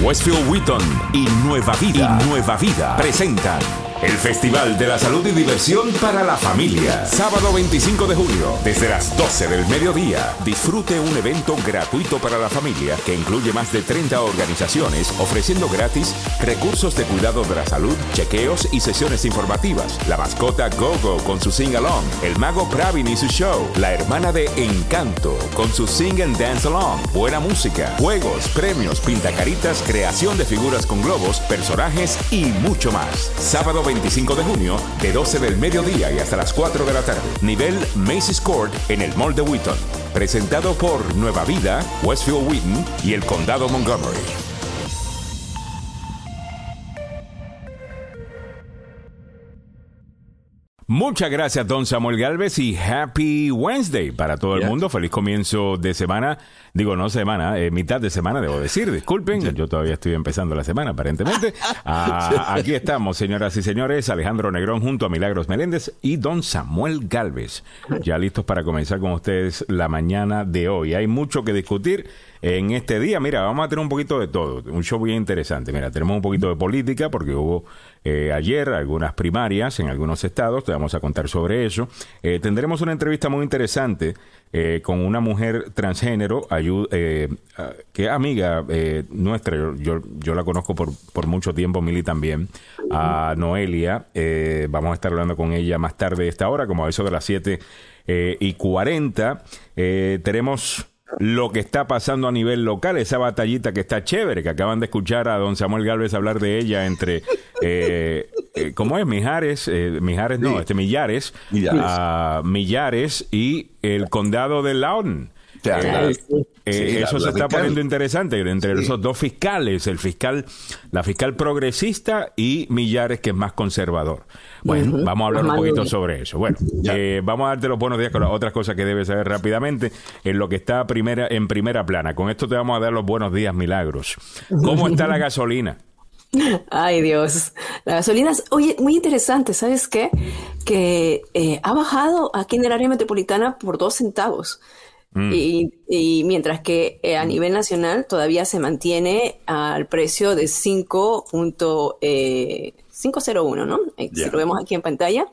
Westfield Wheaton y Nueva Vida, y Nueva Vida. Presentan el Festival de la Salud y Diversión para la Familia. Sábado 25 de julio, desde las 12 del mediodía, disfrute un evento gratuito para la familia que incluye más de 30 organizaciones ofreciendo gratis recursos de cuidado de la salud, chequeos y sesiones informativas. La mascota Gogo con su sing along, el mago Pravin y su show, la hermana de Encanto con su sing and dance along, buena música, juegos, premios, pintacaritas, creación de figuras con globos, personajes y mucho más. Sábado 25 de junio, de 12 del mediodía y hasta las 4 de la tarde. Nivel Macy's Court en el Mall de Wheaton. Presentado por Nueva Vida, Westfield Wheaton y el Condado Montgomery. Muchas gracias, don Samuel Galvez, y Happy Wednesday para todo el mundo. Feliz comienzo de semana. Digo, no semana, eh, mitad de semana, debo decir. Disculpen, yo todavía estoy empezando la semana, aparentemente. Ah, aquí estamos, señoras y señores. Alejandro Negrón junto a Milagros Meléndez y don Samuel Galvez. Ya listos para comenzar con ustedes la mañana de hoy. Hay mucho que discutir en este día. Mira, vamos a tener un poquito de todo, un show bien interesante. Mira, tenemos un poquito de política porque hubo eh, ayer algunas primarias en algunos estados, te vamos a contar sobre eso. Eh, tendremos una entrevista muy interesante eh, con una mujer transgénero, que es amiga nuestra, yo, la conozco por, por mucho tiempo, Mili también, a Noelia. vamos a estar hablando con ella más tarde de esta hora, como a eso de las 7 y 40. tenemos lo que está pasando a nivel local, esa batallita que está chévere, que acaban de escuchar a don Samuel Galvez hablar de ella entre, eh, eh ¿cómo es? Mijares, eh, Mijares no, este Millares, Millares. Millares y el condado de Eh, eso se está poniendo interesante entre esos dos fiscales, el fiscal, la fiscal progresista y Millares, que es más conservador. Bueno, vamos a hablar un poquito sobre eso. Bueno, eh, vamos a darte los buenos días con las otras cosas que debes saber rápidamente en lo que está primera, en primera plana. Con esto te vamos a dar los buenos días, milagros. ¿Cómo está la gasolina? Ay Dios, la gasolina es, oye, muy interesante, ¿sabes qué? Que eh, ha bajado aquí en el área metropolitana por dos centavos. Mm. Y, mientras que eh, a nivel nacional todavía se mantiene al precio de 5.501, eh, ¿no? Eh, si lo vemos aquí en pantalla.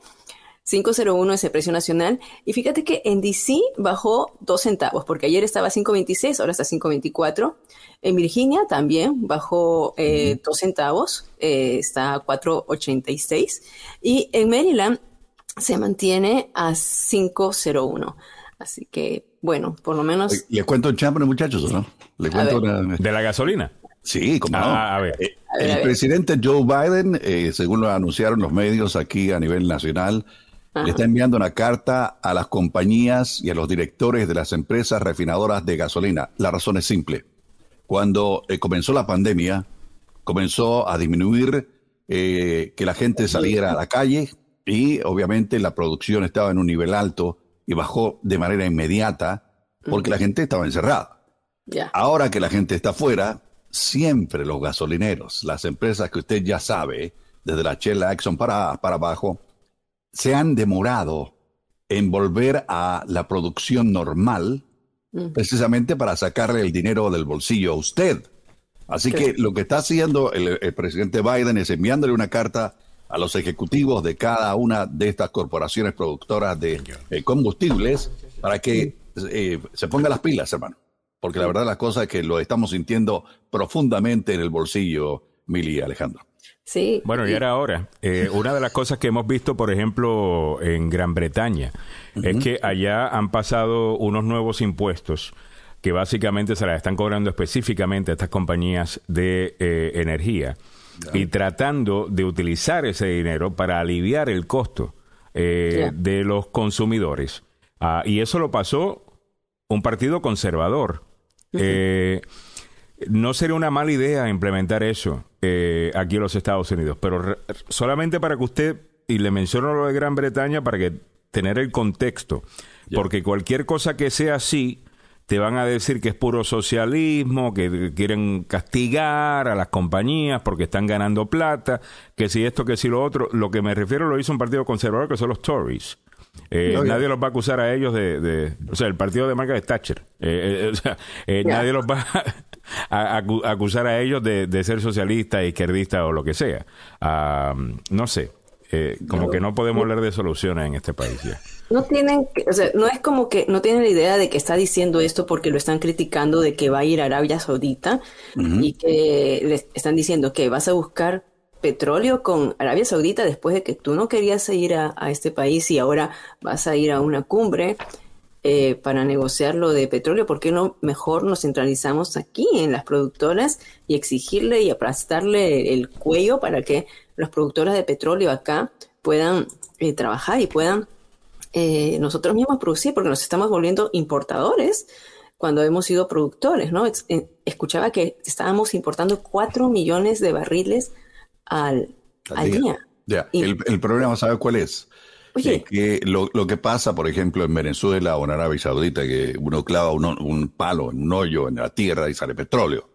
501 es el precio nacional. Y fíjate que en DC bajó 2 centavos, porque ayer estaba 5.26, ahora está 5.24. En Virginia también bajó 2 centavos, está a 4.86. Y en Maryland se mantiene a 5.01. Así que bueno, por lo menos. Les cuento un chambre, muchachos, ¿no? ¿Le cuento ¿De la gasolina? Sí, como no. Ah, a ver. Eh, el presidente Joe Biden, eh, según lo anunciaron los medios aquí a nivel nacional, le está enviando una carta a las compañías y a los directores de las empresas refinadoras de gasolina. La razón es simple. Cuando eh, comenzó la pandemia, comenzó a disminuir que la gente saliera a la calle y obviamente la producción estaba en un nivel alto y bajó de manera inmediata porque la gente estaba encerrada. Ahora que la gente está afuera, siempre los gasolineros, las empresas que usted ya sabe, desde la Shell Exxon para, para abajo, se han demorado en volver a la producción normal, precisamente para sacarle el dinero del bolsillo a usted. Así que lo que está haciendo el, el, presidente Biden es enviándole una carta a los ejecutivos de cada una de estas corporaciones productoras de eh, combustibles para que eh, se pongan las pilas, hermano. Porque la verdad la cosa es que lo estamos sintiendo profundamente en el bolsillo, Mili y Alejandro. Sí. Bueno, y era ahora. Eh, una de las cosas que hemos visto, por ejemplo, en Gran Bretaña, es que allá han pasado unos nuevos impuestos que básicamente se las están cobrando específicamente a estas compañías de energía y tratando de utilizar ese dinero para aliviar el costo eh, de los consumidores. Ah, y eso lo pasó un partido conservador. Eh, no sería una mala idea implementar eso eh, aquí en los Estados Unidos, pero solamente para que usted, y le menciono lo de Gran Bretaña para que tener el contexto, porque cualquier cosa que sea así, te van a decir que es puro socialismo, que quieren castigar a las compañías porque están ganando plata, que si esto, que si lo otro. Lo que me refiero lo hizo un partido conservador que son los Tories. Eh, nadie los va a acusar a ellos de, o sea, el partido de Margaret Thatcher. Eh, eh, o sea, nadie los va acusar a ellos de, ser socialistas, izquierdistas o lo que sea. Ah, no sé, eh, como que no podemos hablar de soluciones en este país ya. No tienen, o sea, no es como que no tienen la idea de que está diciendo esto porque lo están criticando de que va a ir a Arabia Saudita y que le están diciendo que vas a buscar petróleo con Arabia Saudita después de que tú no querías ir a, este país y ahora vas a ir a una cumbre eh, para negociar lo de petróleo, ¿por qué no mejor nos centralizamos aquí en las productoras y exigirle y aplastarle el cuello para que los productores de petróleo acá puedan eh, trabajar y puedan eh, nosotros mismos producir, porque nos estamos volviendo importadores cuando hemos sido productores, ¿no? Escuchaba que estábamos importando 4 millones de barriles al, día. Ya, el, el, problema, ¿sabe cuál es? que lo, lo, que pasa, por ejemplo, en Venezuela o en Arabia Saudita, que uno clava un, palo en un hoyo en la tierra y sale petróleo.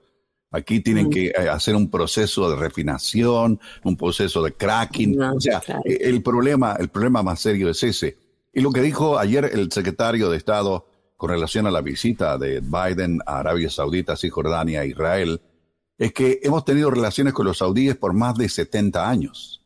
Aquí tienen que eh, hacer un proceso de refinación, un proceso de cracking. o sea, el problema, el problema más serio es ese. Y lo que dijo ayer el secretario de Estado con relación a la visita de Biden a Arabia Saudita, Cisjordania, Israel, es que hemos tenido relaciones con los saudíes por más de 70 años.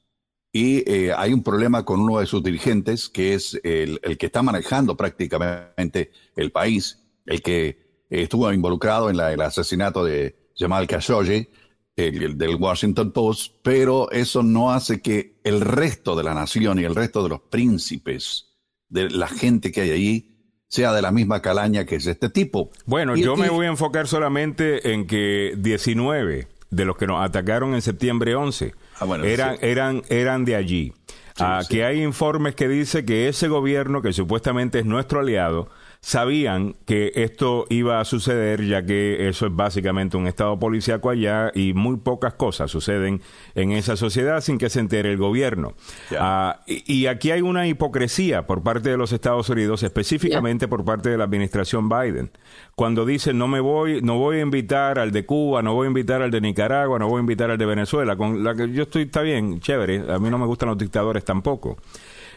Y eh, hay un problema con uno de sus dirigentes, que es el, que está manejando prácticamente el país, el que estuvo involucrado en el asesinato de Jamal Khashoggi, el, del Washington Post, pero eso no hace que el resto de la nación y el resto de los príncipes, de la gente que hay allí, sea de la misma calaña que es este tipo. Bueno, yo me voy a enfocar solamente en que 19 de los que nos atacaron en septiembre 11 ah, eran, eran, eran de allí. Ah, hay informes que dice que ese gobierno, que supuestamente es nuestro aliado, sabían que esto iba a suceder, ya que eso es básicamente un estado policíaco allá y muy pocas cosas suceden en esa sociedad sin que se entere el gobierno. Ah, y, aquí hay una hipocresía por parte de los Estados Unidos, específicamente por parte de la administración Biden, cuando dicen no me voy, no voy a invitar al de Cuba, no voy a invitar al de Nicaragua, no voy a invitar al de Venezuela, con la que yo estoy está bien, chévere, a mí no me gustan los dictadores tampoco.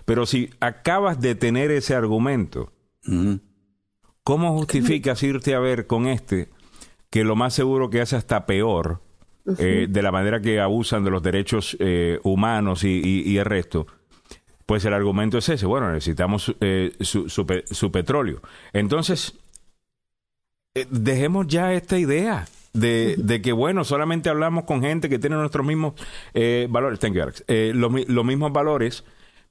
Pero si acabas de tener ese argumento, ¿Cómo justificas irte a ver con este que lo más seguro que hace hasta peor eh, de la manera que abusan de los derechos eh, humanos y, el resto? Pues el argumento es ese, bueno, necesitamos eh, su, petróleo. Entonces, dejemos ya esta idea de, que, bueno, solamente hablamos con gente que tiene nuestros mismos valores, thank you, Alex, los mismos valores,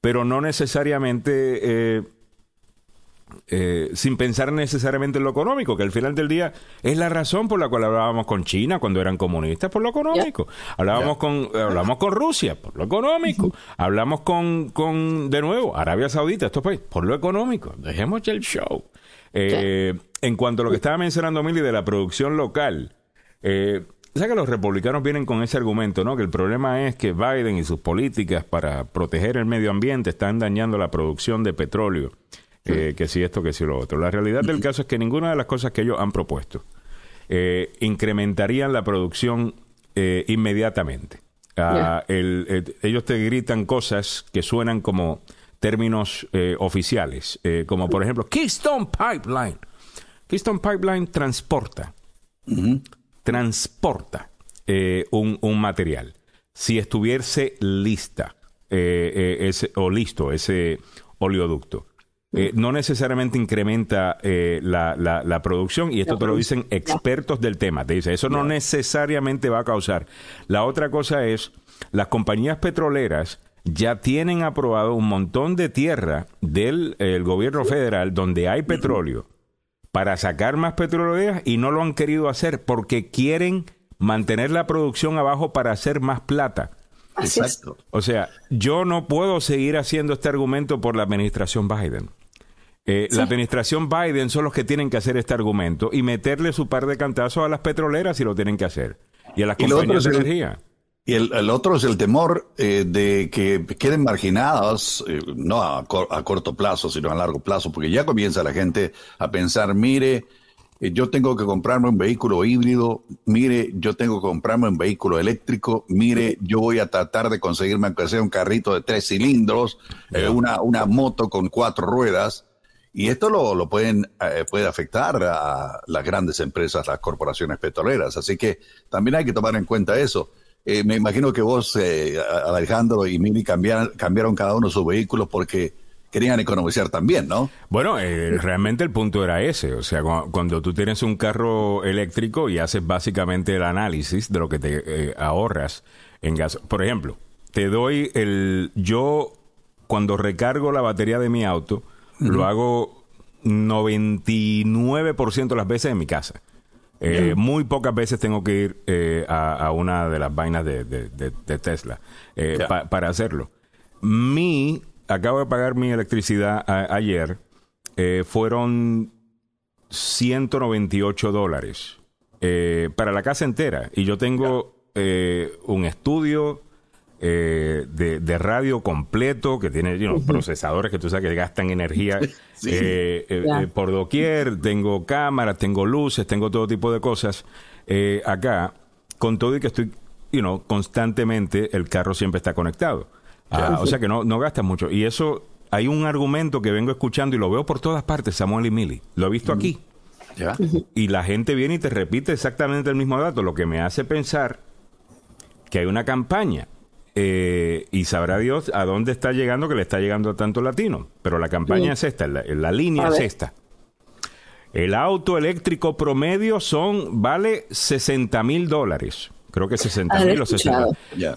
pero no necesariamente eh, sin pensar necesariamente en lo económico, que al final del día es la razón por la cual hablábamos con China cuando eran comunistas, por lo económico. Hablábamos con hablamos con Rusia, por lo económico. Hablamos con, con, de nuevo, Arabia Saudita, estos países, por lo económico. Dejemos ya el show. Eh, en cuanto a lo que estaba mencionando Mili de la producción local, eh, que los republicanos vienen con ese argumento, ¿no? Que el problema es que Biden y sus políticas para proteger el medio ambiente están dañando la producción de petróleo eh, que si esto, que si lo otro. La realidad del caso es que ninguna de las cosas que ellos han propuesto eh, incrementarían la producción eh, inmediatamente. Ah, ellos te gritan cosas que suenan como términos oficiales, como por ejemplo Keystone Pipeline. Keystone Pipeline transporta, transporta un, un, material. Si estuviese lista ese, o listo ese oleoducto, eh, no necesariamente incrementa eh, la, la, producción y esto te lo dicen expertos del tema. Te dice, eso no necesariamente va a causar. La otra cosa es, las compañías petroleras ya tienen aprobado un montón de tierra del gobierno federal donde hay petróleo para sacar más petróleo y no lo han querido hacer porque quieren mantener la producción abajo para hacer más plata. Exacto. O sea, yo no puedo seguir haciendo este argumento por la administración Biden. Eh, la administración Biden son los que tienen que hacer este argumento y meterle su par de cantazos a las petroleras si lo tienen que hacer. Y a las compañías de energía. Y el, otro es el temor eh, de que queden marginadas, eh, no a, a, corto plazo, sino a largo plazo, porque ya comienza la gente a pensar, mire, yo tengo que comprarme un vehículo híbrido, mire, yo tengo que comprarme un vehículo eléctrico, mire, yo voy a tratar de conseguirme aunque sea un carrito de tres cilindros, una, una moto con cuatro ruedas, Y esto lo, lo pueden, eh, puede afectar a las grandes empresas, las corporaciones petroleras. Así que también hay que tomar en cuenta eso. Eh, me imagino que vos, eh, Alejandro y Mili, cambiaron, cambiaron cada uno sus vehículos porque querían economizar también, ¿no? Bueno, realmente el punto era ese. O sea, cuando, tú tienes un carro eléctrico y haces básicamente el análisis de lo que te ahorras en gas. Por ejemplo, te doy el... Yo, cuando recargo la batería de mi auto, lo hago 99% de las veces en mi casa. Eh, muy pocas veces tengo que ir eh, a, una de las vainas de, Tesla eh, para hacerlo. Mi, acabo de pagar mi electricidad ayer, fueron 198 dólares para la casa entera. Y yo tengo un estudio, eh, de, radio completo que tiene procesadores que tú sabes que gastan energía eh, eh, por doquier, tengo cámaras, tengo luces, tengo todo tipo de cosas. Acá, con todo y que estoy, you know, constantemente el carro siempre está conectado. Ah, o sea que no, no gasta mucho. Y eso, hay un argumento que vengo escuchando y lo veo por todas partes, Samuel y Mili. Lo he visto aquí. Y la gente viene y te repite exactamente el mismo dato, lo que me hace pensar que hay una campaña eh, y sabrá Dios a dónde está llegando, que le está llegando a tanto latino. Pero la campaña es esta, la, línea es esta. El auto eléctrico promedio son, vale 60 mil dólares. Creo que 60 mil o 60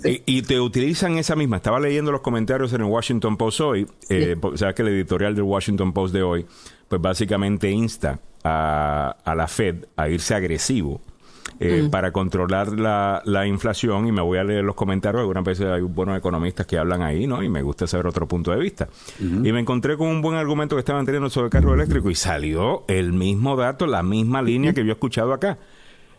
y, te utilizan esa misma. Estaba leyendo los comentarios en el Washington Post hoy. Eh, Sabes que el editorial del Washington Post de hoy, pues básicamente insta a, a la Fed a irse agresivo eh, mm. para controlar la, la, inflación y me voy a leer los comentarios. Algunas veces hay buenos economistas que hablan ahí, ¿no? Y me gusta saber otro punto de vista. Y me encontré con un buen argumento que estaban teniendo sobre el carro eléctrico y salió el mismo dato, la misma línea que yo he escuchado acá.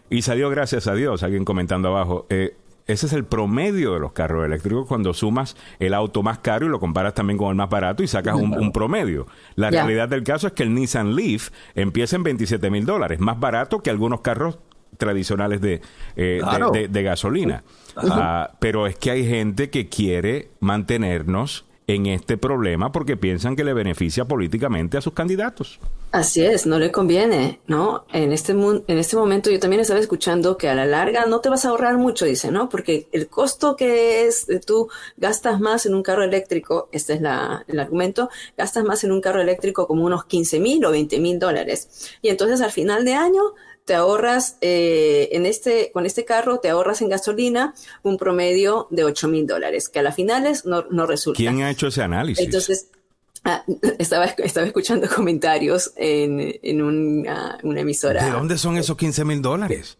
Y salió, gracias a Dios, alguien comentando abajo. Eh, ese es el promedio de los carros eléctricos cuando sumas el auto más caro y lo comparas también con el más barato y sacas un, promedio. La realidad del caso es que el Nissan Leaf empieza en 27 mil dólares, más barato que algunos carros tradicionales de, eh, de, gasolina. Ah, pero es que hay gente que quiere mantenernos en este problema porque piensan que le beneficia políticamente a sus candidatos. Así es, no le conviene, ¿no? En este, en este momento yo también estaba escuchando que a la larga no te vas a ahorrar mucho, dice, ¿no? Porque el costo que es, tú gastas más en un carro eléctrico, este es la, el argumento, gastas más en un carro eléctrico como unos 15 mil o 20 mil dólares. Y entonces al final de año te ahorras eh, en este, con este carro, te ahorras en gasolina un promedio de 8 mil dólares, que a las finales no, no resulta. ¿Quién ha hecho ese análisis? Entonces, ah, estaba, estaba escuchando comentarios en, en una, una, emisora. ¿De dónde son esos 15 mil dólares?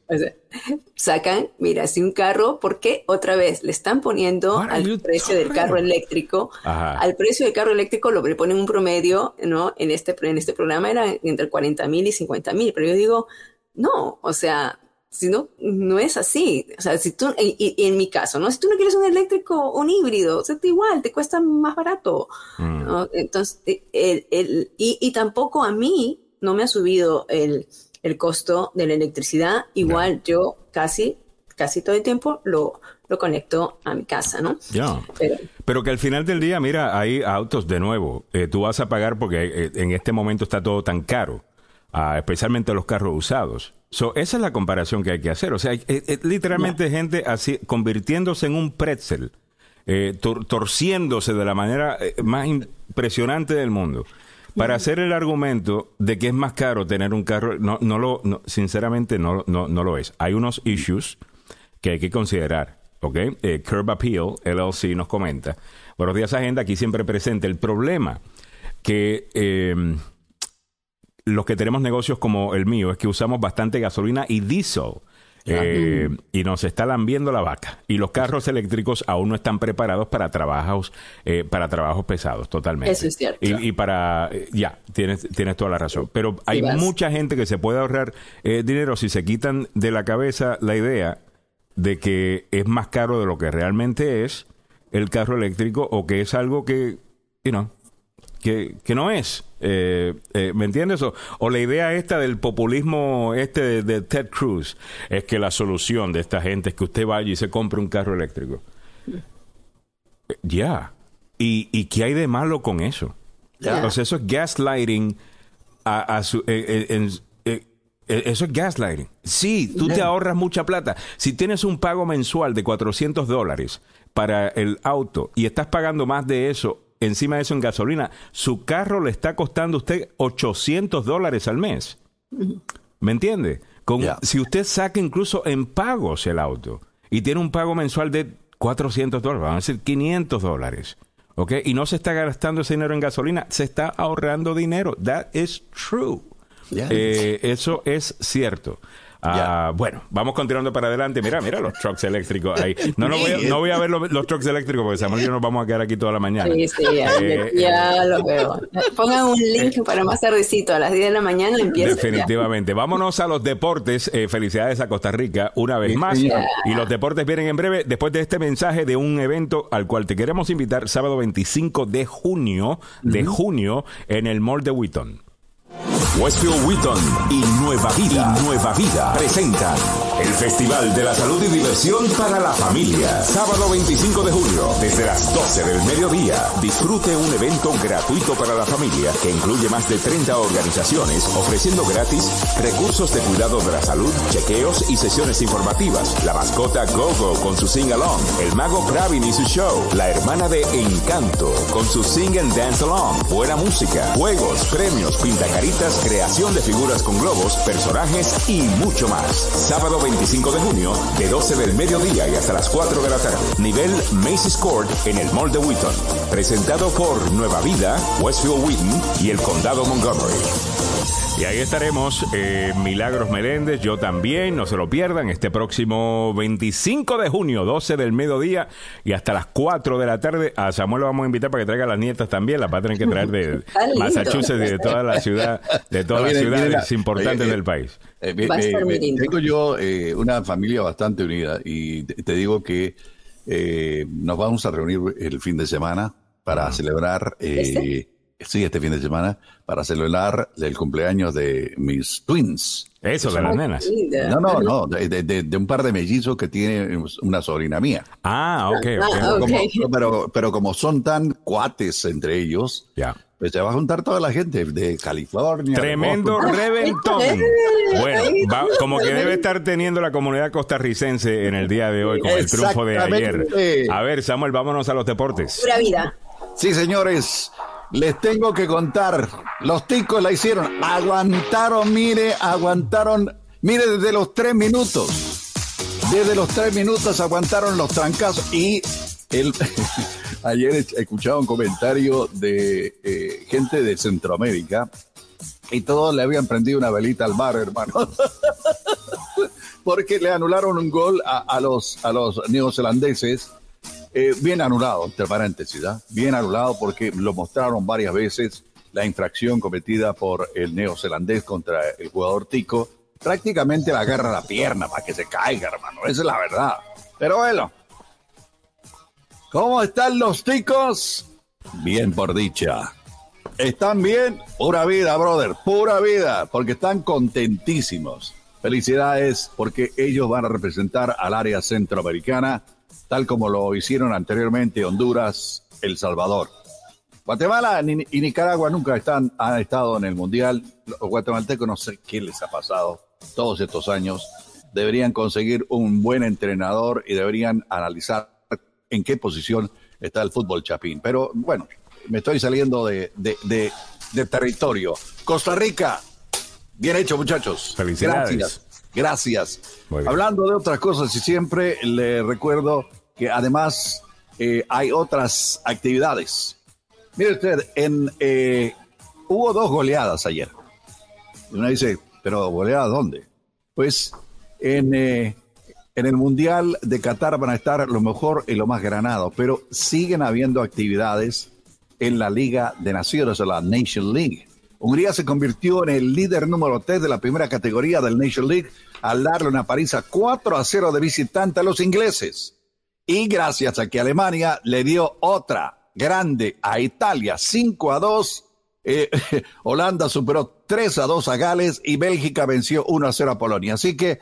sacan, mira, si un carro, ¿por qué otra vez le están poniendo al precio del carro eléctrico? Al precio del carro eléctrico lo le ponen un promedio, ¿no? En este, en este programa era entre 40 mil y 50 mil, pero yo digo, no, o sea, si no, no es así. O sea, si tú, y, en mi caso, ¿no? Si tú no quieres un eléctrico, un híbrido, o sea, igual, te cuesta más barato. Mm. Entonces, el, el, y, y, tampoco a mí no me ha subido el, el costo de la electricidad. Igual yo casi, casi todo el tiempo lo, lo conecto a mi casa, ¿no? Ya. Pero, que al final del día, mira, hay autos de nuevo. Eh, tú vas a pagar porque eh, en este momento está todo tan caro especialmente los carros usados. So, esa es la comparación que hay que hacer. O sea, es, literalmente gente así convirtiéndose en un pretzel, eh, torciéndose de la manera eh, más impresionante del mundo. Para hacer el argumento de que es más caro tener un carro, no, no lo, sinceramente no, no, no lo es. Hay unos issues que hay que considerar. ¿ok? Eh, Curb Appeal, LLC, nos comenta. Buenos días, agenda, aquí siempre presente. El problema que eh, los que tenemos negocios como el mío es que usamos bastante gasolina y diésel. Eh, y nos está lambiendo la vaca. Y los carros eléctricos aún no están preparados para trabajos, eh, para trabajos pesados, totalmente. Eso es cierto. Y, para, eh, ya, tienes, tienes toda la razón. Pero hay mucha gente que se puede ahorrar dinero si se quitan de la cabeza la idea de que es más caro de lo que realmente es el carro eléctrico o que es algo que, you know, que, que no es. Eh, eh, ¿Me entiendes? O, la idea esta del populismo este de, Ted Cruz es que la solución de esta gente es que usted vaya y se compre un carro eléctrico. Ya. ¿Y, ¿Y qué hay de malo con eso? Entonces eso es gaslighting a, su, eh, eh, eh, eso es gaslighting. Sí, tú te ahorras mucha plata. Si tienes un pago mensual de 400 dólares para el auto y estás pagando más de eso, encima de eso en gasolina, su carro le está costando a usted 800 dólares al mes. ¿Me entiende? Si usted saca incluso en pagos el auto y tiene un pago mensual de 400 dólares, van a ser 500 dólares. ¿Ok? Y no se está gastando ese dinero en gasolina, se está ahorrando dinero. That is true. Eh, eso es cierto. Ah, bueno, vamos continuando para adelante. Mira, mira los trucks eléctricos ahí. No, no, voy, a, no voy a ver los, trucks eléctricos porque Samuel y yo nos vamos a quedar aquí toda la mañana. Sí, sí, ya, eh, los veo. Pongan un link eh, para más tardecito, a las 10 de la mañana empieza. Definitivamente. Vámonos a los deportes. Eh, felicidades a Costa Rica una vez más. Y los deportes vienen en breve después de este mensaje de un evento al cual te queremos invitar sábado 25 de junio, de junio, en el Mall de Wheaton. Westfield Wheaton y Nueva Vida, Nueva Vida presentan el Festival de la Salud y Diversión para la Familia. Sábado 25 de julio, desde las 12 del mediodía, disfrute un evento gratuito para la familia que incluye más de 30 organizaciones ofreciendo gratis recursos de cuidado de la salud, chequeos y sesiones informativas. La mascota Gogo con su sing along, el mago Kravin y su show, la hermana de Encanto con su sing and dance along, buena música, juegos, premios, pintacaritas creación de figuras con globos, personajes y mucho más. Sábado 25 de junio, de 12 del mediodía y hasta las 4 de la tarde. Nivel Macy's Court en el Mall de Wheaton. Presentado por Nueva Vida, Westfield Wheaton y el Condado Montgomery. Y ahí estaremos, eh, Milagros Meléndez, yo también, no se lo pierdan, este próximo 25 de junio, 12 del mediodía y hasta las 4 de la tarde. A Samuel lo vamos a invitar para que traiga a las nietas también, las va a tener que traer de Massachusetts y de toda la ciudad, de todas las ciudades importantes del país. Eh, tengo yo eh, una familia bastante unida y te, digo que nos vamos a reunir el fin de semana para celebrar... ¿Este? sí, este fin de semana, para celebrar el cumpleaños de mis twins. Eso, de las nenas. No, no, no, de, un par de mellizos que tiene una sobrina mía. Ah, ok, ah, pero, pero como son tan cuates entre ellos, ya. Pues se va a juntar toda la gente de California. Tremendo reventón. bueno, como que debe estar teniendo la comunidad costarricense en el día de hoy con el triunfo de ayer. A ver, Samuel, vámonos a los deportes. Pura vida. Sí, señores. Les tengo que contar, los ticos la hicieron, aguantaron, mire, aguantaron, mire, desde los tres minutos, desde los tres minutos aguantaron los trancazos y el, ayer escuchaba un comentario de eh, gente de Centroamérica y todos le habían prendido una velita al bar, hermano. Porque le anularon un gol a, los, a los neozelandeses eh, bien anulado, entre paréntesis, ¿ah? bien anulado porque lo mostraron varias veces la infracción cometida por el neozelandés contra el jugador Tico. Prácticamente le agarra la pierna para que se caiga, hermano. Esa es la verdad. Pero bueno, ¿cómo están los ticos? Bien por dicha. ¿Están bien? Pura vida, brother, pura vida, porque están contentísimos. Felicidades porque ellos van a representar al área centroamericana tal como lo hicieron anteriormente Honduras, El Salvador. Guatemala y Nicaragua nunca están, han estado en el Mundial. Los guatemaltecos no sé qué les ha pasado todos estos años. Deberían conseguir un buen entrenador y deberían analizar en qué posición está el fútbol chapín. Pero bueno, me estoy saliendo de, territorio. Costa Rica, bien hecho muchachos. Felicidades. Gracias. Gracias. Hablando de otras cosas y siempre le recuerdo que además eh, hay otras actividades. Mire usted, en, eh, hubo dos goleadas ayer. Y uno dice, pero ¿goleada dónde? Pues en, eh, en el Mundial de Qatar van a estar lo mejor y lo más granado, pero siguen habiendo actividades en la Liga de Naciones, la Nation League. Hungría se convirtió en el líder número 3 de la primera categoría del Nation League al darle una paliza 4 a 0 de visitante a los ingleses. Y gracias a que Alemania le dio otra grande a Italia, 5 a 2. Eh, Holanda superó 3 a 2 a Gales y Bélgica venció 1 a 0 a Polonia. Así que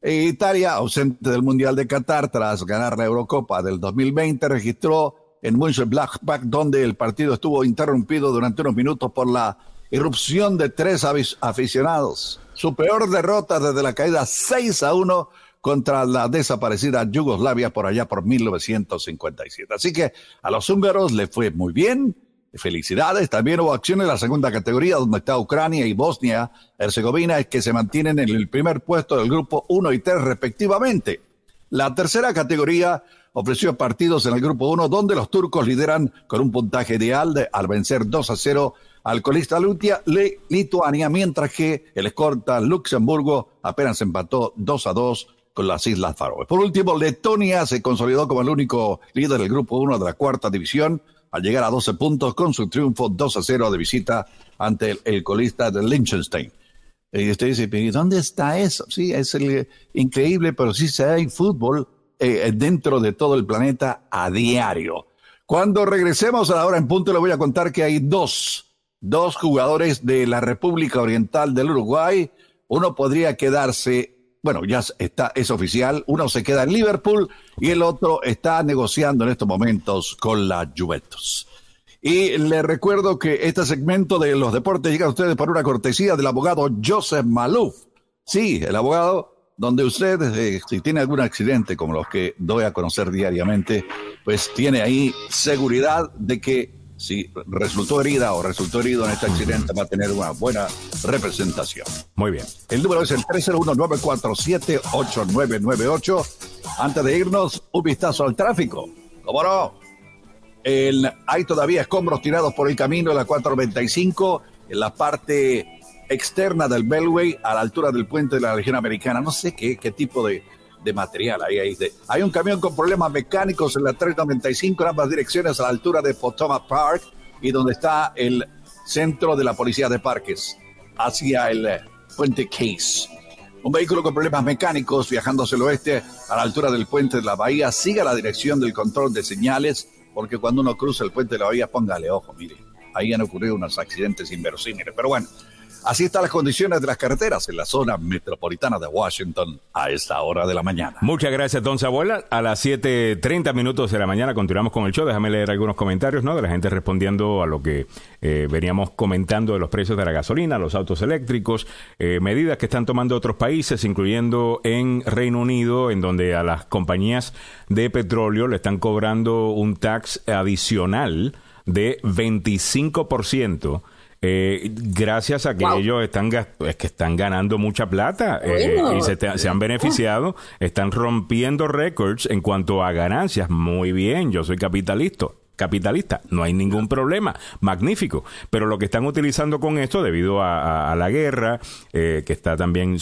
eh, Italia, ausente del Mundial de Qatar tras ganar la Eurocopa del 2020, registró en Mönchengladbach, donde el partido estuvo interrumpido durante unos minutos por la irrupción de tres aficionados. Su peor derrota desde la caída 6 a 1 contra la desaparecida Yugoslavia por allá por 1957. Así que a los húngaros le fue muy bien. Felicidades. También hubo acciones en la segunda categoría donde está Ucrania y Bosnia Herzegovina que se mantienen en el primer puesto del grupo 1 y 3 respectivamente. La tercera categoría ofreció partidos en el grupo 1 donde los turcos lideran con un puntaje ideal de, al vencer 2 a 0 al colista Lutia, Lituania, mientras que el escorta Luxemburgo apenas empató 2 a 2 con las Islas Faroe. Por último, Letonia se consolidó como el único líder del grupo 1 de la cuarta división al llegar a 12 puntos con su triunfo 2 a 0 de visita ante el, colista de Liechtenstein. Y usted dice, ¿pero dónde está eso? Sí, es el, increíble, pero sí se hay fútbol eh, dentro de todo el planeta a diario. Cuando regresemos a la hora en punto, le voy a contar que hay dos, dos jugadores de la República Oriental del Uruguay. Uno podría quedarse bueno, ya está, es oficial, uno se queda en Liverpool y el otro está negociando en estos momentos con la Juventus. Y le recuerdo que este segmento de los deportes llega a ustedes por una cortesía del abogado Joseph Malouf. Sí, el abogado donde usted, eh, si tiene algún accidente como los que doy a conocer diariamente, pues tiene ahí seguridad de que si resultó herida o resultó herido en este accidente, va a tener una buena representación. Muy bien. El número es el 301-947-8998. Antes de irnos, un vistazo al tráfico. ¿Cómo no? hay todavía escombros tirados por el camino de la 495 en la parte externa del Beltway a la altura del puente de la región americana. No sé qué, qué tipo de, de material. Ahí, ahí Hay un camión con problemas mecánicos en la 395 en ambas direcciones a la altura de Potomac Park y donde está el centro de la policía de parques hacia el eh, puente Case. Un vehículo con problemas mecánicos viajando hacia el oeste a la altura del puente de la bahía siga la dirección del control de señales porque cuando uno cruza el puente de la bahía póngale ojo, mire, ahí han ocurrido unos accidentes inverosímiles. Pero bueno, Así están las condiciones de las carreteras en la zona metropolitana de Washington a esta hora de la mañana. Muchas gracias, don Sabuela. A las 7.30 minutos de la mañana continuamos con el show. Déjame leer algunos comentarios, ¿no? De la gente respondiendo a lo que eh, veníamos comentando de los precios de la gasolina, los autos eléctricos, eh, medidas que están tomando otros países, incluyendo en Reino Unido, en donde a las compañías de petróleo le están cobrando un tax adicional de 25% eh, gracias a que ellos están, es que están ganando mucha plata eh, y se, han beneficiado, están rompiendo récords en cuanto a ganancias. Muy bien, yo soy capitalista capitalista, no hay ningún problema, magnífico. Pero lo que están utilizando con esto, debido a, la guerra, eh, que está también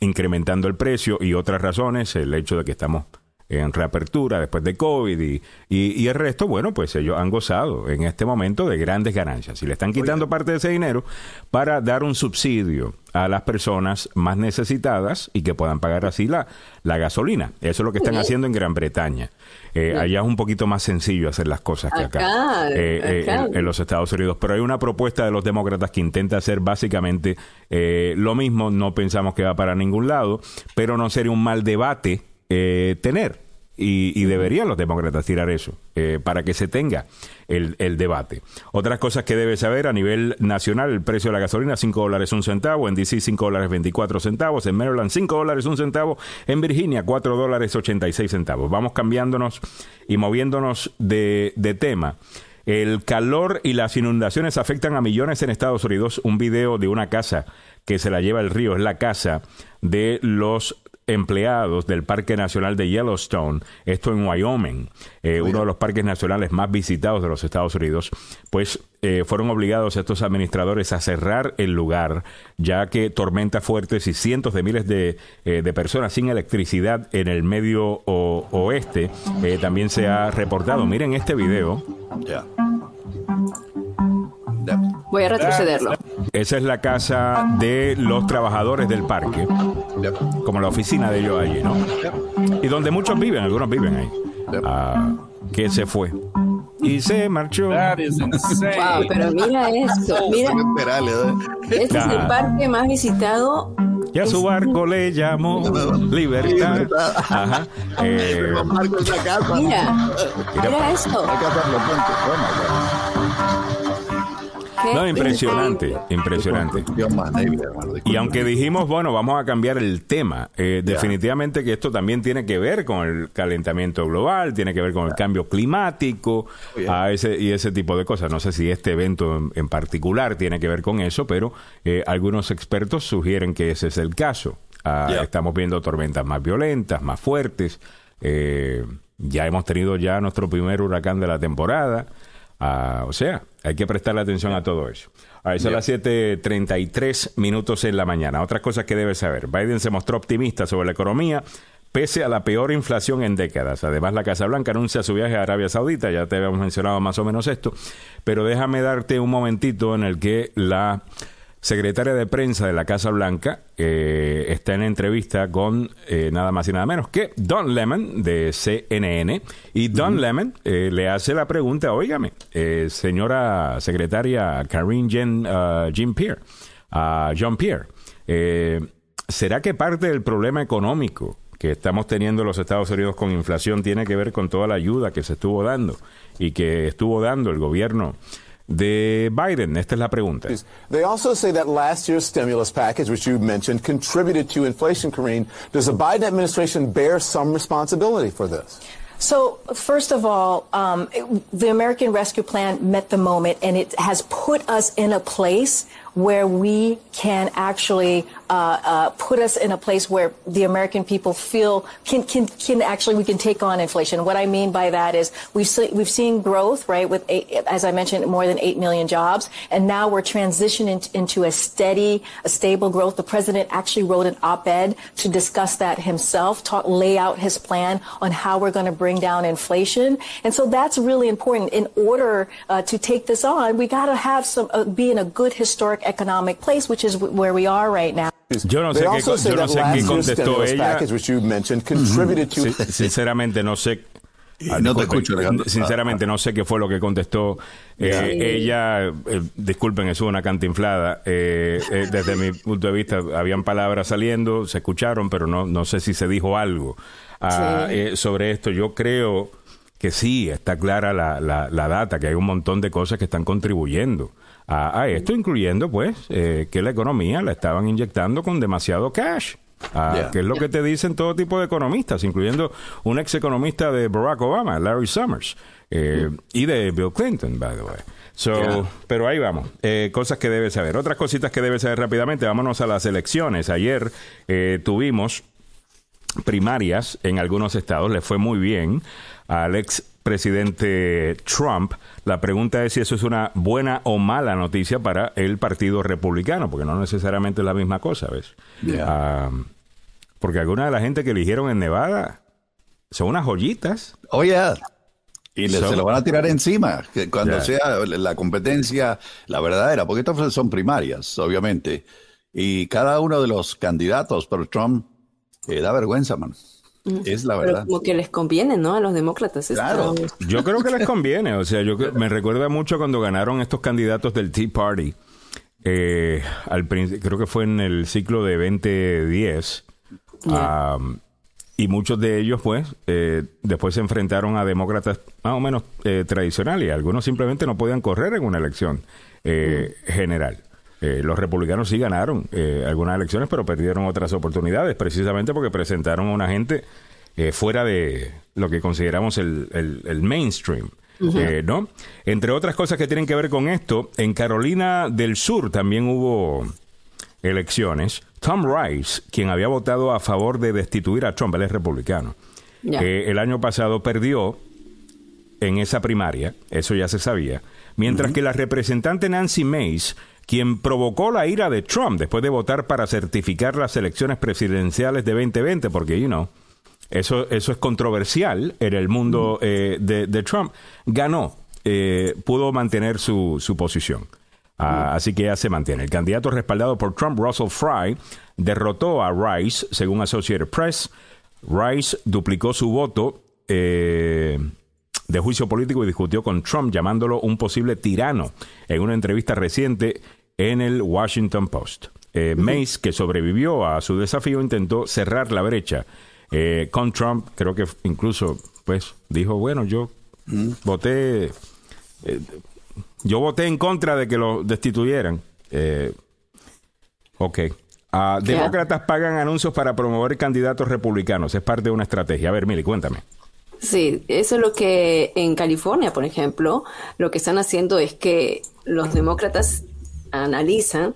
incrementando el precio y otras razones, el hecho de que estamos en reapertura después de COVID y, y, el resto, bueno, pues ellos han gozado en este momento de grandes ganancias. Y le están quitando parte de ese dinero para dar un subsidio a las personas más necesitadas y que puedan pagar así la, la gasolina. Eso es lo que están haciendo en Gran Bretaña. Eh, allá es un poquito más sencillo hacer las cosas que acá, eh, eh, en, los Estados Unidos. Pero hay una propuesta de los demócratas que intenta hacer básicamente lo mismo. No pensamos que va para ningún lado, pero no sería un mal debate eh, tener. Y, deberían los demócratas tirar eso eh, para que se tenga el, debate. Otras cosas que debe saber a nivel nacional, el precio de la gasolina 5 dólares un centavo, en DC 5 dólares 24 centavos, en Maryland 5 dólares un centavo, en Virginia 4 dólares 86 centavos. Vamos cambiándonos y moviéndonos de, de tema. El calor y las inundaciones afectan a millones en Estados Unidos. Un video de una casa que se la lleva el río es la casa de los empleados del Parque Nacional de Yellowstone, esto en Wyoming, eh, uno de los parques nacionales más visitados de los Estados Unidos, pues eh, fueron obligados estos administradores a cerrar el lugar, ya que tormentas fuertes y cientos de miles de, eh, de personas sin electricidad en el medio oeste también se ha reportado. Miren este video. Voy a retrocederlo. Esa es la casa de los trabajadores del parque, como la oficina de ellos allí, ¿no? Y donde muchos viven, algunos viven ahí. Ah, que se fue y se marchó. Wow, pero mira esto, mira. Este es el parque más visitado. Y a su barco le llamó Libertad. Ajá. Eh, mira, mira esto. No, impresionante, impresionante. Y aunque dijimos, bueno, vamos a cambiar el tema, eh, definitivamente que esto también tiene que ver con el calentamiento global, tiene que ver con el cambio climático a ese, y ese tipo de cosas. No sé si este evento en, particular tiene que ver con eso, pero eh, algunos expertos sugieren que ese es el caso. Ah, estamos viendo tormentas más violentas, más fuertes. Eh, ya hemos tenido ya nuestro primer huracán de la temporada. Ah, o sea, hay que prestarle atención a todo eso. A eso a las 7.33 minutos en la mañana. Otras cosas que debes saber. Biden se mostró optimista sobre la economía pese a la peor inflación en décadas. Además, la Casa Blanca anuncia su viaje a Arabia Saudita. Ya te habíamos mencionado más o menos esto. Pero déjame darte un momentito en el que la secretaria de prensa de la Casa Blanca, eh, está en entrevista con eh, nada más y nada menos que Don Lemon de CNN. Y Don Lemon eh, le hace la pregunta, óigame, señora secretaria Karine Jean, uh, Jean Pierre, a Jean Pierre, ¿será que parte del problema económico que estamos teniendo los Estados Unidos con inflación tiene que ver con toda la ayuda que se estuvo dando y que estuvo dando el gobierno de Biden? Esta es la pregunta. They also say that last year's stimulus package, which you mentioned, contributed to inflation, Karine. Does the Biden administration bear some responsibility for this? So, first of all, um, the American Rescue Plan met the moment, and it has put us in a place where we can actually uh, uh, put us in a place where the American people feel can, can can actually we can take on inflation. What I mean by that is we've see, we've seen growth right with eight, as I mentioned more than eight million jobs, and now we're transitioning into a steady, a stable growth. The president actually wrote an op-ed to discuss that himself, talk, lay out his plan on how we're going to bring down inflation, and so that's really important. In order uh, to take this on, we got to have some uh, be in a good historic economic place, which is where we are right now. Yo no sé, qué, yo no sé qué contestó ella. Sinceramente no sé Ah, no te escucho, Sinceramente, no sé qué fue lo que contestó eh, ella. Eh, disculpen, es una cantinflada. Eh, eh, desde mi punto de vista, habían palabras saliendo, se escucharon, pero no, no sé si se dijo algo ah, sobre esto. Yo creo que sí, está clara la, la, la, data, que hay un montón de cosas que están contribuyendo a, esto, incluyendo pues eh, que la economía la estaban inyectando con demasiado cash. que es lo que te dicen todo tipo de economistas, incluyendo un ex economista de Barack Obama, Larry Summers, eh, y de Bill Clinton, by the way. So, Pero ahí vamos. Eh, cosas que debes saber. Otras cositas que debes saber rápidamente. Vámonos a las elecciones. Ayer tuvimos primarias en algunos estados. Le fue muy bien al ex presidente Trump. La pregunta es si eso es una buena o mala noticia para el Partido Republicano, porque no necesariamente es la misma cosa, ¿ves? Ah, porque alguna de la gente que eligieron en Nevada son unas joyitas. Oye, oh, y se lo van a tirar encima que cuando sea la competencia, la verdadera, porque estas son primarias, obviamente. Y cada uno de los candidatos por Trump eh, da vergüenza, man. Es la verdad. como que les conviene, ¿no? A los demócratas. Claro. Yo creo que les conviene. O sea, yo me recuerda mucho cuando ganaron estos candidatos del Tea Party. Eh, al creo que fue en el ciclo de 2010. y muchos de ellos, pues, eh, después se enfrentaron a demócratas más o menos eh, tradicionales. Y algunos simplemente no podían correr en una elección general. Eh, los republicanos sí ganaron eh, algunas elecciones, pero perdieron otras oportunidades, precisamente porque presentaron a una gente eh, fuera de lo que consideramos el, el, mainstream. ¿no? Entre otras cosas que tienen que ver con esto, en Carolina del Sur también hubo elecciones. Tom Rice, quien había votado a favor de destituir a Trump, él es republicano, el año pasado perdió en esa primaria, eso ya se sabía, mientras que la representante Nancy Mace quien provocó la ira de Trump después de votar para certificar las elecciones presidenciales de 2020, porque, you know, eso, eso es controversial en el mundo eh, de, Trump, ganó, eh, pudo mantener su, su posición. Ah, así que ya se mantiene. El candidato respaldado por Trump, Russell Fry, derrotó a Rice, según Associated Press. Rice duplicó su voto eh, de juicio político y discutió con Trump llamándolo un posible tirano en una entrevista reciente en el Washington Post. Eh, Mace, que sobrevivió a su desafío, intentó cerrar la brecha eh, con Trump. Creo que incluso, pues, dijo, bueno, yo voté, eh, Yo voté en contra de que lo destituyeran. Eh, ok. Ah, demócratas pagan anuncios para promover candidatos republicanos. Es parte de una estrategia. A ver, Mili, cuéntame. Sí, eso es lo que en California, por ejemplo, lo que están haciendo es que los demócratas analizan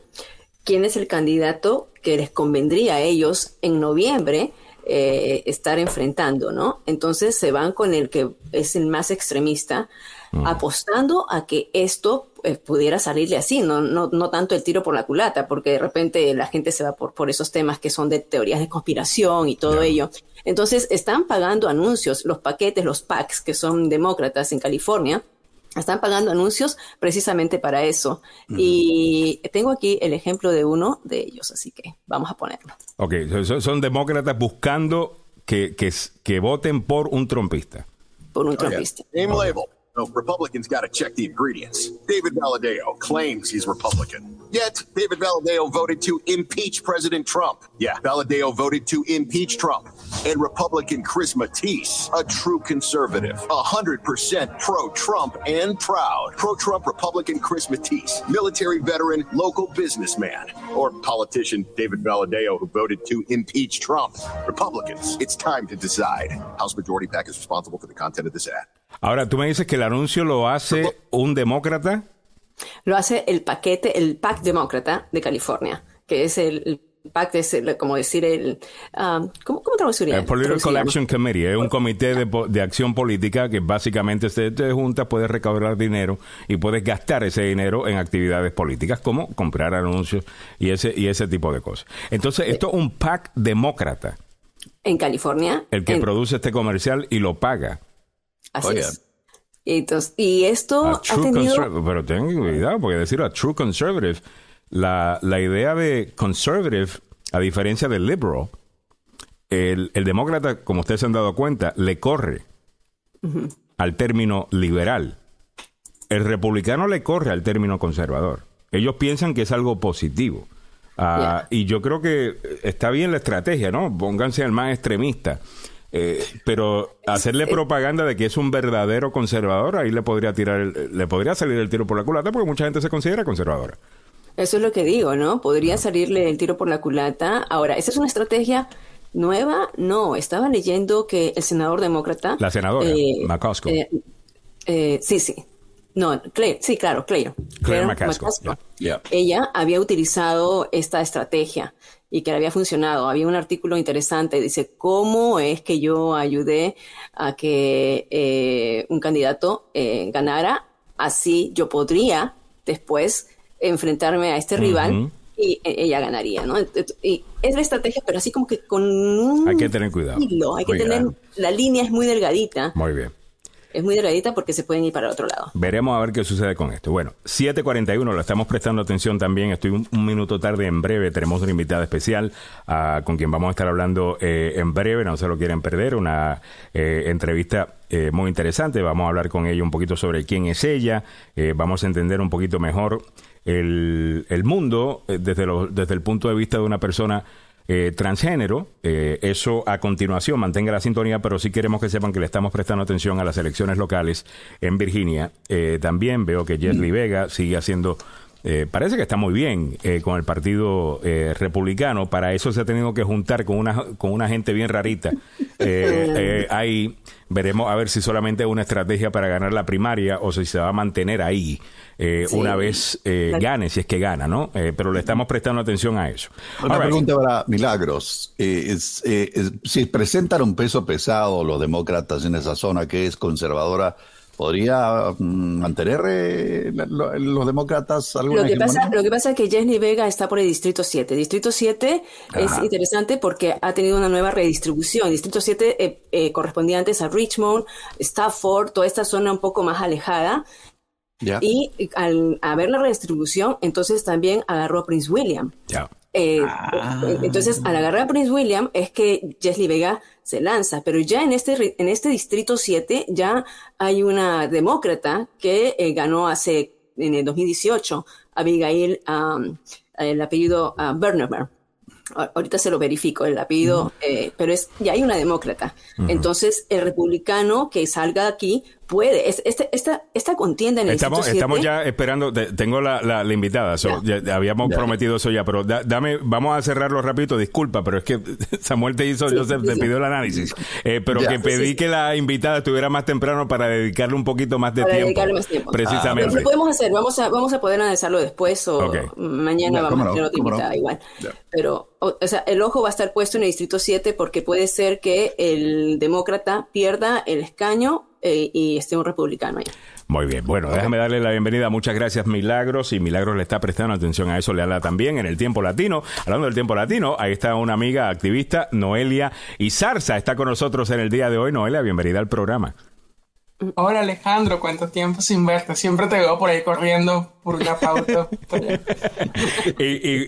quién es el candidato que les convendría a ellos en noviembre eh, estar enfrentando, ¿no? Entonces se van con el que es el más extremista, mm. apostando a que esto eh, pudiera salirle así, no, no, no tanto el tiro por la culata, porque de repente la gente se va por, por esos temas que son de teorías de conspiración y todo ello. Entonces están pagando anuncios, los paquetes, los packs que son demócratas en California, están pagando anuncios precisamente para eso. Y tengo aquí el ejemplo de uno de ellos, así que vamos a ponerlo. Ok, son, demócratas buscando que, que, que, voten por un trompista. Por un trompista. No, Republicans got to check the ingredients. David Valadeo claims he's Republican. Yet, David Valadeo voted to impeach President Trump. Yeah, Valadeo voted to impeach Trump. And Republican Chris Matisse, a true conservative, 100% pro Trump and proud. Pro Trump Republican Chris Matisse, military veteran, local businessman, or politician David Valadeo, who voted to impeach Trump. Republicans, it's time to decide. House Majority Pack is responsible for the content of this ad. Ahora, tú me dices que el anuncio lo hace un demócrata. Lo hace el paquete, el PAC demócrata de California, que es el, PAC, es como decir el... Um, ¿cómo, ¿Cómo traduciría? El Political Action Committee es un comité de, acción política que básicamente se te junta, puedes recaudar dinero y puedes gastar ese dinero en actividades políticas como comprar anuncios y ese, y ese tipo de cosas. Entonces, esto es un PAC demócrata. En California. El que produce este comercial y lo paga. Así es. Entonces, y esto ha tenido... Pero ten cuidado, porque decir a true conservative, la, la idea de conservative, a diferencia del liberal, el, el, demócrata, como ustedes se han dado cuenta, le corre al término liberal. El republicano le corre al término conservador. Ellos piensan que es algo positivo. Ah, y yo creo que está bien la estrategia, ¿no? Pónganse al más extremista. Eh, pero hacerle propaganda de que es un verdadero conservador, ahí le podría tirar, le podría salir el tiro por la culata porque mucha gente se considera conservadora. Eso es lo que digo, ¿no? Podría salirle el tiro por la culata. Ahora, ¿esa es una estrategia nueva? No, estaba leyendo que el senador demócrata... La senadora, eh, eh, sí, sí. No, sí, claro, Claire. Claire, McCaskill. Ella había utilizado esta estrategia y que le había funcionado. Había un artículo interesante, dice, ¿cómo es que yo ayudé a que eh, un candidato eh, ganara? Así yo podría después enfrentarme a este rival y e, ella ganaría, ¿no? Y es la estrategia, pero así como que con un... Hay que tener cuidado. hay que tener... La línea es muy delgadita. Muy bien es muy delgadita porque se pueden ir para el otro lado. Veremos a ver qué sucede con esto. Bueno, 7.41, lo estamos prestando atención también. Estoy un, minuto tarde, en breve tenemos una invitada especial ah, con quien vamos a estar hablando eh, en breve, no se lo quieren perder, una eh, entrevista eh, muy interesante. Vamos a hablar con ella un poquito sobre quién es ella, vamos a entender un poquito mejor el, el mundo desde, desde el punto de vista de una persona eh, transgénero. Eh, eso a continuación, mantenga la sintonía, pero sí queremos que sepan que le estamos prestando atención a las elecciones locales en Virginia. Eh, también veo que Jesly Vega sigue haciendo parece que está muy bien con el Partido Republicano. Para eso se ha tenido que juntar con una, con una gente bien rarita. ahí veremos a ver si solamente es una estrategia para ganar la primaria o si se va a mantener ahí. Eh, una vez eh, gane, si es que gana, ¿no? Eh, pero le estamos prestando atención a eso. Una pregunta para Milagros. si presentan un peso pesado los demócratas en esa zona que es conservadora, ¿Podría mm, mantener los demócratas alguna lo que, pasa, lo que pasa es que Jenny Vega está por el Distrito 7. Distrito 7 es interesante porque ha tenido una nueva redistribución. Distrito 7 correspondía antes a Richmond, Stafford, toda esta zona un poco más alejada. Y al ver la redistribución, entonces también agarró a Prince William. Eh, ah. Entonces, al agarrar a Prince William es que Jesly Vega se lanza, pero ya en este, en este distrito 7 ya hay una demócrata que eh, ganó hace, en el 2018, Abigail, el apellido uh, ahorita se lo verifico el apellido, eh, pero es ya hay una demócrata. Entonces, el republicano que salga de aquí puede. este, esta, esta contienda en el Estamos, estamos ya esperando, tengo la, la, invitada, habíamos prometido eso ya, pero dame, vamos a cerrarlo rápido, disculpa, pero es que Samuel te hizo, Joseph, te pidió el análisis, eh, pero que pedí que la invitada estuviera más temprano para dedicarle un poquito más de tiempo. Más tiempo. Precisamente. Ah, podemos hacer, vamos a, vamos a poder analizarlo después o mañana vamos a tener otra invitada igual. Pero, o, sea, el ojo va a estar puesto en el Distrito 7 porque puede ser que el demócrata pierda el escaño eh, y esté un republicano allá. Muy bien, bueno, déjame darle la bienvenida. Muchas gracias, Milagros. Y Milagros le está prestando atención a eso, le habla también en el tiempo latino. Hablando del tiempo latino, ahí está una amiga activista, Noelia y Zarza, está con nosotros en el día de hoy. Noelia, bienvenida al programa. Hola Alejandro, cuánto tiempo sin verte. Siempre te veo por ahí corriendo por una pauta.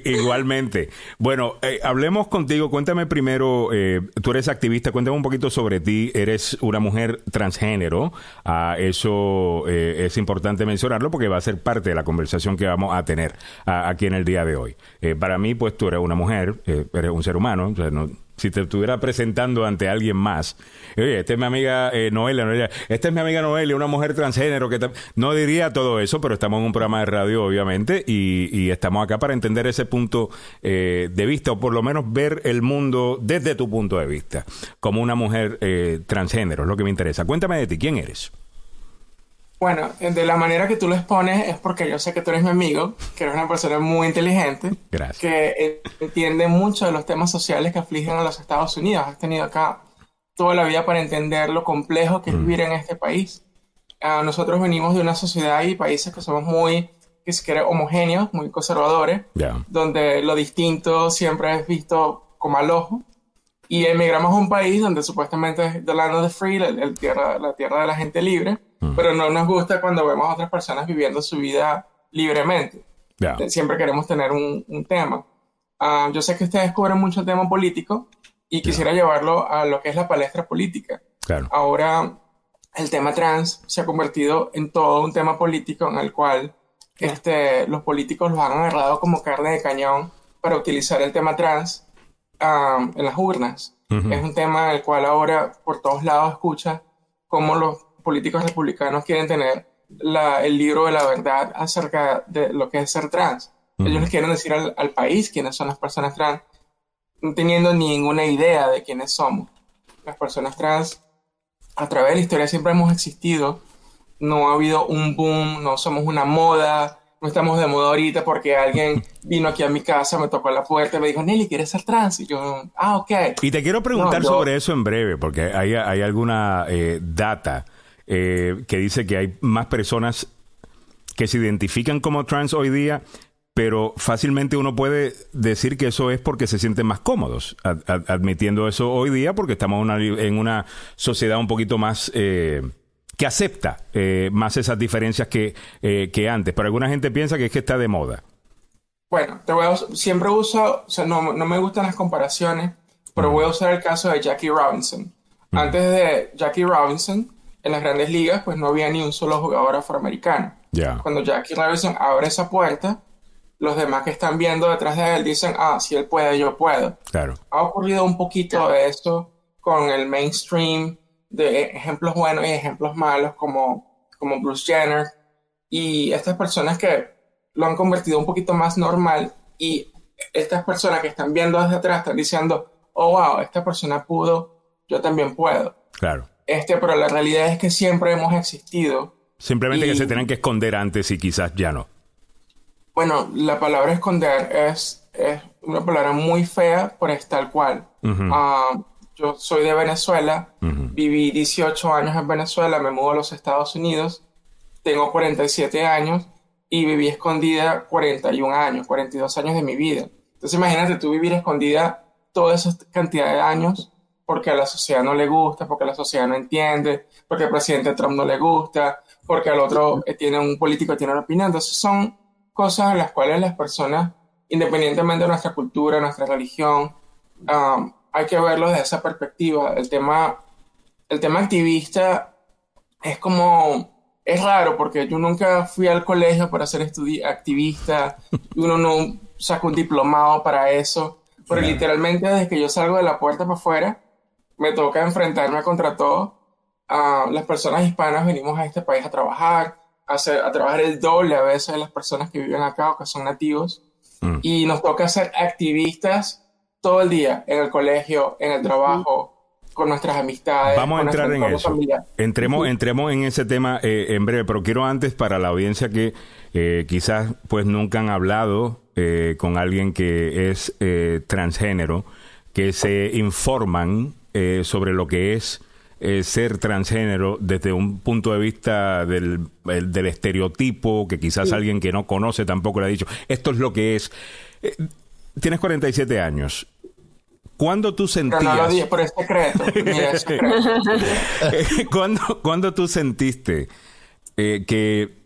igualmente. Bueno, eh, hablemos contigo. Cuéntame primero, eh, tú eres activista, cuéntame un poquito sobre ti. Eres una mujer transgénero. Ah, eso eh, es importante mencionarlo porque va a ser parte de la conversación que vamos a tener ah, aquí en el día de hoy. para mí, pues tú eres una mujer, eres un ser humano. O sea, no, si te estuviera presentando ante alguien más, oye, esta es mi amiga eh, Noelia, esta es mi amiga Noelia, una mujer transgénero que no diría todo eso, pero estamos en un programa de radio, obviamente, y, estamos acá para entender ese punto eh, de vista, o por lo menos ver el mundo desde tu punto de vista, como una mujer eh, transgénero, es lo que me interesa. Cuéntame de ti, ¿quién eres? Bueno, de la manera que tú lo expones es porque yo sé que tú eres mi amigo, que eres una persona muy inteligente, que entiende mucho de los temas sociales que afligen a los Estados Unidos. Has tenido acá toda la vida para entender lo complejo que es mm. vivir en este país. Ah, nosotros venimos de una sociedad y países que somos muy, que se quiere, homogéneos, muy conservadores, donde lo distinto siempre es visto como al ojo. Y emigramos a un país donde supuestamente es the land of the free, tierra, la tierra de la gente libre pero no nos gusta cuando vemos a otras personas viviendo su vida libremente. Siempre queremos tener un, tema. Ah, yo sé que ustedes cubren mucho tema político y quisiera llevarlo a lo que es la palestra política. Ahora el tema trans se ha convertido en todo un tema político en el cual este, los políticos lo han agarrado como carne de cañón para utilizar el tema trans ah, en las urnas. Es un tema en el cual ahora por todos lados escucha cómo los políticos republicanos quieren tener el libro de la verdad acerca de lo que es ser trans. Ellos les quieren decir al, país quiénes son las personas trans, no teniendo ninguna idea de quiénes somos. Las personas trans, a través de la historia, siempre hemos existido. No ha habido un boom, no somos una moda, no estamos de moda ahorita porque alguien vino aquí a mi casa, me tocó la puerta y me dijo, Nelly, ¿quieres ser trans? Y yo, ah, ok. Y te quiero preguntar sobre eso en breve, porque hay, hay alguna eh, data eh, que dice que hay más personas que se identifican como trans hoy día, pero fácilmente uno puede decir que eso es porque se sienten más cómodos admitiendo eso hoy día, porque estamos en una sociedad un poquito más... Eh, que acepta eh, más esas diferencias que, que antes, pero alguna gente piensa que es que está de moda. Bueno, te voy a, siempre uso, o sea, no, no, me gustan las comparaciones, pero voy a usar el caso de Jackie Robinson. Antes de Jackie Robinson, en las grandes ligas, pues no había ni un solo jugador afroamericano. Cuando Jackie Robinson abre esa puerta, los demás que están viendo detrás de él dicen, ah, si él puede, yo puedo. Claro. Ha ocurrido un poquito de esto con el mainstream de ejemplos buenos y ejemplos malos como, como Bruce Jenner y estas personas que lo han convertido un poquito más normal y estas personas que están viendo desde atrás están diciendo, oh, wow, esta persona pudo, yo también puedo. Claro. Este, pero la realidad es que siempre hemos existido. Simplemente que se tienen que esconder antes y quizás ya no. Bueno, la palabra esconder es, es una palabra muy fea, pero es tal cual. Ah, yo soy de Venezuela, viví 18 años en Venezuela, me mudo a los Estados Unidos, tengo 47 años y viví escondida 41 años, 42 años de mi vida. Entonces imagínate tú vivir escondida toda esa cantidad de años porque a la sociedad no le gusta, porque la sociedad no entiende, porque al presidente Trump no le gusta, porque al otro eh, tiene un político tiene una opinión. Entonces son cosas en las cuales las personas, independientemente de nuestra cultura, nuestra religión, um, hay que verlo desde esa perspectiva. El tema, el tema activista es como, es raro porque yo nunca fui al colegio para ser activista, uno no saca un diplomado para eso, pero literalmente desde que yo salgo de la puerta para afuera, me toca enfrentarme contra todo. las personas hispanas venimos a este país a trabajar, a, hacer, a trabajar el doble a veces de las personas que viven acá o que son nativos. Mm. Y nos toca ser activistas todo el día, en el colegio, en el trabajo, con nuestras amistades. Vamos a entrar en eso. Entremos, entremos en ese tema eh, en breve, pero quiero antes para la audiencia que eh, quizás pues nunca han hablado eh, con alguien que es transgénero, que se informan sobre lo que es ser transgénero desde un punto de vista del, del estereotipo, que quizás alguien que no conoce tampoco le ha dicho, esto es lo que es. tienes 47 años. ¿Cuándo tú sentías... No, lo dije por es secreto. Mira, ¿Cuándo, tú sentiste eh, que,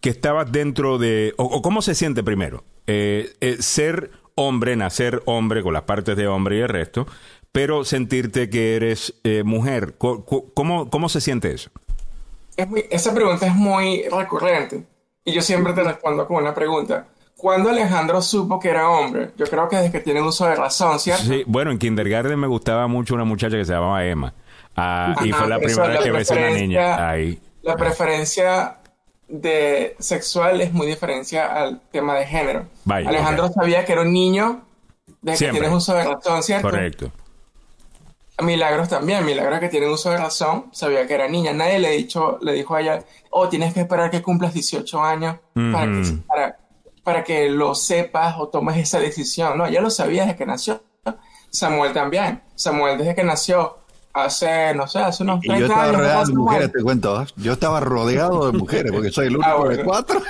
que, estabas dentro de... O, cómo se siente primero? Eh, eh, ser hombre, nacer hombre con las partes de hombre y el resto, pero sentirte que eres mujer. ¿Cómo, ¿Cómo, se siente eso? esa pregunta es muy recurrente y yo siempre te respondo con una pregunta. ¿Cuándo Alejandro supo que era hombre? Yo creo que desde que tiene uso de razón, ¿cierto? Sí, bueno, en kindergarten me gustaba mucho una muchacha que se llamaba Emma. Ah, y fue la primera vez que besé a una niña. Ahí. La preferencia de sexual es muy diferente al tema de género. Alejandro sabía que era un niño desde que tiene uso de razón, ¿cierto? Correcto. Milagros también, Milagros que tiene uso de razón, sabía que era niña. Nadie le, dicho, le dijo a ella, oh, tienes que esperar que cumplas 18 años para, que, para, para que lo sepas o tomes esa decisión. No, ya lo sabía desde que nació. Samuel también. Samuel desde que nació hace, no sé, hace unos 30 años. Yo estaba rodeado de mujeres, te cuento. ¿eh? Yo estaba rodeado de mujeres porque soy el único de cuatro.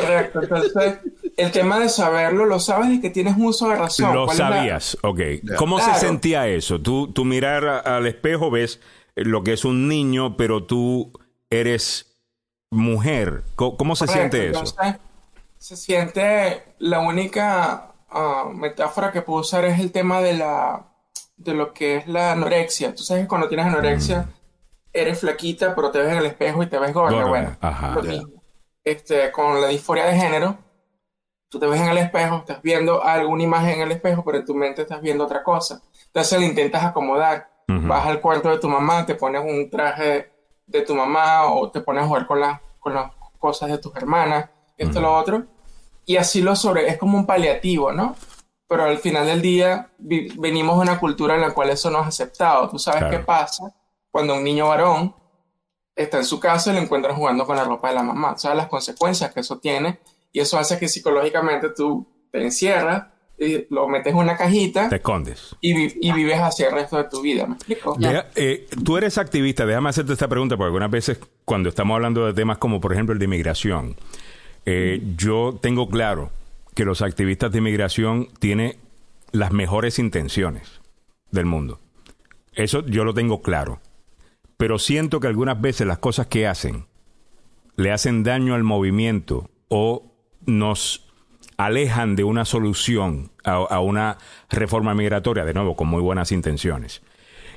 Correcto. Entonces, el tema de saberlo, lo sabes y que tienes uso de razón. Lo sabías, ok. ¿Cómo se sentía eso? Tú, tú mirar al espejo, ves lo que es un niño, pero tú eres mujer. ¿Cómo, se siente eso? se siente la única ah, metáfora que puedo usar es el tema de la de lo que es la anorexia. Tú sabes que cuando tienes anorexia mm. eres flaquita, pero te ves en el espejo y te ves gorda. Bueno, Este, con la disforia de género, tú te ves en el espejo, estás viendo alguna imagen en el espejo, pero en tu mente estás viendo otra cosa. Entonces le intentas acomodar. Vas al cuarto de tu mamá, te pones un traje de tu mamá o te pones a jugar con, con las cosas de tus hermanas, esto, lo otro y así lo sobre, es como un paliativo, ¿no? Pero al final del día venimos de una cultura en la cual eso no es aceptado. Tú sabes qué pasa cuando un niño varón está en su casa y lo encuentran jugando con la ropa de la mamá. Sabes las consecuencias que eso tiene y eso hace que psicológicamente tú te encierras y lo metes en una cajita. Te escondes. Y, vives así el resto de tu vida. ¿Me explico? Eh, tú eres activista. Déjame hacerte esta pregunta porque algunas veces cuando estamos hablando de temas como por ejemplo el de inmigración, eh, yo tengo claro que los activistas de inmigración tienen las mejores intenciones del mundo. Eso yo lo tengo claro. Pero siento que algunas veces las cosas que hacen le hacen daño al movimiento o nos alejan de una solución a, una reforma migratoria, de nuevo, con muy buenas intenciones.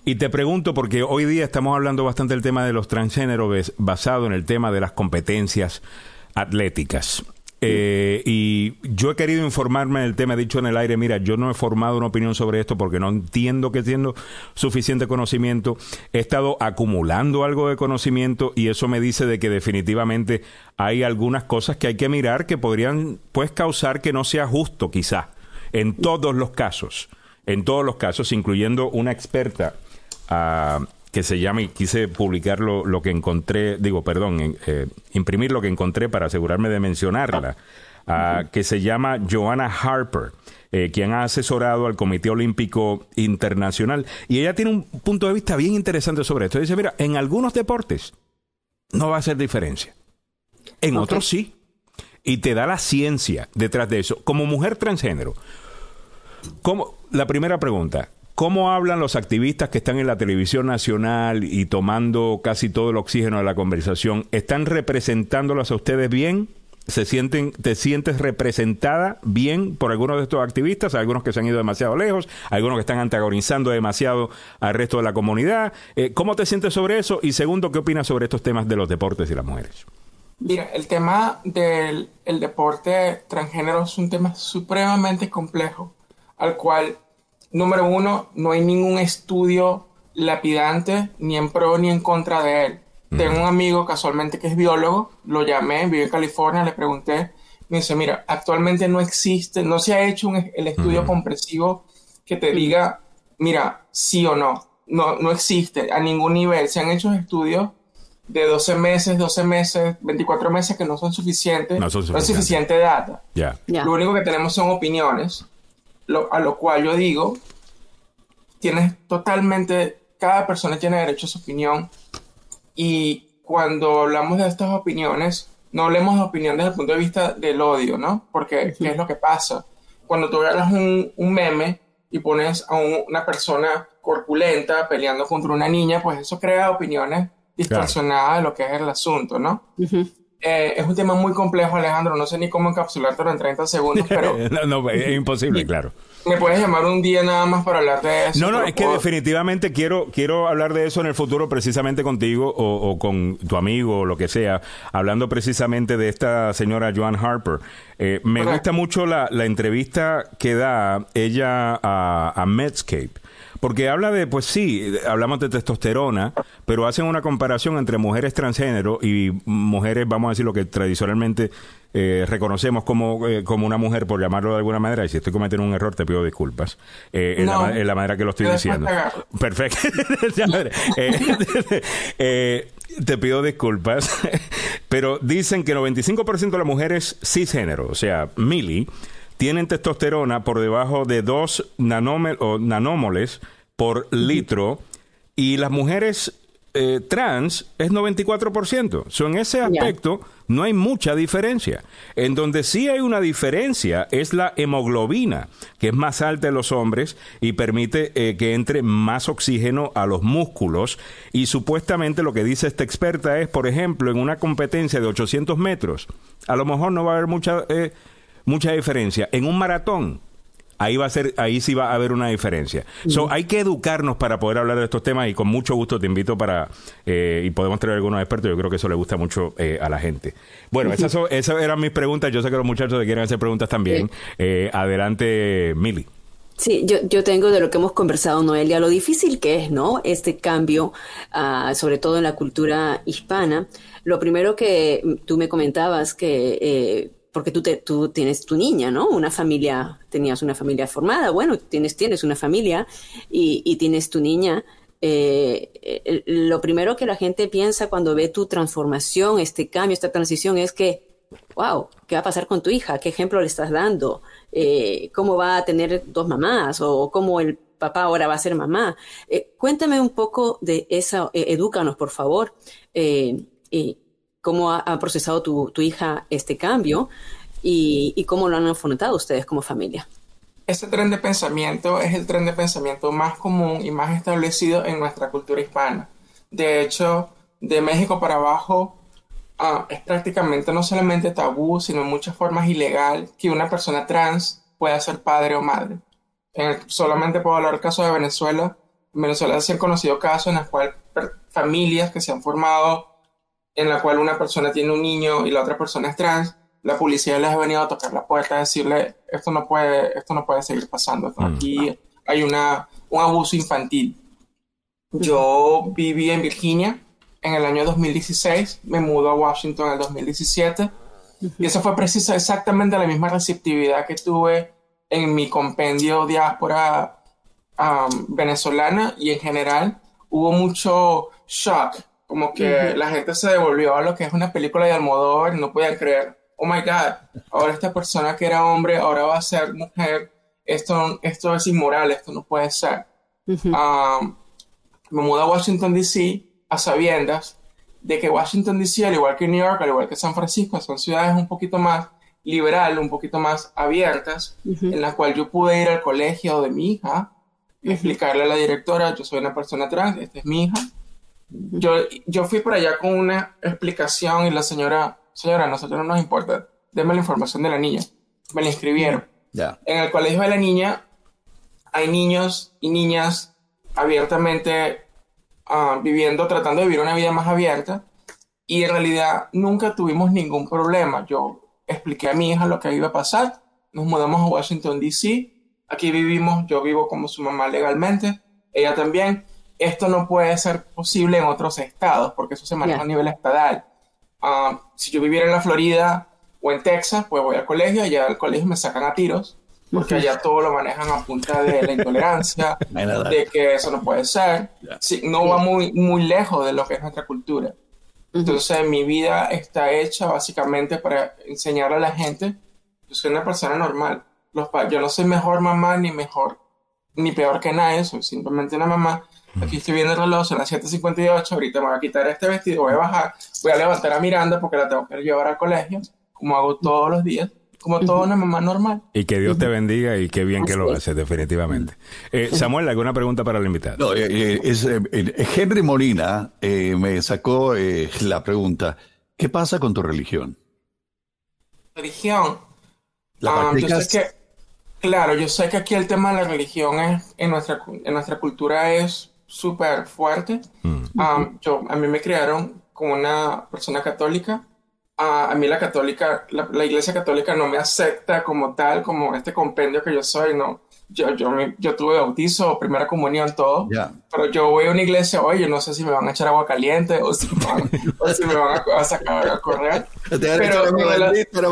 Y te pregunto, porque hoy día estamos hablando bastante del tema de los transgéneros basado en el tema de las competencias atléticas. Eh, y yo he querido informarme del tema, he dicho en el aire, mira, yo no he formado una opinión sobre esto porque no entiendo que tengo suficiente conocimiento. He estado acumulando algo de conocimiento y eso me dice de que definitivamente hay algunas cosas que hay que mirar que podrían pues causar que no sea justo quizá en todos los casos, en todos los casos, incluyendo una experta uh, que se llama, y quise publicar lo, que encontré, digo, perdón, eh, imprimir lo que encontré para asegurarme de mencionarla, que se llama Joanna Harper. Eh, quien ha asesorado al Comité Olímpico Internacional. Y ella tiene un punto de vista bien interesante sobre esto. Dice, mira, en algunos deportes no va a hacer diferencia. En otros sí. Y te da la ciencia detrás de eso. Como mujer transgénero, como, la primera pregunta, ¿Cómo hablan los activistas que están en la televisión nacional y tomando casi todo el oxígeno de la conversación? ¿Están representándolos a ustedes bien? ¿Se sienten, ¿Te sientes representada bien por algunos de estos activistas? Algunos que se han ido demasiado lejos, algunos que están antagonizando demasiado al resto de la comunidad. Eh, ¿Cómo te sientes sobre eso? Y segundo, ¿qué opinas sobre estos temas de los deportes y las mujeres? Mira, el tema del deporte transgénero es un tema supremamente complejo, al cual número uno, no hay ningún estudio lapidante ni en pro ni en contra de él. Tengo un amigo casualmente que es biólogo, lo llamé, vive en California, le pregunté, me dice, mira, actualmente no existe, no se ha hecho el estudio compresivo que te diga, mira, sí o no. No, no existe a ningún nivel. Se han hecho estudios de 12 meses, 12 meses, 24 meses que no son suficientes. No, son suficientes. no es suficiente data. Lo único que tenemos son opiniones, a lo cual yo digo, tienes totalmente, cada persona tiene derecho a su opinión y cuando hablamos de estas opiniones, no hablemos de opinión desde el punto de vista del odio, ¿no? Porque, ¿qué es lo que pasa? Cuando tú veas un, un meme y pones a una persona corpulenta peleando contra una niña, pues eso crea opiniones distorsionadas de lo que es el asunto, ¿no? Eh, es un tema muy complejo, Alejandro. No sé ni cómo encapsulártelo en 30 segundos, pero. no, no, es imposible, claro. ¿Me puedes llamar un día nada más para hablar de eso? No, no, es que definitivamente quiero, quiero hablar de eso en el futuro precisamente contigo o, con tu amigo o lo que sea, hablando precisamente de esta señora Joan Harper. Eh, me gusta mucho la, la, entrevista que da ella a, a Medscape porque habla de, pues sí, hablamos de testosterona, pero hacen una comparación entre mujeres transgénero y mujeres, vamos a decir, lo que tradicionalmente eh, reconocemos como, eh, como una mujer, por llamarlo de alguna manera, y si estoy cometiendo un error, te pido disculpas. Eh, en, la, manera que lo estoy diciendo. Perfecto. te pido disculpas. pero dicen que el 95% de las mujeres cisgénero, o sea, mili, tienen testosterona por debajo de 2 nanómoles por litro y las mujeres eh, trans es 94%. So, en ese aspecto no hay mucha diferencia. En donde sí hay una diferencia es la hemoglobina, que es más alta en los hombres y permite eh, que entre más oxígeno a los músculos. Y supuestamente lo que dice esta experta es, por ejemplo, en una competencia de 800 metros, a lo mejor no va a haber mucha... Eh, mucha diferencia. En un maratón, ahí va a ser, ahí sí va a haber una diferencia. So, hay que educarnos para poder hablar de estos temas y con mucho gusto te invito para eh, y podemos traer algunos expertos. Yo creo que eso le gusta mucho eh, a la gente. Bueno, esas, esas eran mis preguntas. Yo sé que los muchachos quieren hacer preguntas también. Eh, adelante, Mili. Sí, yo, yo tengo de lo que hemos conversado, Noelia, lo difícil que es, ¿no? Este cambio, ah, sobre todo en la cultura hispana. Lo primero que tú me comentabas que porque tú, te, tú tienes tu niña, ¿no? Una familia, tenías una familia formada, bueno, tienes, tienes una familia y, tienes tu niña. Eh, lo primero que la gente piensa cuando ve tu transformación, este cambio, esta transición, es que, wow, ¿qué va a pasar con tu hija? ¿Qué ejemplo le estás dando? Eh, ¿Cómo va a tener dos mamás? ¿O cómo el papá ahora va a ser mamá? Eh, cuéntame un poco de eso, edúcanos, por favor cómo ha, procesado tu, hija este cambio y, cómo lo han afrontado ustedes como familia. Este tren de pensamiento es el tren de pensamiento más común y más establecido en nuestra cultura hispana. De hecho, de México para abajo ah, es prácticamente no solamente tabú, sino en muchas formas ilegal que una persona trans pueda ser padre o madre. solamente puedo hablar del caso de Venezuela. En Venezuela se han conocido casos en los cuales familias que se han formado en la cual una persona tiene un niño y la otra persona es trans, la policía les ha venido a tocar la puerta a decirle esto no puede, esto no puede seguir pasando. Mm. Aquí hay una, un abuso infantil. Yo viví en Virginia en el año 2016, me mudo a Washington en el 2017 y eso fue preciso exactamente la misma receptividad que tuve en mi compendio diáspora um, venezolana y en general hubo mucho shock como que la gente se devolvió a lo que es una película de Almodóvar y no podían creer, oh my God, ahora esta persona que era hombre, ahora va a ser mujer, esto, esto es inmoral, esto no puede ser. Um, me mudé a Washington, D.C. a sabiendas de que Washington, D.C., al igual que New York, al igual que San Francisco, son ciudades un poquito más liberal, un poquito más abiertas, en las cuales yo pude ir al colegio de mi hija, explicarle a la directora, yo soy una persona trans, esta es mi hija, yo, yo fui por allá con una explicación y la señora, señora, a nosotros no nos importa, déme la información de la niña. Me la inscribieron. En el colegio de la niña hay niños y niñas abiertamente ah, viviendo, tratando de vivir una vida más abierta y en realidad nunca tuvimos ningún problema. Yo expliqué a mi hija lo que iba a pasar, nos mudamos a Washington, D.C., aquí vivimos, yo vivo como su mamá legalmente, ella también, esto no puede ser posible en otros estados, porque eso se maneja a nivel estatal. Ah, si yo viviera en la Florida o en Texas, pues voy al colegio, allá al colegio me sacan a tiros, porque allá todo lo manejan a punta de la intolerancia, de que eso no puede ser, no va muy, muy lejos de lo que es nuestra cultura. Entonces mi vida está hecha básicamente para enseñarle a la gente, yo soy una persona normal, Los, yo no soy mejor mamá ni mejor ni peor que nadie, soy simplemente una mamá. Aquí estoy viendo el reloj, son las 7.58, ahorita me voy a quitar este vestido, voy a bajar, voy a levantar a Miranda porque la tengo que llevar al colegio, como hago todos los días como toda una mamá normal. Y que Dios te bendiga y qué bien que lo haces, definitivamente. Eh, Samuel, ¿alguna pregunta para el invitado? No, eh, eh, Henry Molina me sacó la pregunta, ¿qué pasa con tu religión? Religión. ¿La um, yo sé que, claro, yo sé que aquí el tema de la religión es, en nuestra, en nuestra cultura es súper fuerte. Mm. Um, yo, a mí me criaron como una persona católica a, mí la católica, la, iglesia católica no me acepta como tal, como este compendio que yo soy, no. Yo, yo, yo tuve bautizo, primera comunión, todo. Pero yo voy a una iglesia, oye, no sé si me van a echar agua caliente o si, o si me van a, sacar a correr. Pero,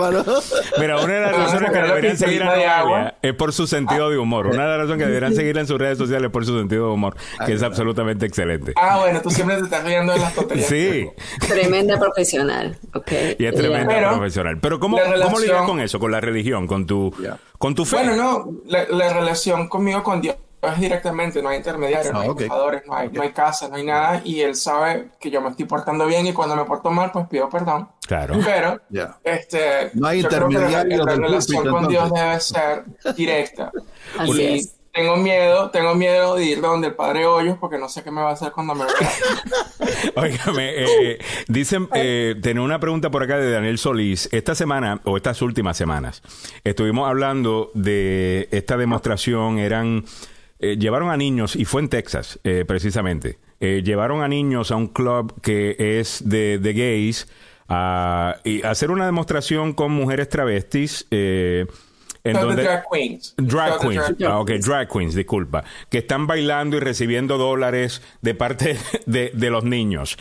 Mira, una de las razones que deberían seguir a agua es por su sentido de humor. Una de las razones que deberían seguir en sus redes sociales es por su sentido de humor, que es absolutamente excelente. Ah, bueno, tú siempre te estás riendo de las tonterías. Sí. Tremenda profesional, ok. Y es tremenda profesional. Pero ¿cómo, ¿cómo lidias con eso, con la religión, con tu, con tu fe? Bueno, no, la, la relación conmigo con Dios es directamente, no hay intermediarios, no hay okay. no hay, no hay casa, no hay nada, y él sabe que yo me estoy portando bien y cuando me porto mal, pues pido perdón. Claro. Pero, este, no hay intermediarios. La, relación con Dios debe ser directa. y tengo miedo, tengo miedo de ir donde el padre Hoyos porque no sé qué me va a hacer cuando me vea. Óigame, eh, dicen, eh, tengo una pregunta por acá de Daniel Solís. Esta semana, o estas últimas semanas, estuvimos hablando de esta demostración, eran eh, llevaron a niños, y fue en Texas eh, precisamente, eh, llevaron a niños a un club que es de, gays a, y hacer una demostración con mujeres travestis. en donde, drag queens. Drag queens. Ah, ok, drag queens, disculpa. Que están bailando y recibiendo dólares de parte de, los niños.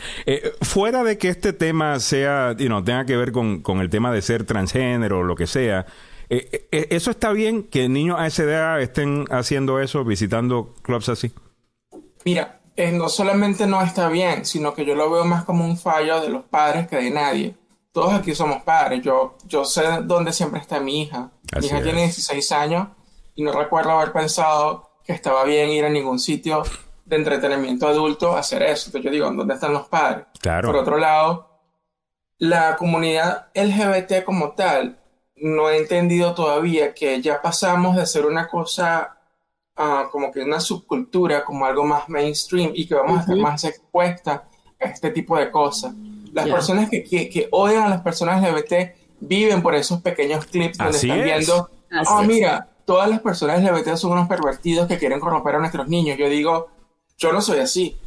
fuera de que este tema sea, you tenga que ver con, con el tema de ser transgénero o lo que sea, eh, eh, eh, ¿Eso está bien que niños a esa edad estén haciendo eso, visitando clubs así? Mira, no solamente no está bien, sino que yo lo veo más como un fallo de los padres que de nadie. Todos aquí somos padres. Yo, yo sé dónde siempre está mi hija. mi hija tiene 16 años y no recuerdo haber pensado que estaba bien ir a ningún sitio de entretenimiento adulto a hacer eso. Entonces yo digo, ¿dónde están los padres? Claro. Por otro lado, la comunidad LGBT como tal no he entendido todavía que ya pasamos de ser una cosa ah, como que una subcultura, como algo más mainstream y que vamos a estar más expuestas a este tipo de cosas. Las personas que, que, odian a las personas LGBT viven por esos pequeños clips donde están viendo, oh, mira, todas las personas LGBT son unos pervertidos que quieren corromper a nuestros niños. Yo digo, yo no soy así.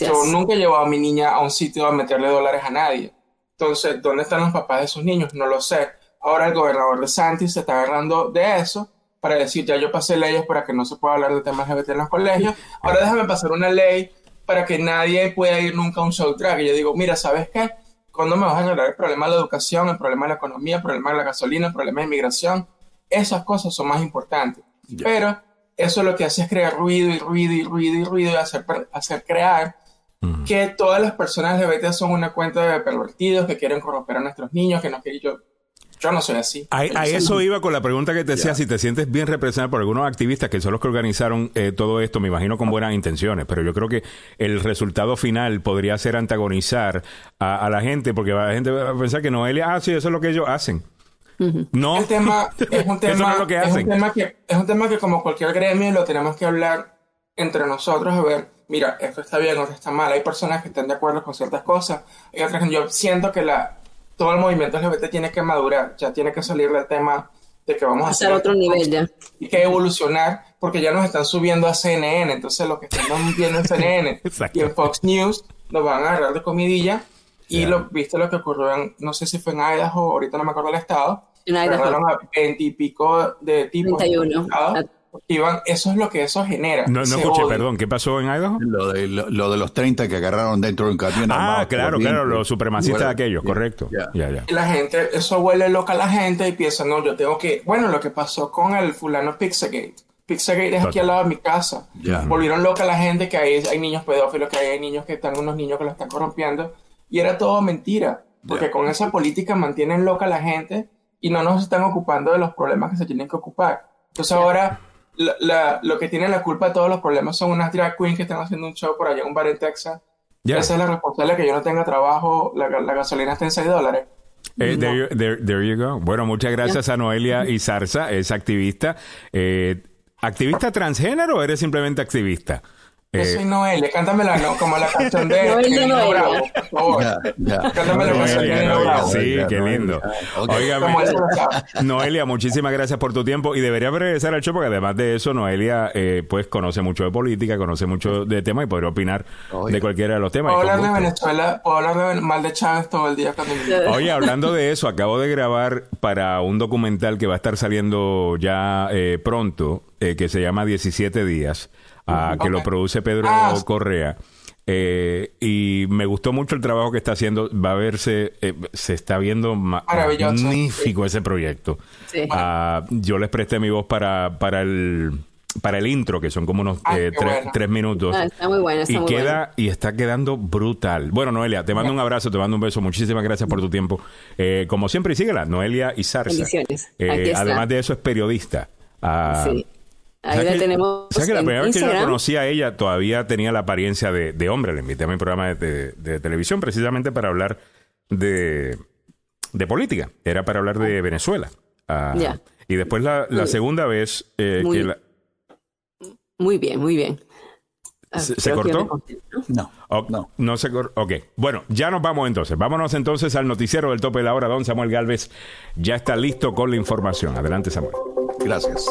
yo nunca he llevado a mi niña a un sitio a meterle dólares a nadie. Entonces, ¿dónde están los papás de esos niños? No lo sé Ahora el gobernador de Santis se está agarrando de eso para decir, ya yo pasé leyes para que no se pueda hablar de temas LGBT en los colegios, ahora déjame pasar una ley para que nadie pueda ir nunca a un show drag. Y yo digo, mira, ¿sabes qué? ¿Cuándo me vas a arreglar el problema de la educación, el problema de la economía, el problema de la gasolina, el problema de inmigración? Esas cosas son más importantes. Pero eso lo que hace es crear ruido y ruido y ruido y ruido y hacer, hacer crear que todas las personas LGBT son una cuenta de pervertidos que quieren corromper a nuestros niños, que no quieren yo yo no soy así. A, eso iba con la pregunta que te decía, si te sientes bien representado por algunos activistas que son los que organizaron eh, todo esto, me imagino con buenas intenciones, pero yo creo que el resultado final podría ser antagonizar a, la gente, porque la gente va a pensar que Noelia, ah, sí, eso es lo que ellos hacen. No, es un tema, que es un tema que es un tema que como cualquier gremio lo tenemos que hablar entre nosotros a ver, mira, esto está bien, esto está mal. Hay personas que están de acuerdo con ciertas cosas, hay otras que yo siento que la todo el movimiento LGBT tiene que madurar, ya tiene que salir del tema de que vamos a hacer otro nivel ya. Y que evolucionar, porque ya nos están subiendo a CNN, entonces lo que estamos viendo en CNN y en Fox News nos van a agarrar de comidilla. Y lo, viste lo que ocurrió en, no sé si fue en Idaho, ahorita no me acuerdo el estado. En Idaho. a 20 y pico de tipos. 31. Iván, eso es lo que eso genera. No, no escuché, perdón, ¿qué pasó en Idaho? Lo de, lo, de los 30 que agarraron dentro de un camión. Ah, claro, claro, los supremacistas de aquellos, correcto. La gente, eso huele loca a la gente y piensa, no, yo tengo que. Bueno, lo que pasó con el fulano Pixagate. Pixagate es aquí al lado de mi casa. Volvieron loca a la gente que hay, hay niños pedófilos, que hay niños que están, unos niños que lo están corrompiendo. Y era todo mentira. Porque con esa política mantienen loca a la gente y no nos están ocupando de los problemas que se tienen que ocupar. Entonces ahora lo que tiene la culpa de todos los problemas son unas drag queens que están haciendo un show por allá en un bar en Texas. Esa es la responsable de que yo no tenga trabajo, la, gasolina está en 6 dólares. Eh, there, you, go. Bueno, muchas gracias a Noelia y Zarza, es activista. Eh, ¿Activista transgénero o eres simplemente activista? Yo soy Noelia, cántamela no, como la canción de Noelia, Noelia. Bravo, por favor. Cántamela la canción de Bravo. Sí, qué lindo. Oiga, Noelia, muchísimas gracias por tu tiempo y debería regresar al show porque además de eso, Noelia eh, pues conoce mucho de política, conoce mucho de temas y podría opinar de cualquiera de los temas. Puedo hablar de Venezuela, puedo hablar de mal de Chávez todo el día. Oye, hablando de eso, acabo de grabar para un documental que va a estar saliendo ya eh, pronto, eh, que se llama 17 días que lo produce Pedro ah. Correa. Eh, y me gustó mucho el trabajo que está haciendo. Va a verse, eh, se está viendo magnífico ese proyecto. Ah, yo les presté mi voz para, para el para el intro, que son como unos eh, tres, minutos. Ah, está muy bueno, y queda, y está quedando brutal. Bueno, Noelia, te mando un abrazo, te mando un beso. Muchísimas gracias por tu tiempo. como siempre, y síguela, Noelia y Sarsa. además de eso, es periodista. sí. Ahí la tenemos. O que la primera vez que yo la conocí a ella todavía tenía la apariencia de, hombre. Le invité a mi programa de, televisión precisamente para hablar de, política. Era para hablar de Venezuela. Ah, y después la, segunda vez eh, muy, que la... Muy bien, muy bien. Ah, ¿Se, cortó? No, no. No se cortó. Ok. Bueno, ya nos vamos entonces. Vámonos entonces al noticiero del tope de la hora. Don Samuel Galvez ya está listo con la información. Adelante, Samuel. Gracias.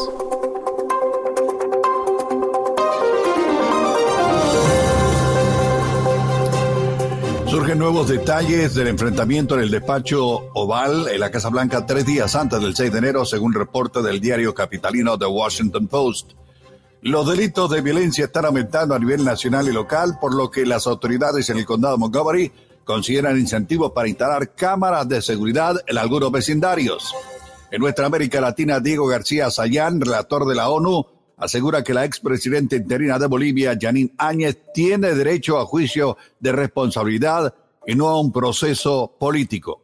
Nuevos detalles del enfrentamiento en el despacho Oval en la Casa Blanca tres días antes del 6 de enero, según reporte del diario capitalino The Washington Post. Los delitos de violencia están aumentando a nivel nacional y local, por lo que las autoridades en el condado Montgomery consideran incentivos para instalar cámaras de seguridad en algunos vecindarios. En nuestra América Latina, Diego García Sayán, relator de la ONU, asegura que la expresidenta interina de Bolivia, Janine Áñez, tiene derecho a juicio de responsabilidad y no a un proceso político.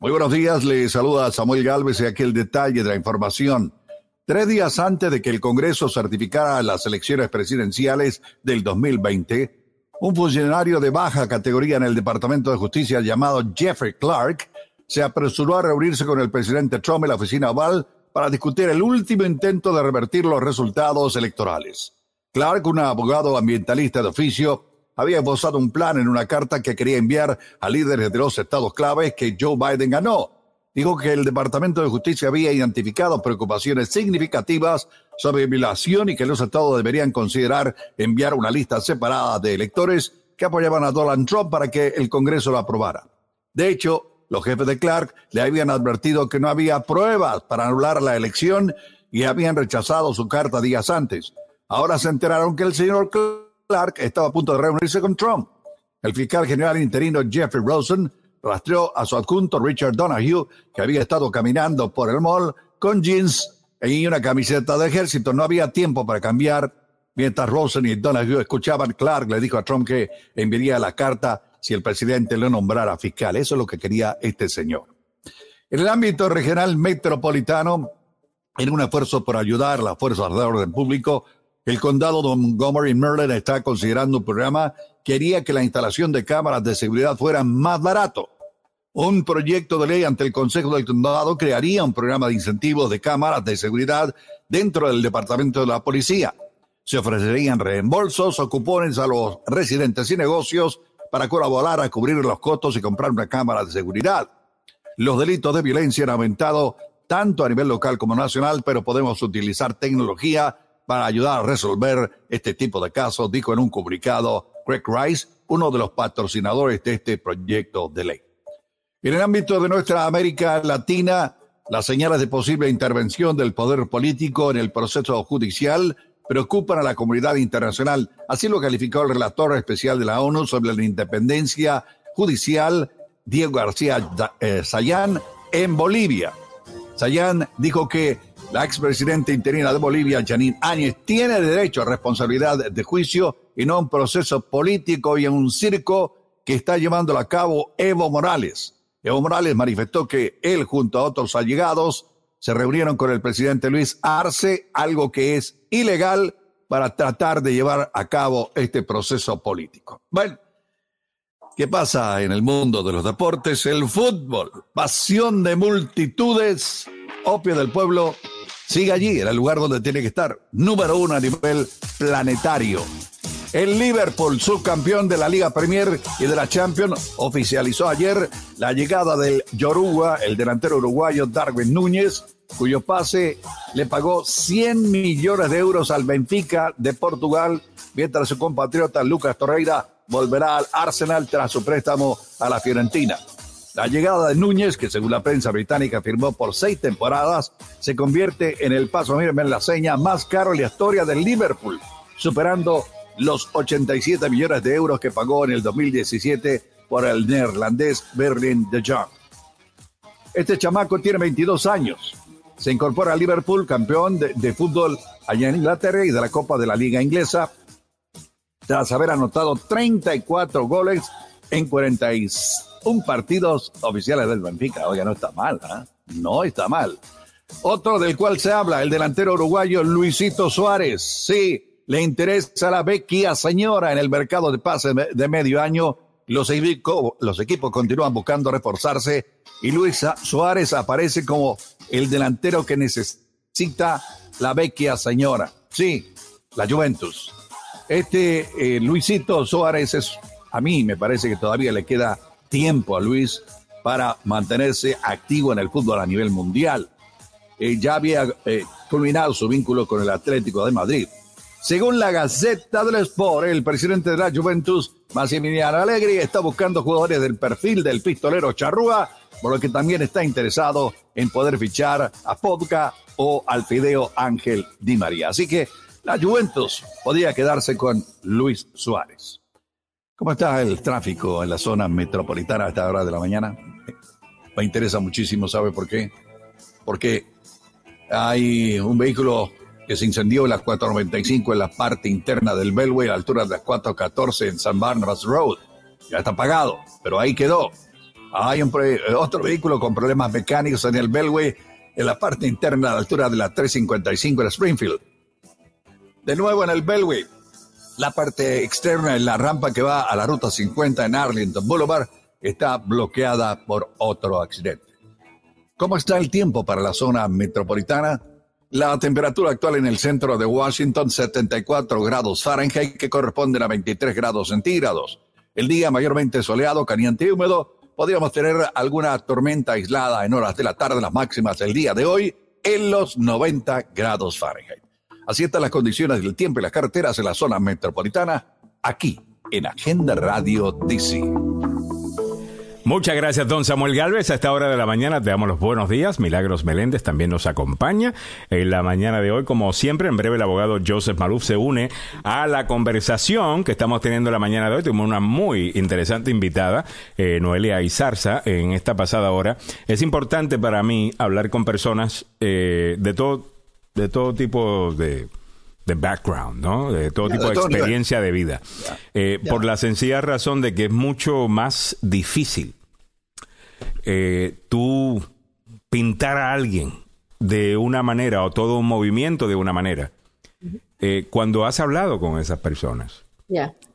Muy buenos días, le saluda Samuel Galvez y aquí el detalle de la información. Tres días antes de que el Congreso certificara las elecciones presidenciales del 2020, un funcionario de baja categoría en el Departamento de Justicia llamado Jeffrey Clark se apresuró a reunirse con el presidente Trump en la oficina oval para discutir el último intento de revertir los resultados electorales. Clark, un abogado ambientalista de oficio, había esbozado un plan en una carta que quería enviar a líderes de los estados claves que Joe Biden ganó. Dijo que el Departamento de Justicia había identificado preocupaciones significativas sobre violación y que los estados deberían considerar enviar una lista separada de electores que apoyaban a Donald Trump para que el Congreso lo aprobara. De hecho, los jefes de Clark le habían advertido que no había pruebas para anular la elección y habían rechazado su carta días antes. Ahora se enteraron que el señor Clark estaba a punto de reunirse con Trump. El fiscal general interino Jeffrey Rosen rastreó a su adjunto Richard Donahue, que había estado caminando por el mall con jeans y una camiseta de ejército. No había tiempo para cambiar. Mientras Rosen y Donahue escuchaban, Clark le dijo a Trump que enviaría la carta si el presidente lo nombrara fiscal. Eso es lo que quería este señor. En el ámbito regional metropolitano, en un esfuerzo por ayudar a las fuerzas de orden público, el condado de Montgomery Maryland está considerando un programa que haría que la instalación de cámaras de seguridad fuera más barato. Un proyecto de ley ante el Consejo del Condado crearía un programa de incentivos de cámaras de seguridad dentro del Departamento de la Policía. Se ofrecerían reembolsos o cupones a los residentes y negocios para colaborar a cubrir los costos y comprar una cámara de seguridad. Los delitos de violencia han aumentado tanto a nivel local como nacional, pero podemos utilizar tecnología para ayudar a resolver este tipo de casos, dijo en un comunicado Greg Rice, uno de los patrocinadores de este proyecto de ley. En el ámbito de nuestra América Latina, Las señales de posible intervención del poder político en el proceso judicial preocupan a la comunidad internacional. Así lo calificó el relator especial de la ONU sobre la independencia judicial, Diego García eh, Sayán, en Bolivia. Sayán dijo que la expresidenta interina de Bolivia, Janine Áñez, tiene derecho a responsabilidad de juicio y no a un proceso político y en un circo que está llevando a cabo Evo Morales. Evo Morales manifestó que él, junto a otros allegados, se reunieron con el presidente Luis Arce, algo que es ilegal para tratar de llevar a cabo este proceso político. Bueno, ¿qué pasa en el mundo de los deportes? El fútbol, pasión de multitudes, opio del pueblo, sigue allí, en el lugar donde tiene que estar, número uno a nivel planetario. El Liverpool, subcampeón de la Liga Premier y de la Champions, oficializó ayer la llegada del Yoruba, el delantero uruguayo Darwin Núñez, cuyo pase le pagó 100 millones de euros al Benfica de Portugal, mientras su compatriota Lucas Torreira volverá al Arsenal tras su préstamo a la Fiorentina. La llegada de Núñez, que según la prensa británica firmó por seis temporadas, se convierte en el paso, mírenme en la seña, más caro en la historia del Liverpool, superando los 87 millones de euros que pagó en el 2017 por el neerlandés Berlin de Jong. Este chamaco tiene 22 años. Se incorpora a Liverpool, campeón de, fútbol allá en Inglaterra y de la Copa de la Liga Inglesa, tras haber anotado 34 goles en 41 partidos oficiales del Benfica. Oiga, no está mal, ¿eh? No está mal. Otro del cual se habla, el delantero uruguayo Luisito Suárez. Sí, le interesa la vecchia señora en el mercado de pases de medio año. Los, los equipos continúan buscando reforzarse y Luis Suárez aparece como el delantero que necesita la vecchia señora. Sí, la Juventus. Este eh, Luisito Suárez es, a mí me parece que todavía le queda tiempo a Luis para mantenerse activo en el fútbol a nivel mundial. Eh, ya había eh, culminado su vínculo con el Atlético de Madrid. Según la Gaceta del Sport, el presidente de la Juventus, Massimiliano Allegri, está buscando jugadores del perfil del pistolero Charrúa, por lo que también está interesado en poder fichar a Podca o al Fideo Ángel Di María. Así que la Juventus podría quedarse con Luis Suárez. ¿Cómo está el tráfico en la zona metropolitana a esta hora de la mañana? Me interesa muchísimo, ¿sabe por qué? Porque hay un vehículo que se incendió en las 495 en la parte interna del Belway a la altura de las 414 en San Barnabas Road. Ya está apagado, pero ahí quedó. Hay un, otro vehículo con problemas mecánicos en el Belway en la parte interna a la altura de la 355 en Springfield. De nuevo en el Belway, la parte externa en la rampa que va a la ruta 50 en Arlington Boulevard está bloqueada por otro accidente. ¿Cómo está el tiempo para la zona metropolitana? La temperatura actual en el centro de Washington, 74 grados Fahrenheit, que corresponden a 23 grados centígrados. El día mayormente soleado, caliente y húmedo. Podríamos tener alguna tormenta aislada en horas de la tarde, las máximas del día de hoy, en los 90 grados Fahrenheit. Así están las condiciones del tiempo y las carreteras en la zona metropolitana, aquí en Agenda Radio DC. Muchas gracias, don Samuel Galvez. A esta hora de la mañana te damos los buenos días. Milagros Meléndez también nos acompaña en la mañana de hoy. Como siempre, en breve el abogado Joseph Maluf se une a la conversación que estamos teniendo la mañana de hoy. Tuvimos una muy interesante invitada, eh, Noelia Izarza, en esta pasada hora. Es importante para mí hablar con personas eh, de todo, de todo tipo de background, ¿no? De todo tipo de, experiencia de vida. Eh, por la sencilla razón de que es mucho más difícil eh, tú pintar a alguien de una manera o todo un movimiento de una manera eh, cuando has hablado con esas personas.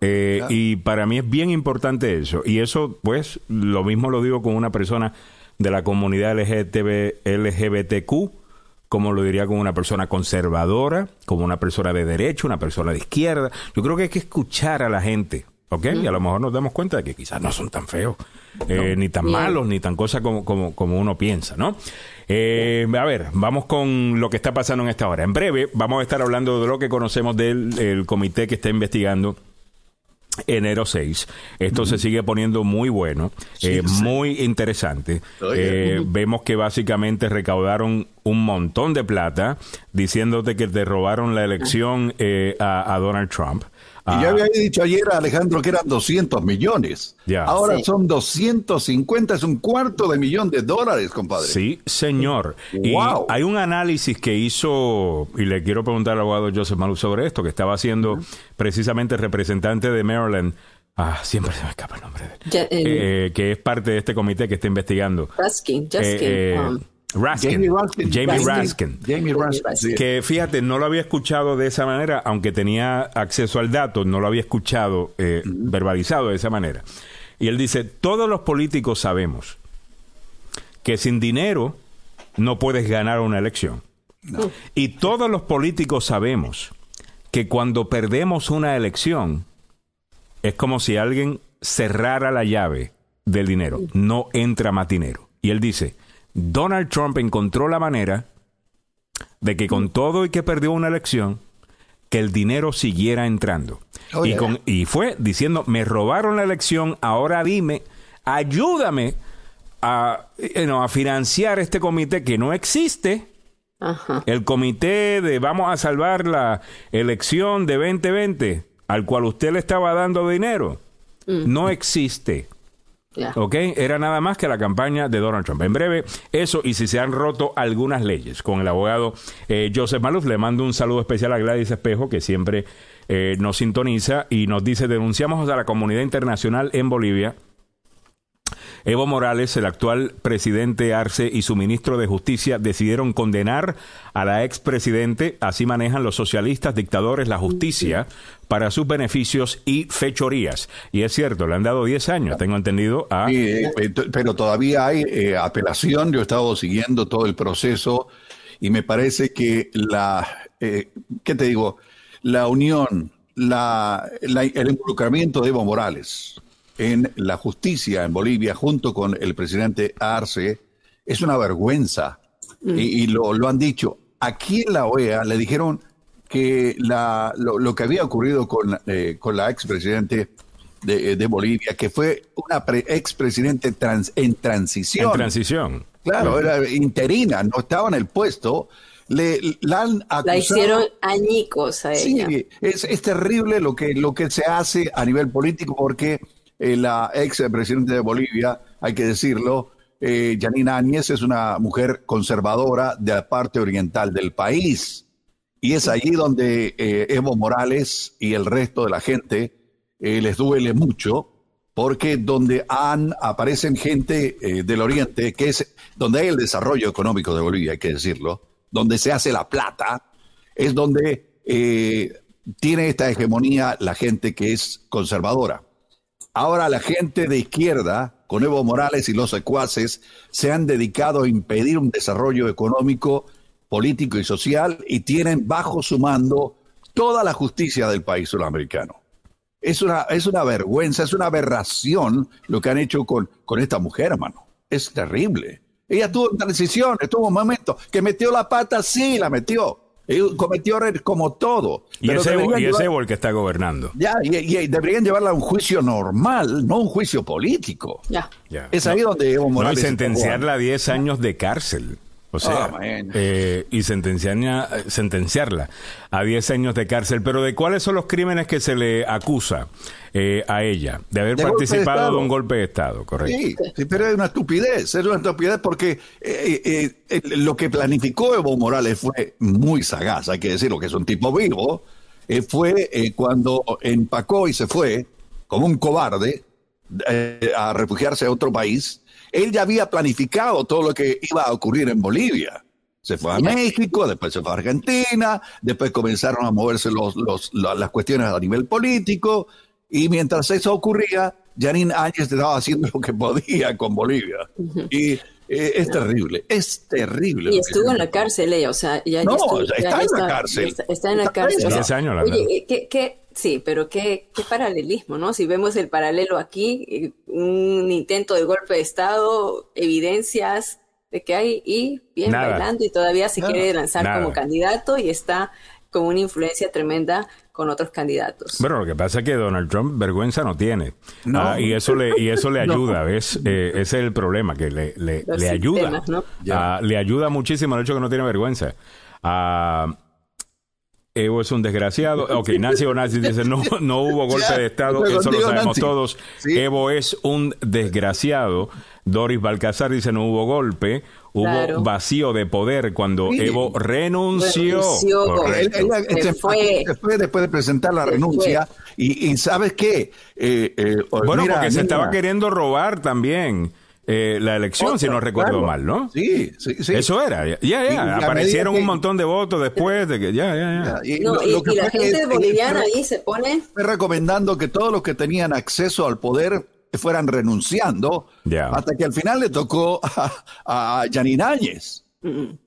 Eh, y para mí es bien importante eso. Y eso, pues, lo mismo lo digo con una persona de la comunidad LGBTQ, como lo diría con una persona conservadora, como una persona de derecha, una persona de izquierda. Yo creo que hay que escuchar a la gente ¿Ok? Y a lo mejor nos damos cuenta de que quizás no son tan feos, eh, ni tan malos, ni tan cosas como, como, como uno piensa, ¿no? Eh, a ver, vamos con lo que está pasando en esta hora. En breve vamos a estar hablando de lo que conocemos del comité que está investigando enero 6. Esto se sigue poniendo muy bueno, eh, muy interesante. Eh, vemos que básicamente recaudaron un montón de plata diciéndote que te robaron la elección eh, a, Donald Trump. Y ya ah. había dicho ayer, Alejandro, que eran 200 millones. Ahora son 250, es un cuarto de millón de dólares, compadre. Sí, señor. Y hay un análisis que hizo, y le quiero preguntar al abogado Joseph Malou sobre esto, que estaba haciendo precisamente representante de Maryland. Ah, siempre se me escapa el nombre de él. Eh, que es parte de este comité que está investigando. Raskin, eh, um, Raskin. Jamie Raskin. Jamie Raskin. Que fíjate, no lo había escuchado de esa manera, aunque tenía acceso al dato, no lo había escuchado eh, verbalizado de esa manera. Y él dice, todos los políticos sabemos que sin dinero no puedes ganar una elección. Y todos los políticos sabemos que cuando perdemos una elección es como si alguien cerrara la llave del dinero. No entra más dinero. Y él dice, Donald Trump encontró la manera de que con todo y que perdió una elección, que el dinero siguiera entrando. Oh, y, con, y fue diciendo, me robaron la elección, ahora dime, ayúdame a, eh, a financiar este comité que no existe. El comité de vamos a salvar la elección de 2020, al cual usted le estaba dando dinero, mm. no existe. ¿Ok? Era nada más que la campaña de Donald Trump. En breve, eso y si se han roto algunas leyes. Con el abogado eh, Joseph Maluf le mando un saludo especial a Gladys Espejo, que siempre eh, nos sintoniza y nos dice, denunciamos a la comunidad internacional en Bolivia Evo Morales, el actual presidente Arce y su ministro de Justicia decidieron condenar a la expresidente. Así manejan los socialistas dictadores la justicia para sus beneficios y fechorías. Y es cierto, le han dado 10 años, tengo entendido. Eh, pero todavía hay eh, apelación. Yo he estado siguiendo todo el proceso y me parece que la... Eh, ¿Qué te digo? La unión, la, el involucramiento de Evo Morales en la justicia en Bolivia junto con el presidente Arce es una vergüenza. Mm. Y, lo, han dicho. Aquí en la OEA le dijeron que la, lo, que había ocurrido con, eh, con la expresidente de, de Bolivia, que fue una expresidente trans, en transición. En transición. Claro, era interina, no estaba en el puesto. Le, la, han la hicieron añicos a ella. Sí, es, es terrible lo que, lo que se hace a nivel político porque eh, la ex presidente de Bolivia, hay que decirlo, eh, Janina Áñez es una mujer conservadora de la parte oriental del país. Y es allí donde eh, Evo Morales y el resto de la gente les duele mucho, porque donde han, aparecen gente del oriente, que es donde hay el desarrollo económico de Bolivia, hay que decirlo, donde se hace la plata, es donde tiene esta hegemonía la gente que es conservadora. Ahora la gente de izquierda, con Evo Morales y los secuaces, se han dedicado a impedir un desarrollo económico, político y social y tienen bajo su mando toda la justicia del país sudamericano. Es una, es una vergüenza, es una aberración lo que han hecho con, con esta mujer, hermano. Es terrible. Ella tuvo una decisión, tuvo un momento que metió la pata, sí, la metió cometió errores como todo. Y ese Evo el que está gobernando. Ya, y, deberían llevarla a un juicio normal, no un juicio político. Ya. Es ahí donde Evo Morales. No, y sentenciarla a 10 años de cárcel. O sea, ah, eh, y sentenciarla, sentenciarla a 10 años de cárcel. Pero ¿de cuáles son los crímenes que se le acusa eh, a ella? De haber participado de, un golpe de Estado, correcto. Sí, pero es una estupidez, es una estupidez porque eh, lo que planificó Evo Morales fue muy sagaz, hay que decirlo, que es un tipo vivo. fue cuando empacó y se fue como un cobarde a refugiarse a otro país él ya había planificado todo lo que iba a ocurrir en Bolivia. Se fue a México, después se fue a Argentina, después comenzaron a moverse los, las cuestiones a nivel político, y mientras eso ocurría, Janine Áñez estaba haciendo lo que podía con Bolivia. Y eh, es terrible, es terrible. Y estuvo en la cárcel ella, o sea, ya, no, está, en la cárcel. Está, en la cárcel. años, Oye, ¿qué, qué, Sí, pero qué, qué paralelismo, ¿no? Si vemos el paralelo aquí, eh, un intento de golpe de Estado, evidencias de que hay y bien bailando y todavía se quiere lanzar como candidato y está con una influencia tremenda con otros candidatos. Bueno, lo que pasa es que Donald Trump vergüenza no tiene. Ah, y eso le, y eso le ayuda, ¿ves? Eh, ese es el problema, que le, le, le ayuda. Ah, le ayuda muchísimo el hecho que no tiene vergüenza. Ah, Evo es un desgraciado. Ok, Nancy Nancy dice, no, no hubo golpe de Estado, eso lo sabemos todos. Evo es un desgraciado. Doris Balcazar dice, no hubo golpe. Hubo vacío de poder cuando Evo renunció. fue. después de presentar la renuncia. Y, ¿sabes qué? Eh, eh, bueno, porque se estaba queriendo robar también. Eh, la elección, si no recuerdo mal, ¿no? Sí, sí, sí. Eso era. Ya, ya. Aparecieron un montón de votos después de que. Ya, ya, ya. Y, la gente boliviana ahí se pone. Recomendando que todos los que tenían acceso al poder fueran renunciando. Hasta que al final le tocó a, a Áñez.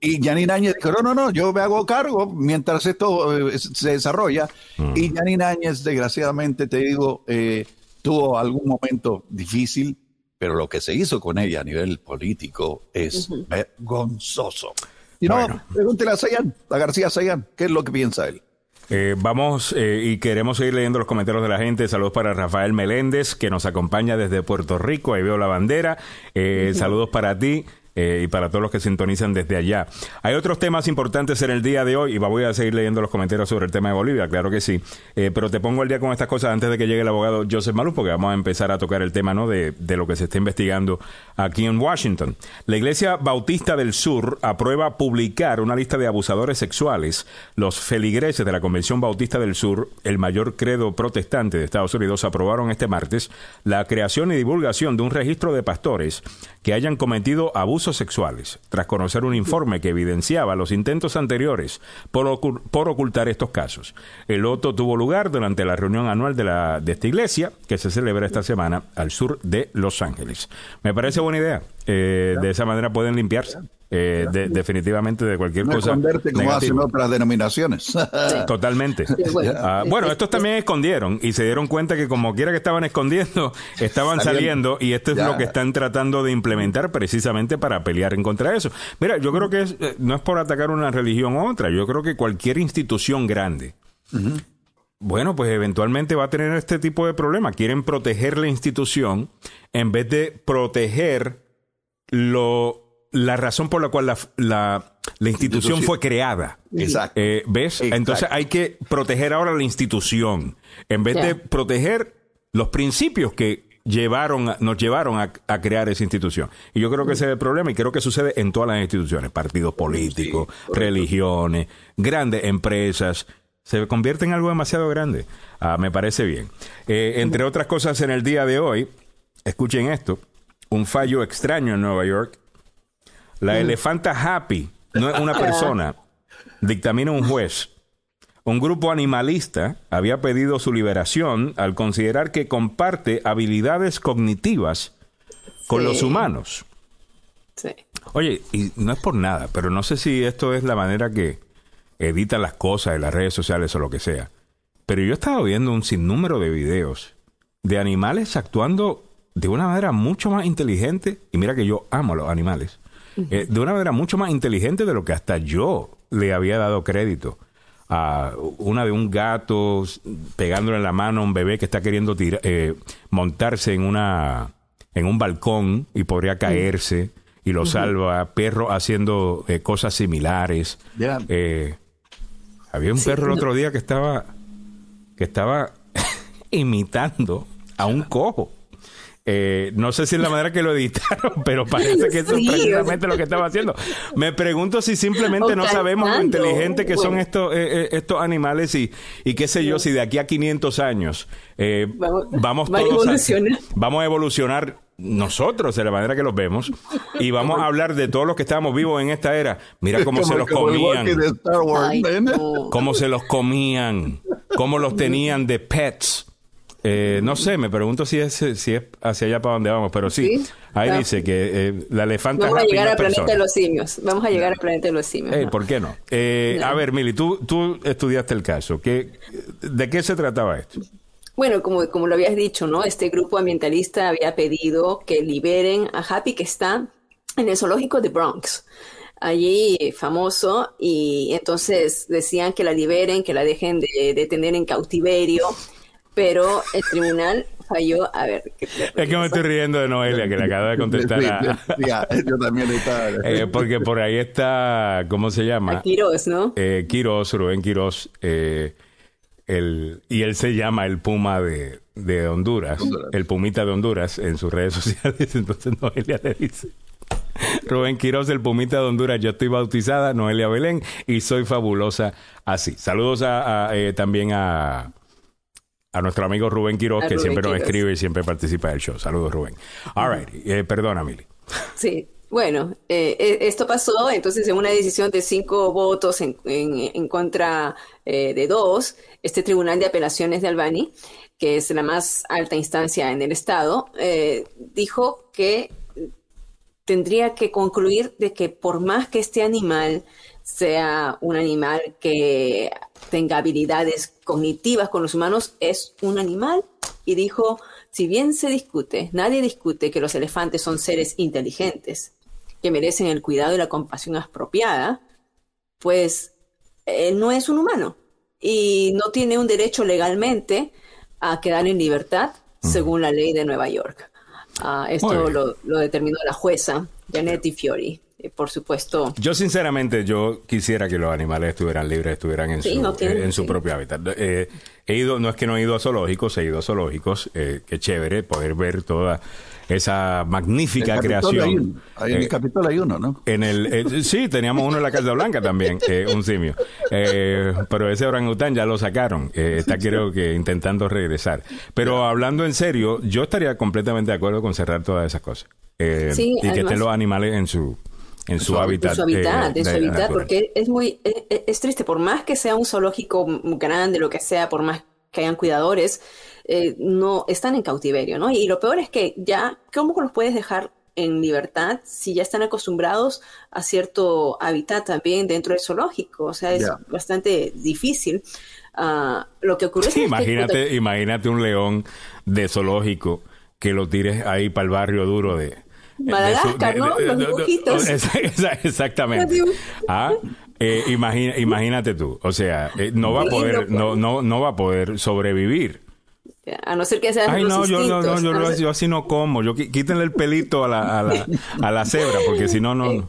Y Janine Áñez dijo, no, no, no, yo me hago cargo mientras esto eh, se desarrolla. Mm. Y Janine Áñez, desgraciadamente, te digo, eh, tuvo algún momento difícil pero lo que se hizo con ella a nivel político es vergonzoso. Y no, pregúntele a Sayan, a García Sayan, ¿qué es lo que piensa él? Eh, vamos eh, y queremos seguir leyendo los comentarios de la gente. Saludos para Rafael Meléndez, que nos acompaña desde Puerto Rico. Ahí veo la bandera. Eh, saludos para ti. Eh, y para todos los que sintonizan desde allá. Hay otros temas importantes en el día de hoy y voy a seguir leyendo los comentarios sobre el tema de Bolivia, claro que sí. Eh, pero te pongo el día con estas cosas antes de que llegue el abogado Joseph Maluf, porque vamos a empezar a tocar el tema ¿no? de, de lo que se está investigando aquí en Washington. La Iglesia Bautista del Sur aprueba publicar una lista de abusadores sexuales. Los feligreses de la Convención Bautista del Sur, el mayor credo protestante de Estados Unidos, aprobaron este martes la creación y divulgación de un registro de pastores que hayan cometido abusos sexuales, tras conocer un informe que evidenciaba los intentos anteriores por, ocultar estos casos. El otro tuvo lugar durante la reunión anual de, la, de esta iglesia, que se celebra esta semana al sur de Los Ángeles. Me parece buena idea. Eh, de esa manera pueden limpiarse. Eh, definitivamente de cualquier cosa. como hacen otras denominaciones. Totalmente. Ah, bueno, estos también escondieron y se dieron cuenta que como quiera que estaban escondiendo, estaban saliendo, y esto es lo que están tratando de implementar precisamente para pelear en contra de eso. Mira, yo creo que eh, no es por atacar una religión u otra, yo creo que cualquier institución grande. Bueno, pues eventualmente va a tener este tipo de problema. Quieren proteger la institución en vez de proteger lo la razón por la cual la, la, institución fue creada. Exacto. Eh, ¿Ves? Entonces hay que proteger ahora la institución en vez de proteger los principios que llevaron, nos llevaron a, crear esa institución. Y yo creo que ese es el problema y creo que sucede en todas las instituciones, partidos políticos, religiones, grandes empresas. Se convierte en algo demasiado grande. Ah, me parece bien. Eh, entre otras cosas, en el día de hoy, escuchen esto, un fallo extraño en Nueva York la mm. elefanta Happy no es una persona, dictamina un juez. Un grupo animalista había pedido su liberación al considerar que comparte habilidades cognitivas con los humanos. Sí. Oye, y no es por nada, pero no sé si esto es la manera que editan las cosas en las redes sociales o lo que sea. Pero yo he estado viendo un sinnúmero de videos de animales actuando de una manera mucho más inteligente. Y mira que yo amo a los animales. Eh, de una manera mucho más inteligente de lo que hasta yo le había dado crédito. A una de un gato pegándole en la mano a un bebé que está queriendo eh, montarse en una en un balcón y podría caerse y lo salva. Perro haciendo eh, cosas similares. había un perro el otro día que estaba que estaba imitando a un cojo. Eh, no sé si es la manera que lo editaron, pero parece que eso es precisamente lo que estaba haciendo. Me pregunto si simplemente no sabemos lo inteligente que son estos, eh, eh, estos animales y, y qué sé yo, si de aquí a 500 años vamos, todos a, vamos a evolucionar nosotros de la manera que los vemos y vamos a hablar de todos los que estábamos vivos en esta era. Mira cómo se los comían. Cómo se los comían, cómo los tenían de pets eh, no sé, me pregunto si es, si es hacia allá para donde vamos, pero sí. Ahí dice que eh, la elefanta Vamos a llegar al planeta de los simios. Vamos a llegar al planeta de los simios. Eh, ¿Por qué no? A ver, Mili, tú, tú estudiaste el caso. ¿Qué, ¿De qué se trataba esto? Bueno, como, como lo habías dicho, ¿no? Este grupo ambientalista había pedido que liberen a Happy que está en el zoológico de Bronx. allí famoso y entonces decían que la liberen, que la dejen de, tener en cautiverio, pero el tribunal falló. A ver. es que me estoy riendo de Noelia, que le acaba de contestar a. yo también estaba. Eh, porque por ahí está, ¿cómo se llama? Quiroz, ¿no? Eh, Quiroz, Rubén Quiroz. Eh, el, y él se llama el Puma de, de Honduras, el Pumita de Honduras en sus redes sociales. Entonces Noelia le dice. Rubén Quiroz, el Pumita de Honduras. Yo estoy bautizada, Noelia Belén, y soy fabulosa así. Saludos a, eh, también a, a nuestro amigo Rubén Quiroz, que siempre nos escribe y siempre participa del show. Saludos, Rubén. All right. Eh, perdona, Mili. Sí. Bueno, eh, esto pasó entonces en una decisión de cinco votos en, en, contra de dos. Este Tribunal de Apelaciones de Albany, que es la más alta instancia en el Estado, dijo que tendría que concluir de que por más que este animal sea un animal que tenga habilidades cognitivas con los humanos, es un animal. Y dijo, si bien se discute, nadie discute que los elefantes son seres inteligentes, que merecen el cuidado y la compasión apropiada, pues él no es un humano y no tiene un derecho legalmente a quedar en libertad según la ley de Nueva York. Ah, esto lo, determinó la jueza Janetti Fiori. Eh, por supuesto. Yo sinceramente, yo quisiera que los animales estuvieran libres, estuvieran en, su, eh, en su propio hábitat. Eh, he ido, no es que no he ido a zoológicos, he ido a zoológicos, eh, qué chévere poder ver toda esa magnífica creación. Hay, en el Capitol hay uno, ¿no? En el, sí, teníamos uno en la Casa Blanca también, un simio. pero ese orangután ya lo sacaron. está creo que intentando regresar. Pero hablando en serio, yo estaría completamente de acuerdo con cerrar todas esas cosas. y que estén los animales en su en su, hábitat. En su hábitat, en su hábitat porque es muy, es, triste, por más que sea un zoológico grande, lo que sea, por más que hayan cuidadores, eh, no están en cautiverio, ¿no? Y lo peor es que ya, ¿cómo los puedes dejar en libertad si ya están acostumbrados a cierto hábitat también dentro del zoológico? O sea, es bastante difícil. Ah, lo que ocurre es imagínate, imagínate un león de zoológico que lo tires ahí para el barrio duro de, Madagascar, ¿no? Los dibujitos. Exactamente. Ah, eh, imagínate tú, o sea, eh, no va a poder, no, no, no va a poder sobrevivir. A no ser que sea Ay, no, yo, no, no, yo, así no como. Yo quítenle el pelito a la, a la, a la cebra, porque si no, no.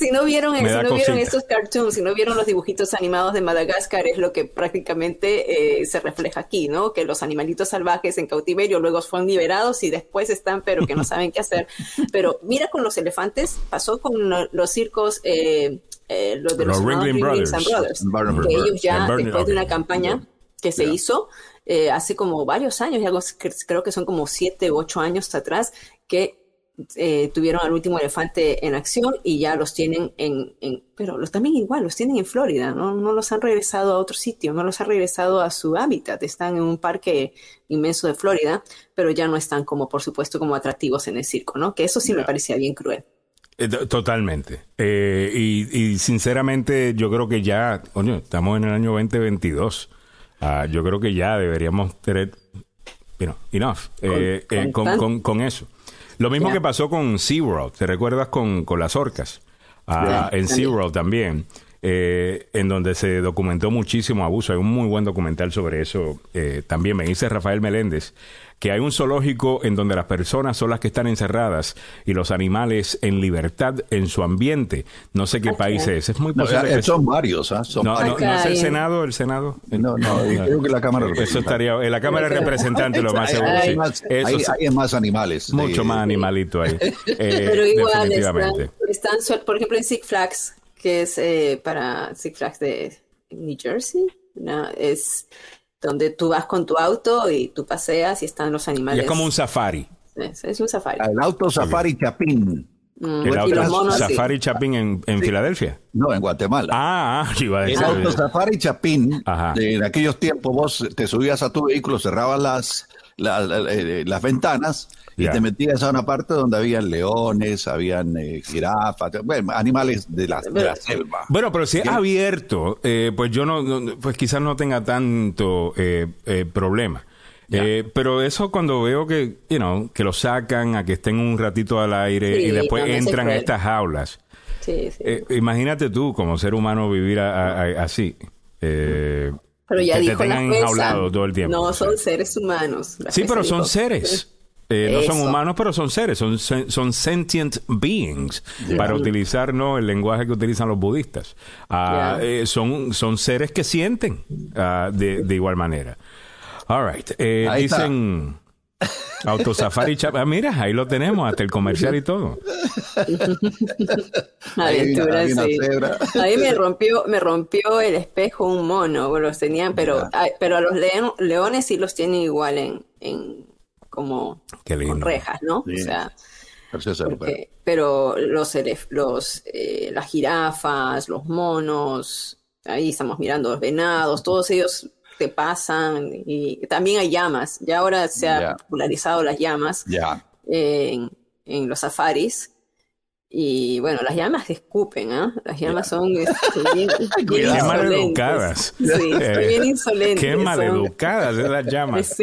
Eh, si no vieron, si no vieron estos cartoons, si no vieron los dibujitos animados de Madagascar, es lo que prácticamente eh, se refleja aquí, ¿no? Que los animalitos salvajes en cautiverio luego fueron liberados y después están, pero que no saben qué hacer. Pero mira con los elefantes, pasó con los circos, eh, eh, los de los, Ringling Brothers, que ellos ya, después de una campaña que se hizo, hace como varios años, creo que son como siete u ocho años atrás, que eh, tuvieron al último elefante en acción y ya los tienen en, pero los también igual, los tienen en Florida, ¿no? no los han regresado a otro sitio, no los han regresado a su hábitat, están en un parque inmenso de Florida, pero ya no están como, por supuesto, como atractivos en el circo, ¿no? Que eso sí me parecía bien cruel. Eh, totalmente. Eh, y, sinceramente yo creo que ya, coño, estamos en el año 2022. Ah, yo creo que ya deberíamos tener, you enough con, con eso. Lo mismo que pasó con SeaWorld, ¿te recuerdas con, con las orcas? Ah, en SeaWorld también. Eh, en donde se documentó muchísimo abuso. Hay un muy buen documental sobre eso. Eh, también me dice Rafael Meléndez que hay un zoológico en donde las personas son las que están encerradas y los animales en libertad en su ambiente. No sé qué país es. Es muy posible. son varios. ¿ah? no, no, es el Senado, el Senado. No, no, creo que la Cámara Eso estaría, en la Cámara de Representantes lo más seguro. Hay, más, hay, más animales. Mucho más animalito ahí. Eh, Pero igual están, por ejemplo, en Six Flags, que es eh, para Six Flags de New Jersey. No, es donde tú vas con tu auto y tú paseas y están los animales. es como un safari. Es, un safari. El auto Safari Chapín. Mm, el auto Safari Chapín en, en Filadelfia. No, en Guatemala. Ah, ah iba a decir. El auto Safari Chapín, en aquellos tiempos vos te subías a tu vehículo, cerrabas las, las, eh, las ventanas y te metías a una parte donde había leones, habían eh, jirafas, bueno, animales de la, selva. Bueno, pero si es abierto, eh, pues yo no, pues quizás no tenga tanto eh, problema. pero eso cuando veo que, you know, que lo sacan a que estén un ratito al aire y después entran a estas jaulas. Eh, imagínate tú como ser humano vivir así. Eh, pero ya dijo la enjaulado todo el tiempo. No, son seres humanos. Sí, pero son seres. Eh, no son humanos, pero son seres, son, son sentient beings, para utilizar ¿no? el lenguaje que utilizan los budistas. Ah, eh, son, son seres que sienten ah, de, de, igual manera. All right. Eh, dicen Autosafari ah, mira, ahí lo tenemos, hasta el comercial y todo. Aventura, sí. Ahí me rompió, me rompió el espejo un mono, los tenían, pero, pero a los leones sí los tienen igual en, en como con rejas, ¿no? O sea, pero los, los eh, las jirafas, los monos, ahí estamos mirando los venados, todos ellos te pasan y también hay llamas. Ya ahora se ha popularizado las llamas en, en, los safaris. Y bueno, las llamas escupen, ¿ah? Las llamas son este, bien, bien Qué maleducadas. Sí, estoy bien insolente. Qué maleducadas las llamas.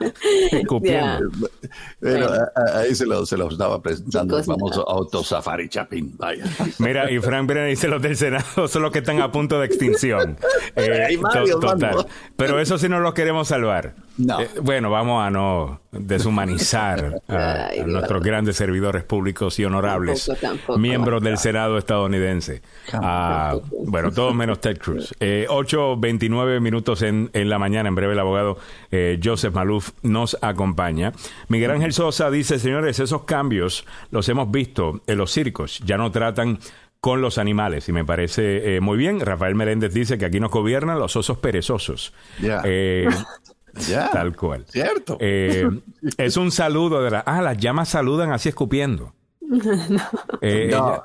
Pero ahí se los, se los estaba presentando el famoso Auto Safari Chapin. Vaya. Mira, y Frank Brenner dice los del Senado son los que están a punto de extinción. Eh, total. Pero eso sí no los queremos salvar. No. Eh, bueno, vamos a no deshumanizar a, nuestros grandes servidores públicos y honorables, miembros del Senado estadounidense. Ah, bueno, todos menos Ted Cruz. Eh, 8.29 minutos en, en, la mañana. En breve el abogado eh, Joseph Maluf nos acompaña. Miguel Ángel Sosa dice, señores, esos cambios los hemos visto en los circos. Ya no tratan con los animales y me parece eh, muy bien. Rafael Meléndez dice que aquí nos gobiernan los osos perezosos. Eh, ya. Tal cual. Cierto. Eh, es un saludo de la. Ah, las llamas saludan así escupiendo. Eh, no,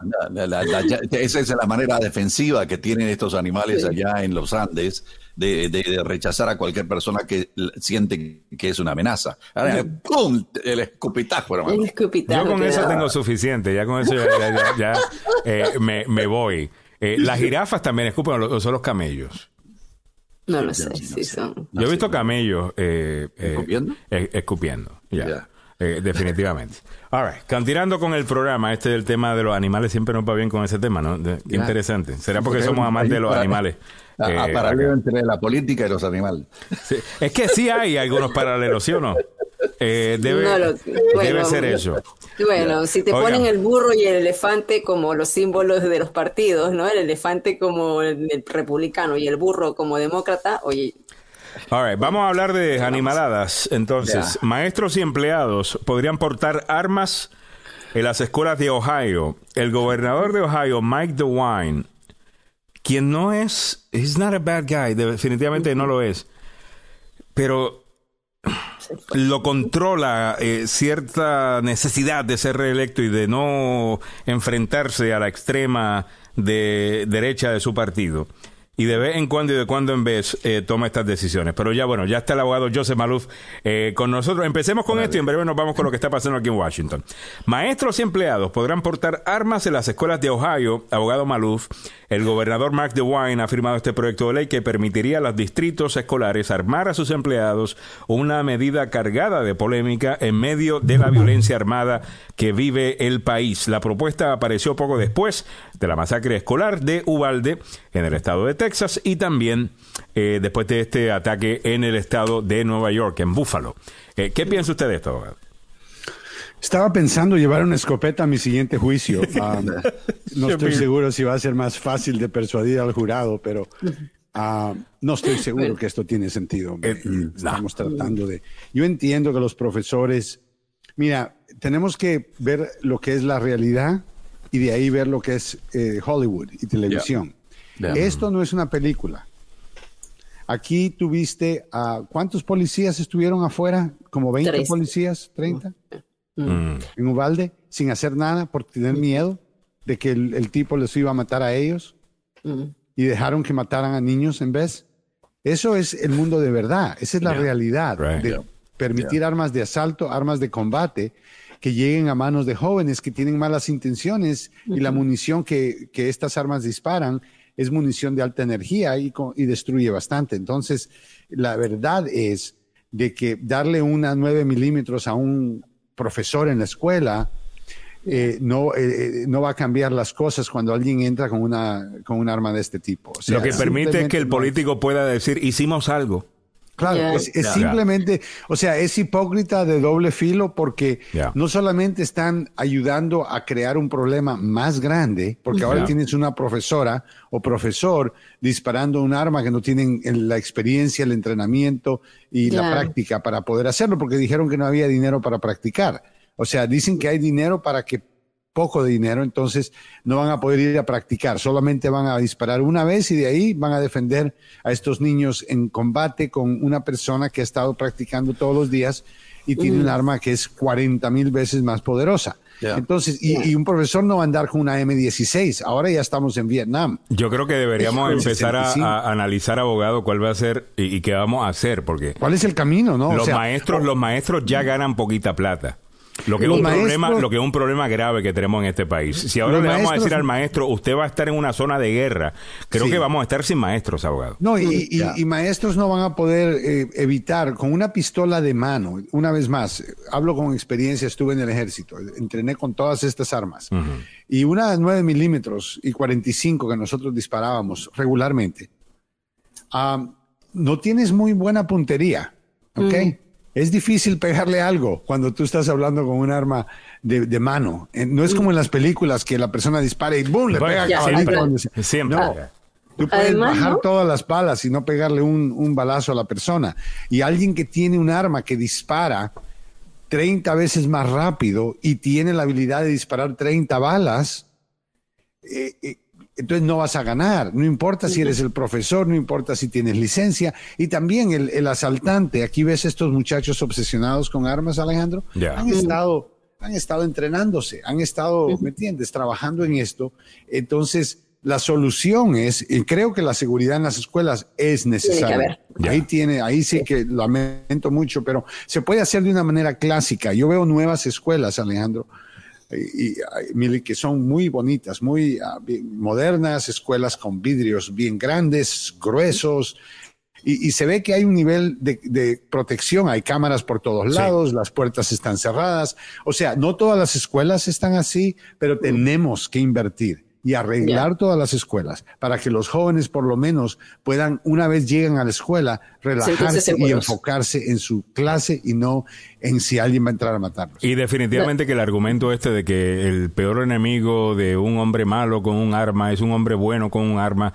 esa es la manera defensiva que tienen estos animales allá en los Andes de, rechazar a cualquier persona que siente que es una amenaza. ¡Pum! El escupitajo, El escupitajo, Yo con eso tengo suficiente, ya con eso ya, eh, me, me, voy. las jirafas también escupen, o son los camellos. No lo sé, sí son. Yo he visto camellos eh, eh, escupiendo. Eh, escupiendo, ya. definitivamente. All right. Continuando con el programa, este del tema de los animales, siempre nos va bien con ese tema, ¿no? qué interesante. ¿Será porque, somos amantes de los animales? A, paralelo entre la política y los animales. Es que sí hay algunos paralelos, ¿sí o no? Eh, debe, debe ser eso. Bueno, si te ponen el burro y el elefante como los símbolos de los partidos, ¿no? El elefante como el, republicano y el burro como demócrata, oye. Vamos a hablar de animaladas. Entonces, maestros y empleados podrían portar armas en las escuelas de Ohio. El gobernador de Ohio, Mike DeWine, quien no es, he's not a bad guy, definitivamente no lo es, pero lo controla eh, cierta necesidad de ser reelecto y de no enfrentarse a la extrema de derecha de su partido y de vez en cuando y de cuando en vez eh, toma estas decisiones. Pero ya bueno, ya está el abogado Joseph Maluf eh, con nosotros. Empecemos con esto y en breve nos vamos con lo que está pasando aquí en Washington. Maestros y empleados podrán portar armas en las escuelas de Ohio, abogado Maluf. El gobernador Mark DeWine ha firmado este proyecto de ley que permitiría a los distritos escolares armar a sus empleados una medida cargada de polémica en medio de la violencia armada que vive el país. La propuesta apareció poco después de la masacre escolar de Uvalde en el estado de Texas y también eh, después de este ataque en el estado de Nueva York, en Buffalo. Eh, ¿Qué piensa usted de esto? Estaba pensando llevar una escopeta a mi siguiente juicio. Um, no estoy seguro si va a ser más fácil de persuadir al jurado, pero uh, no estoy seguro que esto tiene sentido. Eh, estamos tratando de... Yo entiendo que los profesores... Mira, tenemos que ver lo que es la realidad y de ahí ver lo que es eh, Hollywood y televisión. Esto no es una película. Aquí tuviste a cuántos policías estuvieron afuera, como 20 policías, 30, mm. en Ubalde, sin hacer nada por tener miedo de que el, tipo les iba a matar a ellos mm. y dejaron que mataran a niños en vez. Eso es el mundo de verdad, esa es la realidad de permitir armas de asalto, armas de combate que lleguen a manos de jóvenes que tienen malas intenciones y la munición que, que, estas armas disparan es munición de alta energía y, y, destruye bastante. Entonces, la verdad es de que darle unas 9 milímetros a un profesor en la escuela eh, no, eh, eh, no va a cambiar las cosas cuando alguien entra con una con un arma de este tipo. Lo que permite es que el político pueda decir hicimos algo. Claro, es, simplemente, o sea, es hipócrita de doble filo porque no solamente están ayudando a crear un problema más grande, porque ahora tienes una profesora o profesor disparando un arma que no tienen la experiencia, el entrenamiento y la práctica para poder hacerlo, porque dijeron que no había dinero para practicar. O sea, dicen que hay dinero para que poco de dinero, entonces no van a poder ir a practicar, solamente van a disparar una vez y de ahí van a defender a estos niños en combate con una persona que ha estado practicando todos los días y tiene un arma que es 40 mil veces más poderosa. Entonces, y, un profesor no va a andar con una M16. Ahora ya estamos en Vietnam. Yo creo que deberíamos empezar a, analizar, abogado, cuál va a ser y, qué vamos a hacer, porque cuál es el camino, ¿no? Los maestros, los maestros ya ganan poquita plata. Lo que, es un problema, lo que es un problema grave que tenemos en este país. Si ahora le vamos a decir al maestro, usted va a estar en una zona de guerra, creo que vamos a estar sin maestros, abogado. No, y, maestros no van a poder eh, evitar con una pistola de mano. Una vez más, hablo con experiencia, estuve en el ejército, entrené con todas estas armas. Y una 9 milímetros y 45 que nosotros disparábamos regularmente, ah, no tienes muy buena puntería, ¿ok? Es difícil pegarle algo cuando tú estás hablando con un arma de, mano. Eh, no es como en las películas que la persona dispara y ¡boom! le pega siempre, siempre. No, tú puedes bajar todas las balas y no pegarle un, balazo a la persona. Y alguien que tiene un arma que dispara 30 veces más rápido y tiene la habilidad de disparar 30 balas, eh, eh, entonces no vas a ganar. No importa si eres el profesor, no importa si tienes licencia. Y también el, asaltante. Aquí ves estos muchachos obsesionados con armas, Alejandro. Han estado, han estado entrenándose, han estado, ¿me entiendes?, trabajando en esto. Entonces, la solución es, y creo que la seguridad en las escuelas es necesaria. Ahí tiene, ahí sí que lamento mucho, pero se puede hacer de una manera clásica. Yo veo nuevas escuelas, Alejandro, y, que son muy bonitas, muy ah, modernas, escuelas con vidrios bien grandes, gruesos, y, se ve que hay un nivel de, protección, hay cámaras por todos lados, las puertas están cerradas, o sea, no todas las escuelas están así, pero tenemos que invertir y arreglar todas las escuelas para que los jóvenes por lo menos puedan, una vez lleguen a la escuela, relajarse y enfocarse en su clase y no en si alguien va a entrar a matarlos. Y definitivamente que el argumento este de que el peor enemigo de un hombre malo con un arma es un hombre bueno con un arma,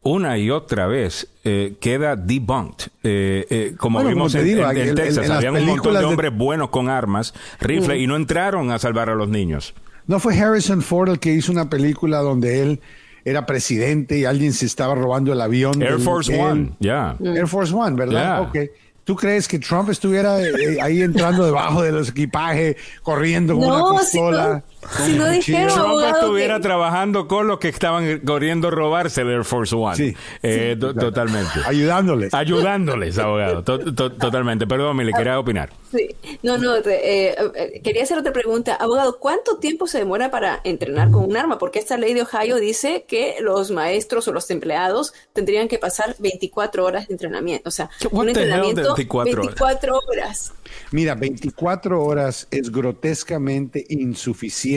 una y otra vez eh, queda debunked. Eh, eh, como vimos en, Texas, había un montón de hombres buenos con armas, rifles, y no entraron a salvar a los niños. ¿No fue Harrison Ford el que hizo una película donde él era presidente y alguien se estaba robando el avión? Air Force One, ya. Air Force One, ¿verdad? Okay. ¿Tú crees que Trump estuviera ahí entrando debajo de los equipajes, corriendo con una pistola? Si no dijeron, Trump estuviera trabajando con los que estaban corriendo a robarse el Air Force One. Sí. Eh, totalmente. Ayudándoles. Ayudándoles, abogado. totalmente. Perdón, me le quería opinar. Sí. No, no, eh, eh, quería hacer otra pregunta. Abogado, ¿cuánto tiempo se demora para entrenar con un arma? Porque esta ley de Ohio dice que los maestros o los empleados tendrían que pasar 24 horas de entrenamiento. O sea, un entrenamiento 24, 24 horas. Mira, 24 horas es grotescamente insuficiente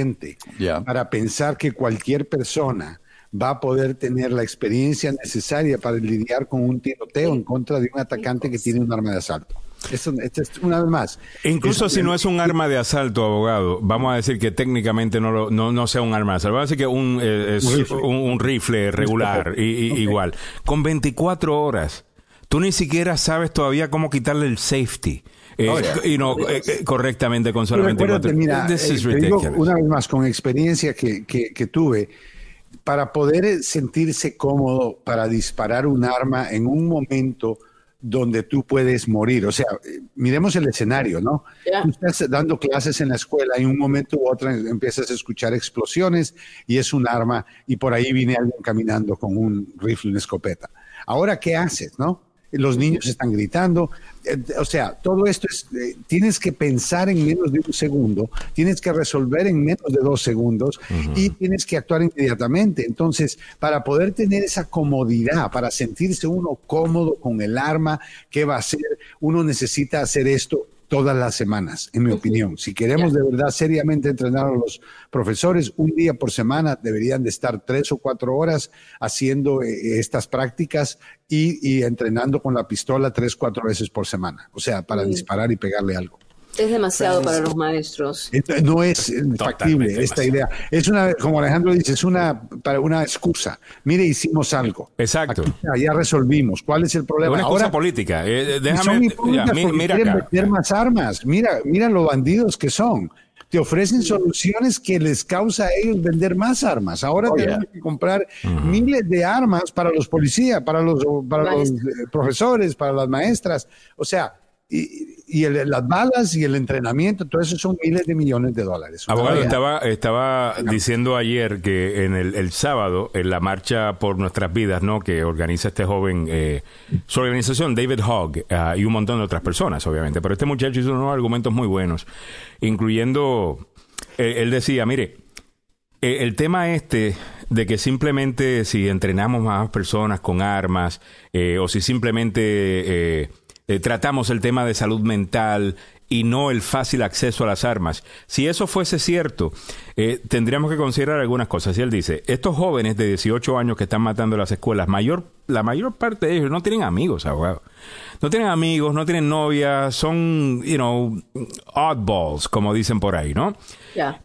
para pensar que cualquier persona va a poder tener la experiencia necesaria para lidiar con un tiroteo en contra de un atacante que tiene un arma de asalto. Eso, es una vez más. Incluso si no es un arma de asalto, abogado, vamos a decir que técnicamente no, no, sea un arma de asalto, vamos a decir que un, eh, es un, rifle regular, y, igual. Con 24 horas, tú ni siquiera sabes todavía cómo quitarle el safety. Eh, y no eh, eh, correctamente con solamente cuatro. Mira, una vez más, con experiencia que, que, tuve, para poder sentirse cómodo para disparar un arma en un momento donde tú puedes morir. O sea, miremos el escenario, ¿no? Tú estás dando clases en la escuela y en un momento u otro empiezas a escuchar explosiones y es un arma y por ahí viene alguien caminando con un rifle, una escopeta. Ahora, ¿qué haces, no? Los niños están gritando. Eh, o sea, todo esto es, eh, tienes que pensar en menos de un segundo, tienes que resolver en menos de dos segundos y tienes que actuar inmediatamente. Entonces, para poder tener esa comodidad, para sentirse uno cómodo con el arma, ¿qué va a hacer? Uno necesita hacer esto todas las semanas, en mi opinión. Si queremos de verdad seriamente entrenar a los profesores, un día por semana deberían de estar tres o cuatro horas haciendo eh, estas prácticas y, entrenando con la pistola tres, cuatro veces por semana. O sea, para disparar y pegarle algo. Es demasiado para los maestros. No es factible esta idea. Es una, como Alejandro dice, es una, para una excusa. Mire, hicimos algo. Exacto. ya resolvimos. ¿Cuál es el problema? Una excusa política. Eh, déjame, mira meter más armas. Mira, mira los bandidos que son. Te ofrecen soluciones que les causa a ellos vender más armas. Ahora oh, tenemos que comprar miles de armas para los policías, para los, para los eh, profesores, para las maestras. O sea, y, las balas y el entrenamiento, todo eso son miles de millones de dólares. Abogado, estaba, estaba diciendo ayer que en el, sábado, en la marcha por nuestras vidas, ¿no? Que organiza este joven, eh, su organización, David Hogg, ah, y un montón de otras personas, obviamente. Pero este muchacho hizo unos argumentos muy buenos, incluyendo, eh, él decía, mire, eh, el tema este de que simplemente si entrenamos más personas con armas, o si simplemente eh, tratamos el tema de salud mental y no el fácil acceso a las armas. Si eso fuese cierto, eh, tendríamos que considerar algunas cosas. Y él dice, estos jóvenes de 18 años que están matando en las escuelas, mayor, la mayor parte de ellos no tienen amigos, abogado. No tienen amigos, no tienen novia, son, you know, oddballs, como dicen por ahí, ¿no?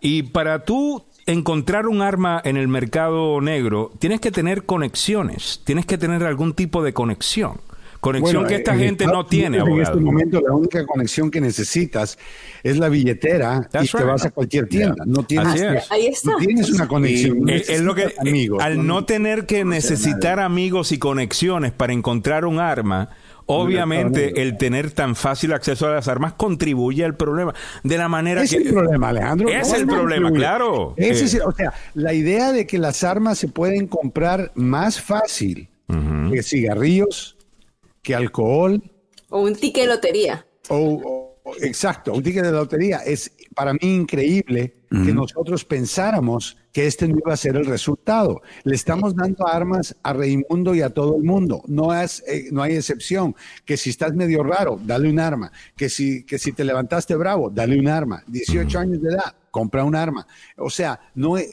Y para tú encontrar un arma en el mercado negro, tienes que tener conexiones, tienes que tener algún tipo de conexión. Conexión que esta gente no tiene, En este momento la única conexión que necesitas es la billetera y te vas a cualquier tienda. No tienes, tienes una conexión. es, lo que, al no tener que necesitar amigos y conexiones para encontrar un arma, Obviamente, el tener tan fácil acceso a las armas contribuye al problema. De la manera es que. Es el problema, Alejandro. Es el problema, claro. Es, o sea, la idea de que las armas se pueden comprar más fácil que cigarrillos, que alcohol. O un ticket de lotería. O, exacto, un ticket de lotería. Es para mí increíble que nosotros pensáramos que este no iba a ser el resultado. Le estamos dando armas a Raimundo y a todo el mundo. No, es, eh, no hay excepción. Que si estás medio raro, dale un arma. Que si, que si te levantaste bravo, dale un arma. 18 años de edad, compra un arma. O sea, no, eh,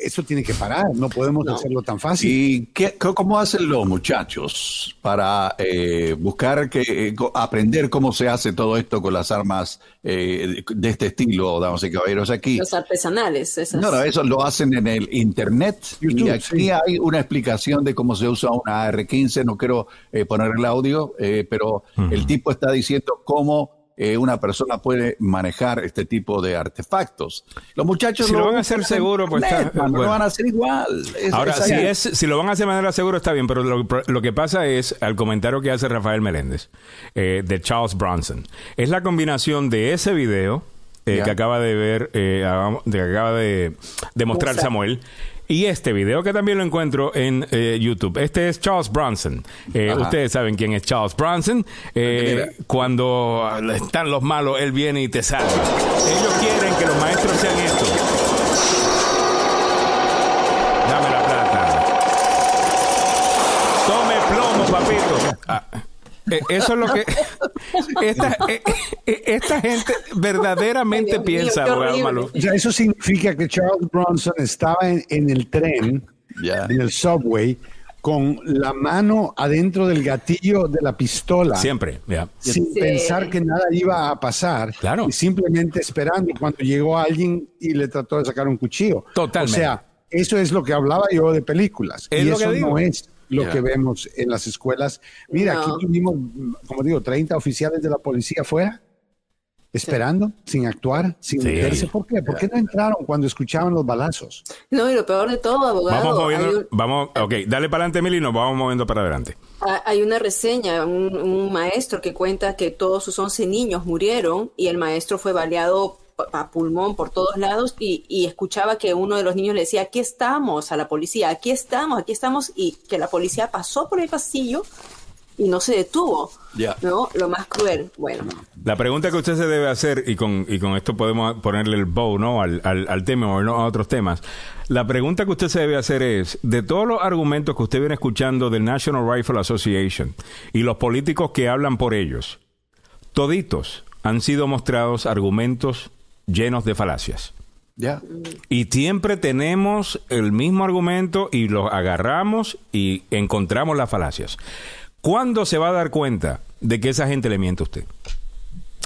eso tiene que parar, no podemos hacerlo tan fácil. ¿Y qué, cómo hacen los muchachos para eh, buscar que, eh, aprender cómo se hace todo esto con las armas eh, de este estilo, damas y caballeros? Aquí. Los artesanales. Esas. No, no, eso lo hacen en el Internet. y aquí hay una explicación de cómo se usa una AR-15. No quiero poner el audio, pero el tipo está diciendo cómo eh, una persona puede manejar este tipo de artefactos. Los muchachos si lo, van a hacer seguro, pues está, lo van a hacer igual. Ahora, si, es, si lo van a hacer de manera segura, está bien, pero lo, que pasa es, al comentario que hace Rafael Meléndez, eh, de Charles Bronson, es la combinación de ese video eh, que acaba de ver, que acaba de, mostrar Samuel, y este video que también lo encuentro en eh, YouTube. Este es Charles Bronson. Eh, ustedes saben quién es Charles Bronson. Eh, cuando están los malos, él viene y te salva. Ellos quieren que los maestros sean esto. Dame la plata. Tome plomo, papito. Ah. Eh, eso es lo que esta, eh, eh, esta gente verdaderamente piensa, abogado eso significa que Charles Bronson estaba en, el tren, en el subway, con la mano adentro del gatillo de la pistola. Siempre, Sin pensar que nada iba a pasar. Claro. Y simplemente esperando cuando llegó alguien y le trató de sacar un cuchillo. Totalmente. O sea, eso es lo que hablaba yo de películas. y eso no es lo que vemos en las escuelas. Mira, aquí tuvimos, como digo, 30 oficiales de la policía afuera, esperando, sin actuar, sin meterse. ¿Por qué? ¿Por qué no entraron cuando escuchaban los balazos? No, y lo peor de todo, abogado. Vamos moviendo, vamos, ok, dale para adelante, Mili, nos vamos moviendo para adelante. Hay una reseña, un, un maestro que cuenta que todos sus 11 niños murieron y el maestro fue baleado a pulmón por todos lados y, escuchaba que uno de los niños le decía, aquí estamos a la policía, aquí estamos, aquí estamos, y que la policía pasó por el pasillo y no se detuvo. ¿No? Lo más cruel. Bueno. La pregunta que usted se debe hacer, y con, y con esto podemos ponerle el bow ¿no? al, al, tema o ¿no? a otros temas. La pregunta que usted se debe hacer es: de todos los argumentos que usted viene escuchando del National Rifle Association y los políticos que hablan por ellos, toditos han sido mostrados argumentos llenos de falacias. Ya. Y siempre tenemos el mismo argumento y lo agarramos y encontramos las falacias. ¿Cuándo se va a dar cuenta de que esa gente le miente a usted?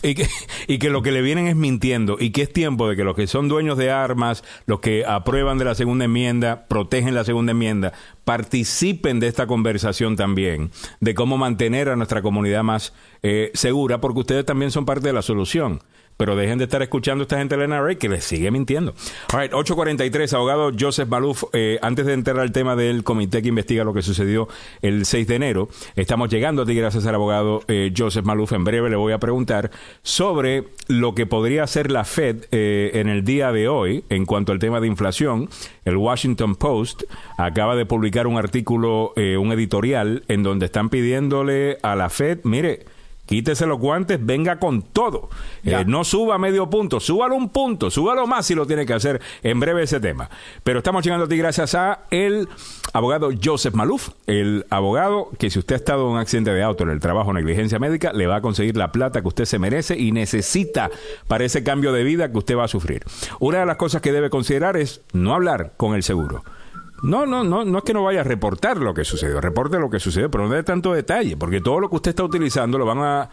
Y que, y que lo que le vienen es mintiendo y que es tiempo de que los que son dueños de armas, los que aprueban de la segunda enmienda, protegen la segunda enmienda, participen de esta conversación también, de cómo mantener a nuestra comunidad más eh, segura, porque ustedes también son parte de la solución pero dejen de estar escuchando a esta gente de la NRA que les sigue mintiendo. All right, 843, abogado Joseph Maluf, eh, antes de entrar al tema del comité que investiga lo que sucedió el 6 de enero, estamos llegando a ti gracias al abogado eh, Joseph Maluf. En breve le voy a preguntar sobre lo que podría hacer la Fed eh, en el día de hoy en cuanto al tema de inflación. El Washington Post acaba de publicar un artículo, un editorial, en donde están pidiéndole a la Fed, mire, quítese los guantes, venga con todo. Eh, no suba medio punto, súbalo un punto, súbalo más si lo tiene que hacer en breve ese tema. Pero estamos llegando a ti gracias a el abogado Joseph Maluf, el abogado que si usted ha estado en un accidente de auto en el trabajo o negligencia médica, le va a conseguir la plata que usted se merece y necesita para ese cambio de vida que usted va a sufrir. Una de las cosas que debe considerar es no hablar con el seguro. No, no, no, no es que no vaya a reportar lo que sucedió, reporte lo que sucedió, pero no dé tanto detalle, porque todo lo que usted está utilizando lo van a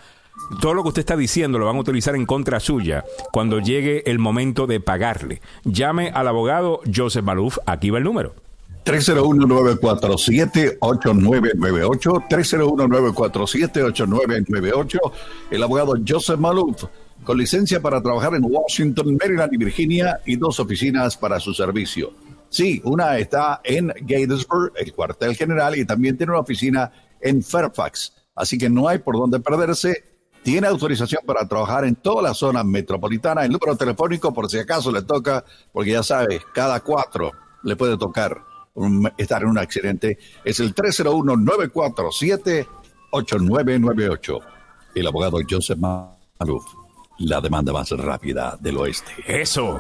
todo lo que usted está diciendo lo van a utilizar en contra suya cuando llegue el momento de pagarle. Llame al abogado Joseph Maluf, aquí va el número. 301-947-8998, 301-947-8998, el abogado Joseph Maluf, con licencia para trabajar en Washington, Maryland y Virginia y dos oficinas para su servicio. Sí, una está en Gatesburg, el cuartel general, y también tiene una oficina en Fairfax. Así que no hay por dónde perderse. Tiene autorización para trabajar en toda la zona metropolitana. El número telefónico, por si acaso le toca, porque ya sabe, cada cuatro le puede tocar estar en un accidente, es el 301-947-8998. El abogado Joseph Maluf la demanda más rápida del oeste. Eso.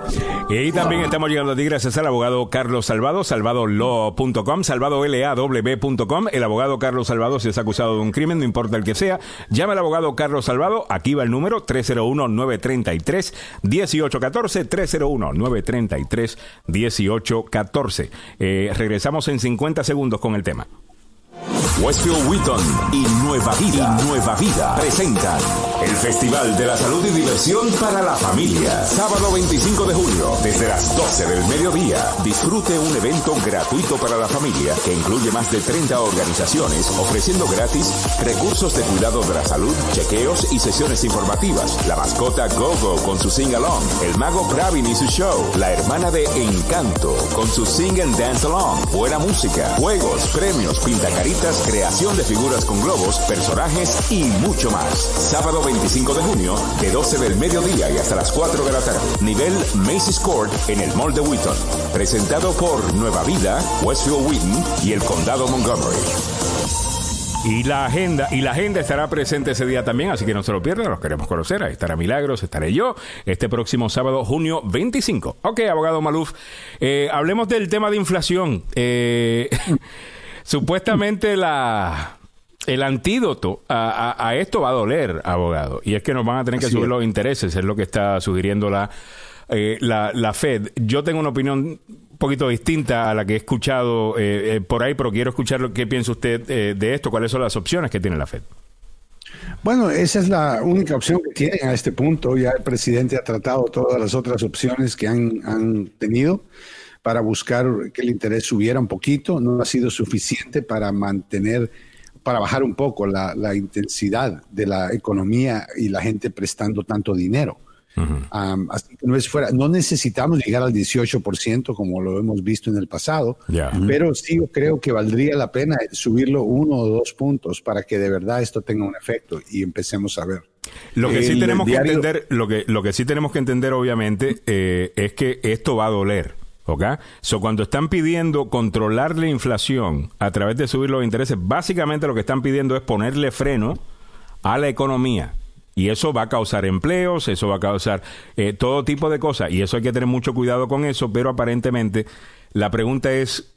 Y también estamos llegando a ti gracias al abogado Carlos Salvado, salvadolaw.com, salvadolaw.com. El abogado Carlos Salvado, si es acusado de un crimen, no importa el que sea, llama al abogado Carlos Salvado. Aquí va el número 301-933-1814, 301-933-1814. Eh, regresamos en 50 segundos con el tema. Westfield Wheaton y Nueva Vida, Nueva Vida presentan el Festival de la Salud y Diversión para la Familia. Sábado 25 de julio, desde las 12 del mediodía, disfrute un evento gratuito para la familia que incluye más de 30 organizaciones ofreciendo gratis recursos de cuidado de la salud, chequeos y sesiones informativas. La mascota Gogo con su sing along, el mago Pravin y su show, la hermana de Encanto con su sing and dance along, buena música, juegos, premios, pintacaritas creación de figuras con globos, personajes y mucho más. Sábado 25 de junio, de 12 del mediodía y hasta las 4 de la tarde. Nivel Macy's Court en el Mall de Wheaton. Presentado por Nueva Vida, Westfield Wheaton y el Condado Montgomery. Y la agenda, y la agenda estará presente ese día también, así que no se lo pierdan, los queremos conocer. Ahí estará Milagros, estaré yo, este próximo sábado, junio 25. Ok, abogado Maluf, eh, hablemos del tema de inflación. Eh, Supuestamente la el antídoto a, esto va a doler, abogado, y es que nos van a tener que subir los intereses, es lo que está sugiriendo la, eh, la, Fed. Yo tengo una opinión un poquito distinta a la que he escuchado eh, eh, por ahí, pero quiero escuchar lo que piensa usted de esto, cuáles son las opciones que tiene la Fed. Bueno, esa es la única opción que tienen a este punto. Ya el presidente ha tratado todas las otras opciones que han, han tenido para buscar que el interés subiera un poquito, no ha sido suficiente para mantener, para bajar un poco la, intensidad de la economía y la gente prestando tanto dinero. así que no es fuera, no necesitamos llegar al 18% como lo hemos visto en el pasado, pero sí creo que valdría la pena subirlo uno o dos puntos para que de verdad esto tenga un efecto y empecemos a ver. Lo que sí tenemos que entender, lo que, lo que sí tenemos que entender obviamente eh, es que esto va a doler. ¿Ok? So, cuando están pidiendo controlar la inflación a través de subir los intereses, básicamente lo que están pidiendo es ponerle freno a la economía. Y eso va a causar empleos, eso va a causar eh, todo tipo de cosas. Y eso hay que tener mucho cuidado con eso, pero aparentemente la pregunta es,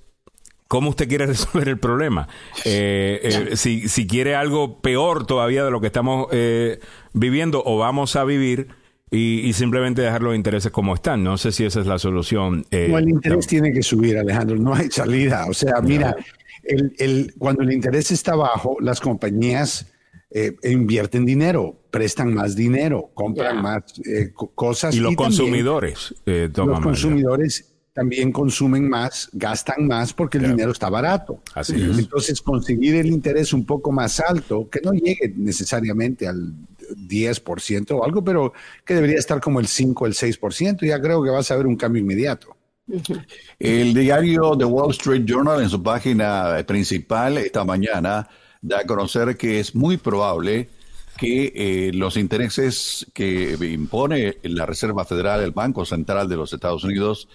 ¿cómo usted quiere resolver el problema? Eh, eh, si, si quiere algo peor todavía de lo que estamos eh, viviendo o vamos a vivir y, simplemente dejar los intereses como están. No sé si esa es la solución. no, el interés tiene que subir, Alejandro, no hay salida. O sea, mira, el, el, cuando el interés está bajo, las compañías invierten dinero, prestan más dinero, compran más cosas. Y los consumidores. los consumidores también consumen más, gastan más porque el dinero está barato. Así es. Entonces, conseguir el interés un poco más alto, que no llegue necesariamente al 10% o algo, pero que debería estar como el 5, el 6%, ya creo que vas a ver un cambio inmediato. El diario The Wall Street Journal en su página principal esta mañana da a conocer que es muy probable que eh, los intereses que impone la Reserva Federal, el Banco Central de los Estados Unidos,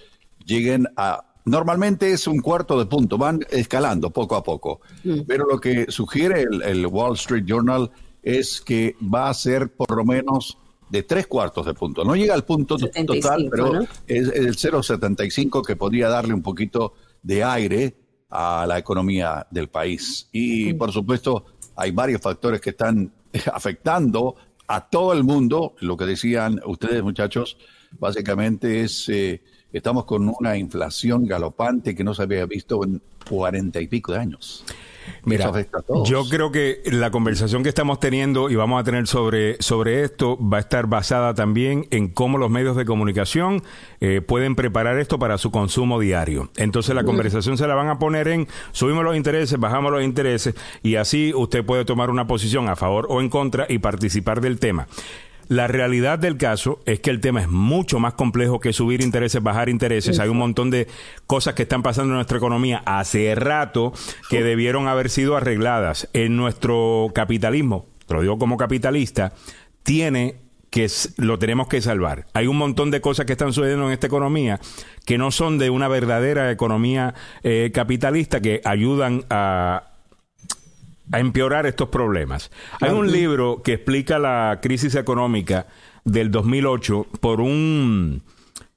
lleguen a... Normalmente es un cuarto de punto, van escalando poco a poco, mm. pero lo que sugiere el, Wall Street Journal es que va a ser por lo menos de tres cuartos de punto. No llega al punto total, pero es el 0,75 que podría darle un poquito de aire a la economía del país. Y por supuesto, hay varios factores que están afectando a todo el mundo. Lo que decían ustedes, muchachos, básicamente es eh, Estamos con una inflación galopante que no se había visto en cuarenta y pico de años. Mira, yo creo que la conversación que estamos teniendo y vamos a tener sobre, sobre esto va a estar basada también en cómo los medios de comunicación eh, pueden preparar esto para su consumo diario. Entonces la conversación se la van a poner en subimos los intereses, bajamos los intereses y así usted puede tomar una posición a favor o en contra y participar del tema. La realidad del caso es que el tema es mucho más complejo que subir intereses, bajar intereses. Hay un montón de cosas que están pasando en nuestra economía hace rato que debieron haber sido arregladas. En nuestro capitalismo, te lo digo como capitalista, tiene que lo tenemos que salvar. Hay un montón de cosas que están sucediendo en esta economía que no son de una verdadera economía eh, capitalista que ayudan a, a empeorar estos problemas. Hay un libro que explica la crisis económica del 2008 por un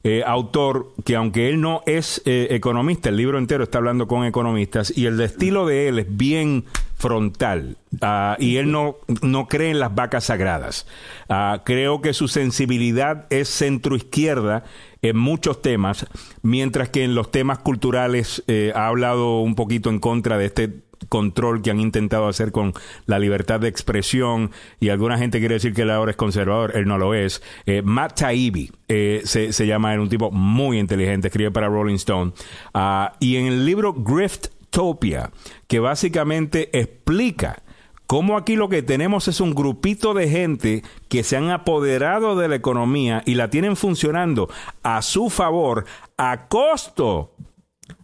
eh, autor que aunque él no es eh, economista, el libro entero está hablando con economistas y el estilo de él es bien frontal ah, y él no, no cree en las vacas sagradas. Ah, creo que su sensibilidad es centroizquierda en muchos temas, mientras que en los temas culturales eh, ha hablado un poquito en contra de este control que han intentado hacer con la libertad de expresión y alguna gente quiere decir que él ahora es conservador, él no lo es. Eh, Matt Taibbi eh, se, se, llama, era un tipo muy inteligente, escribe para Rolling Stone. Ah, y en el libro Grifftopia, que básicamente explica cómo aquí lo que tenemos es un grupito de gente que se han apoderado de la economía y la tienen funcionando a su favor a costo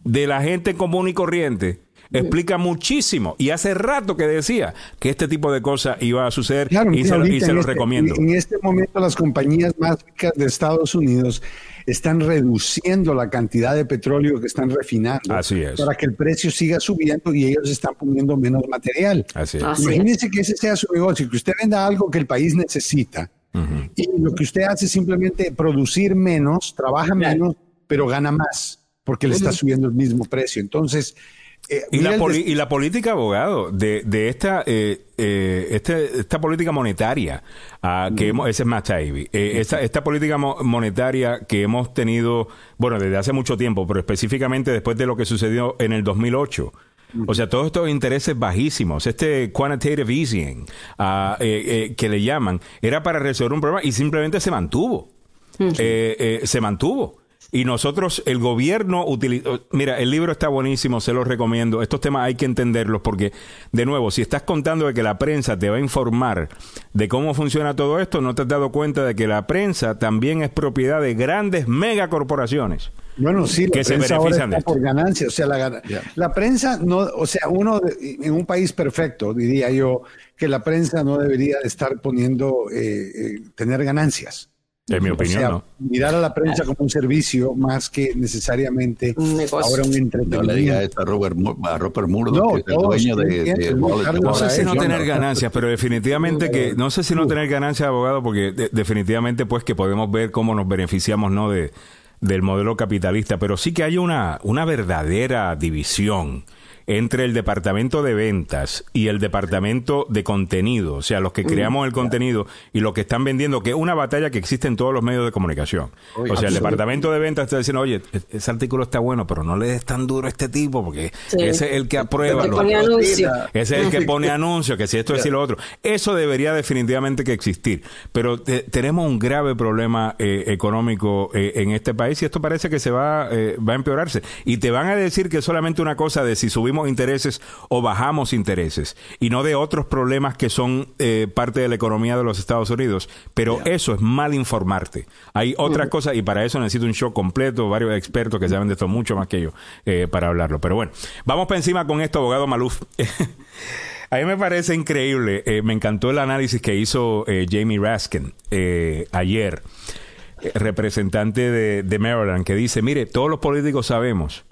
de la gente común y corriente explica muchísimo. Y hace rato que decía que este tipo de cosas iba a suceder y, se, lo este recomiendo. En este momento las compañías más ricas de Estados Unidos están reduciendo la cantidad de petróleo que están refinando Así es. para que el precio siga subiendo y ellos están poniendo menos material. Así es. Imagínense que ese sea su negocio, que usted venda algo que el país necesita y lo que usted hace es simplemente producir menos, trabaja menos, pero gana más porque le está subiendo el mismo precio. Entonces, eh, y, la y, la política, abogado, de, de esta, eh, eh, este, esta política monetaria, ah, que hemos, ese es más eh, esta, esta, política monetaria que hemos tenido, bueno, desde hace mucho tiempo, pero específicamente después de lo que sucedió en el 2008. O sea, todos estos intereses bajísimos, este quantitative easing ah, que le llaman, era para resolver un problema y simplemente se mantuvo. se mantuvo. Y nosotros, el gobierno utilizó, mira, el libro está buenísimo, se lo recomiendo. Estos temas hay que entenderlos porque, de nuevo, si estás contando de que la prensa te va a informar de cómo funciona todo esto, no te has dado cuenta de que la prensa también es propiedad de grandes megacorporaciones. Bueno, sí, que se benefician de por ganancia, o sea, la, la prensa no, o sea, uno en un país perfecto diría yo que la prensa no debería estar poniendo eh, eh, tener ganancias. En mi opinión, no. Mirar a la prensa como un servicio más que necesariamente ahora un entretenimiento. No le diga esto a Robert, a Robert Murdoch, que es el dueño de, No sé si no tener ganancias, pero definitivamente que... No sé si no tener ganancias, abogado, porque definitivamente pues que podemos ver cómo nos beneficiamos, ¿no? De, del modelo capitalista, pero sí que hay una, una verdadera división entre el departamento de ventas y el departamento de contenido, o sea, los que creamos el contenido y los que están vendiendo, que es una batalla que existe en todos los medios de comunicación. o sea, el departamento de ventas está diciendo, oye, e-, ese artículo está bueno, pero no le des tan duro a este tipo, porque ese es el que aprueba. ese es el que pone anuncios, que si esto es y lo otro. Eso debería definitivamente que existir. Pero tenemos un grave problema eh, económico eh, en este país y esto parece que se va, eh, va a empeorarse. Y te van a decir que es solamente una cosa de si subimos intereses o bajamos intereses y no de otros problemas que son eh, parte de la economía de los Estados Unidos. Pero eso es mal informarte. Hay otras cosas y para eso necesito un show completo, varios expertos que saben de esto mucho más que yo eh, para hablarlo. Pero bueno, vamos para encima con esto, abogado Maluf. A mí me parece increíble, eh, me encantó el análisis que hizo Jamie Raskin ayer, representante de, de Maryland, que dice, mire, todos los políticos sabemos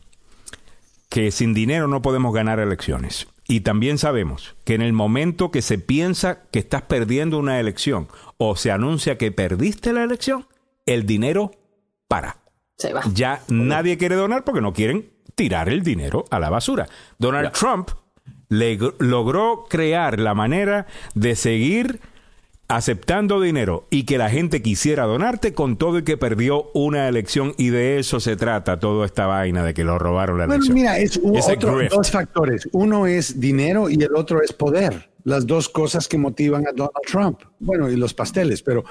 que sin dinero no podemos ganar elecciones. Y también sabemos que en el momento que se piensa que estás perdiendo una elección o se anuncia que perdiste la elección, el dinero para. Se va. Ya nadie quiere donar porque no quieren tirar el dinero a la basura. Donald Trump logró crear la manera de seguir aceptando dinero y que la gente quisiera donarte con todo y que perdió una elección y de eso se trata toda esta vaina de que lo robaron la bueno, Mira, es dos factores. Uno es dinero y el otro es poder. Las dos cosas que motivan a Donald Trump. Bueno, y los pasteles, pero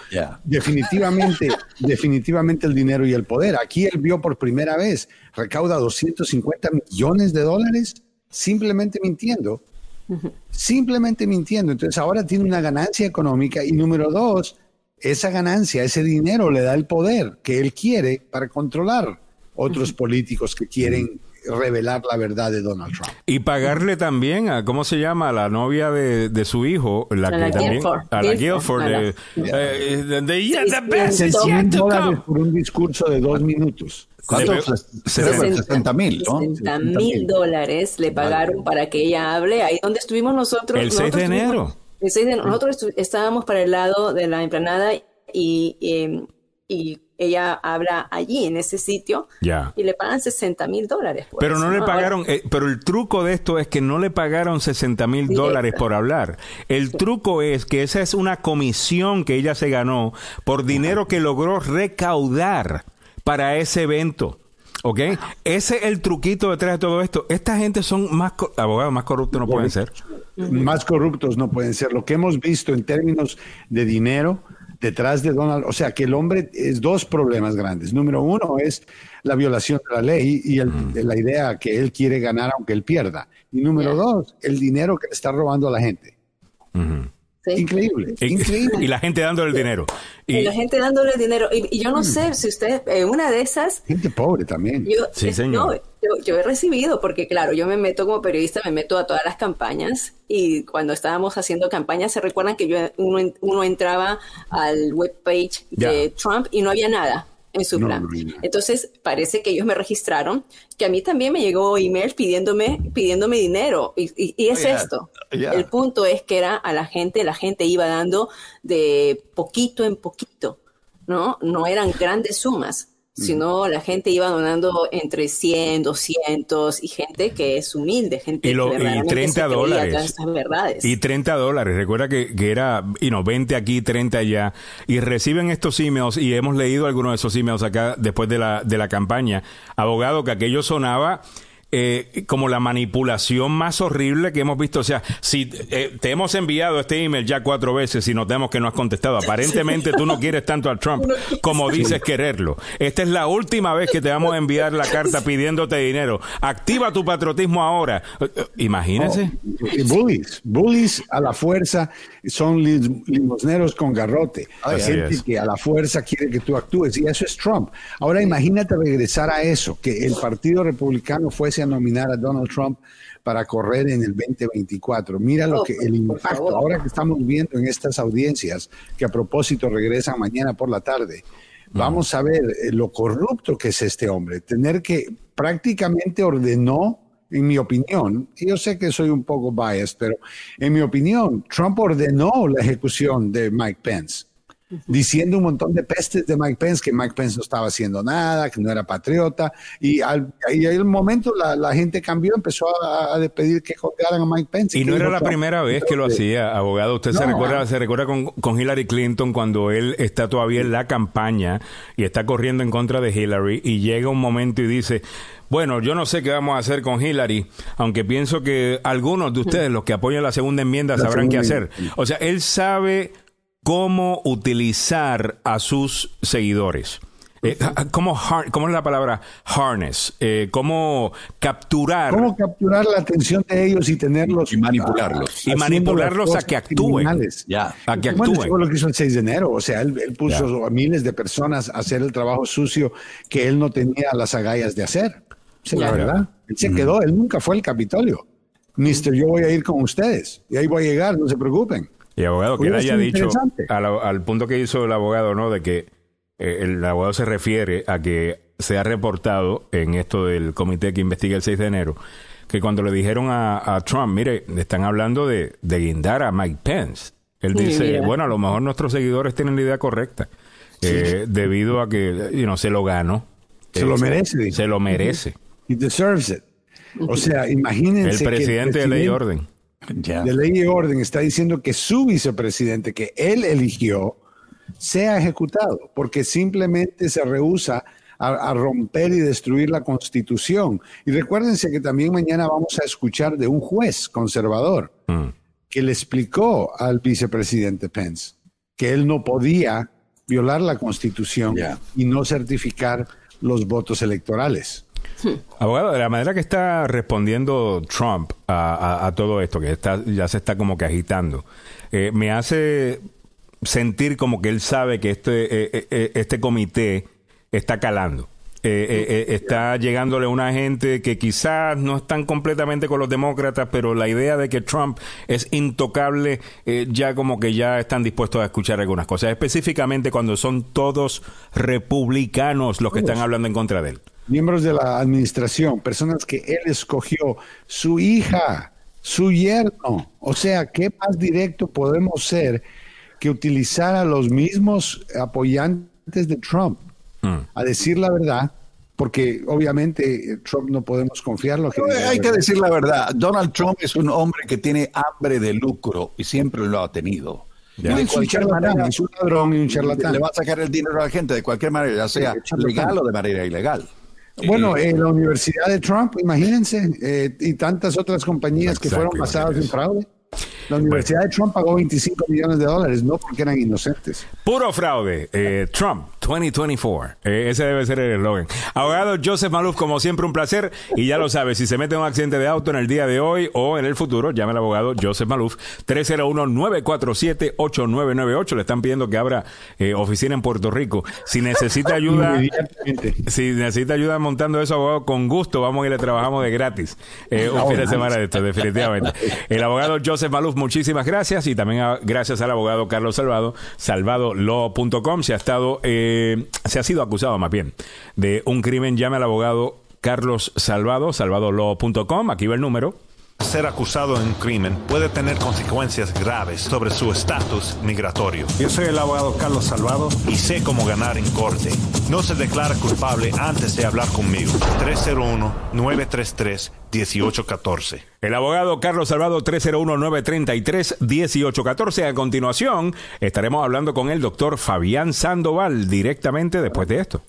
definitivamente, definitivamente el dinero y el poder. Aquí él vio por primera vez, recauda 250 millones de dólares simplemente mintiendo simplemente mintiendo. Entonces ahora tiene una ganancia económica y número dos, esa ganancia, ese dinero le da el poder que él quiere para controlar otros políticos que quieren revelar la verdad de Donald Trump. Y pagarle también a, ¿cómo se llama? la novia de, su hijo, la a que la también... A la Guilford. De, por un discurso de dos minutos. 60 mil, ¿no? 60 mil dólares le pagaron para que ella hable. Ahí donde estuvimos nosotros. El 6 de enero. El 6 de enero. Nosotros estábamos para el lado de la emplanada y, em, y, ella habla allí, en ese sitio. Ya. Y le pagan 60 mil dólares. Pero no, le pagaron, eh, pero el truco de esto es que no le pagaron 60 mil dólares por hablar. El truco es que esa es una comisión que ella se ganó por dinero que logró recaudar para ese evento. ¿Ok? Ese es el truquito detrás de todo esto. Esta gente son más abogados más corruptos no pueden ser. Más corruptos no pueden ser. Lo que hemos visto en términos de dinero detrás de Donald, o sea que el hombre es dos problemas grandes. Número uno es la violación de la ley y la idea que él quiere ganar aunque él pierda. Y número dos, el dinero que le está robando a la gente. Increíble, increíble. Y la gente dándole el dinero. Y, la gente dándole el dinero. Y, yo no sé si usted, en una de esas... Gente pobre también. Yo, sí, señor. yo, he recibido, porque claro, yo me meto como periodista, me meto a todas las campañas y cuando estábamos haciendo campañas, se recuerdan que yo uno, entraba al webpage de Trump y no había nada en su plan. Entonces, parece que ellos me registraron, que a mí también me llegó email pidiéndome, pidiéndome dinero. Y, es esto. El punto es que era a la gente, la gente iba dando de poquito en poquito, ¿no? No eran grandes sumas sino la gente iba donando entre 100, 200 y gente que es humilde, gente y, lo, que y 30 dólares. Y 30 dólares, recuerda que, que era, y no, 20 aquí, 30 allá, y reciben estos emails, y hemos leído algunos de esos emails acá después de la, de la campaña, abogado, que aquello sonaba eh, como la manipulación más horrible que hemos visto. O sea, si eh, te hemos enviado este email ya cuatro veces y notamos que no has contestado, aparentemente tú no quieres tanto a Trump como dices quererlo. Esta es la última vez que te vamos a enviar la carta pidiéndote dinero. Activa tu patriotismo ahora. Eh, imagínese. bullies, bullies a la fuerza son limosneros con garrote. Hay gente que a la fuerza quiere que tú actúes y eso es Trump. Ahora imagínate regresar a eso, que el Partido Republicano fuese a nominar a Donald Trump para correr en el 2024. Mira lo que el impacto ahora que estamos viendo en estas audiencias que a propósito regresan mañana por la tarde. Vamos a ver eh, lo corrupto que es este hombre, tener que prácticamente ordenó en mi opinión, y yo sé que soy un poco biased, pero en mi opinión, Trump ordenó la ejecución de Mike Pence. Diciendo un montón de pestes de Mike Pence, que Mike Pence no estaba haciendo nada, que no era patriota, y al, y el momento la, gente cambió, empezó a, pedir que colgaran a Mike Pence. Y, no era la primera vez que lo hacía, abogado. Usted se recuerda, se recuerda con, con, Hillary Clinton cuando él está todavía en la campaña y está corriendo en contra de Hillary y llega un momento y dice, bueno, yo no sé qué vamos a hacer con Hillary, aunque pienso que algunos de ustedes, los que apoyan la segunda enmienda, sabrán qué hacer. O sea, él sabe cómo utilizar a sus seguidores. Eh, ¿cómo, es la palabra harness? Eh, ¿Cómo capturar? ¿Cómo capturar la atención de ellos y tenerlos? Y manipularlos. Y manipularlos a que actúen. Ya. A que actúen. Bueno, lo que hizo el 6 de enero. O sea, él, puso a miles de personas a hacer el trabajo sucio que él no tenía las agallas de hacer. es la verdad. Él se quedó, él nunca fue al Capitolio. Mister, yo voy a ir con ustedes. Y ahí voy a llegar, no se preocupen. Y abogado, que le haya dicho al, punto que hizo el abogado, ¿no? De que eh, el abogado se refiere a que se ha reportado en esto del comité que investiga el 6 de enero, que cuando le dijeron a, Trump, mire, están hablando de, guindar a Mike Pence. Él dice, bueno, a lo mejor nuestros seguidores tienen la idea correcta, eh, debido a que you se lo ganó. Se lo merece. Se lo merece. He deserves it. O sea, imagínense. El presidente de ley y orden de ley y orden está diciendo que su vicepresidente, que él eligió, sea ejecutado, porque simplemente se rehúsa a, romper y destruir la constitución. Y recuérdense que también mañana vamos a escuchar de un juez conservador mm. que le explicó al vicepresidente Pence que él no podía violar la constitución y no certificar los votos electorales. Abogado, de la manera que está respondiendo Trump a, todo esto, que está, ya se está como que agitando, eh, me hace sentir como que él sabe que este, eh, eh, este comité está calando. está llegándole a una gente que quizás no están completamente con los demócratas, pero la idea de que Trump es intocable, ya como que ya están dispuestos a escuchar algunas cosas, específicamente cuando son todos republicanos los que están hablando en contra de él miembros de la administración, personas que él escogió, su hija, su yerno. O sea, ¿qué más directo podemos ser que utilizar a los mismos apoyantes de Trump hmm. a decir la verdad? Porque obviamente Trump no podemos confiarlo. hay que decir la verdad. Donald Trump es un hombre que tiene hambre de lucro y siempre lo ha tenido. De cualquier manera, es un ladrón y un charlatán. Le va a sacar el dinero a la gente de cualquier manera, ya sea legal o de manera ilegal. Bueno, en la Universidad de Trump, imagínense, eh, y tantas otras compañías que fueron basadas en fraude. La Universidad de Trump pagó 25 millones de dólares, no porque eran inocentes. Puro fraude. Eh, Trump 2024. Eh, ese debe ser el eslogan. Abogado Joseph Maluf, como siempre, un placer. Y ya lo sabe, si se mete en un accidente de auto en el día de hoy o en el futuro, llame al abogado Joseph Maluf. 301-947-8998. Le están pidiendo que abra eh, oficina en Puerto Rico. Si necesita ayuda, si necesita ayuda montando eso, abogado, con gusto vamos y le trabajamos de gratis. un fin de semana de esto, definitivamente. El abogado Joseph Maluf, muchísimas gracias y también gracias al abogado Carlos Salvado, salvadolaw.com. Se ha estado, eh, se ha sido acusado más bien de un crimen. Llame al abogado Carlos Salvado, salvadolaw.com. Aquí va el número ser acusado de un crimen puede tener consecuencias graves sobre su estatus migratorio. Yo soy el abogado Carlos Salvado y sé cómo ganar en corte. No se declara culpable antes de hablar conmigo. 301-933-1814. El abogado Carlos Salvado 301-933-1814. A continuación estaremos hablando con el doctor Fabián Sandoval directamente después de esto.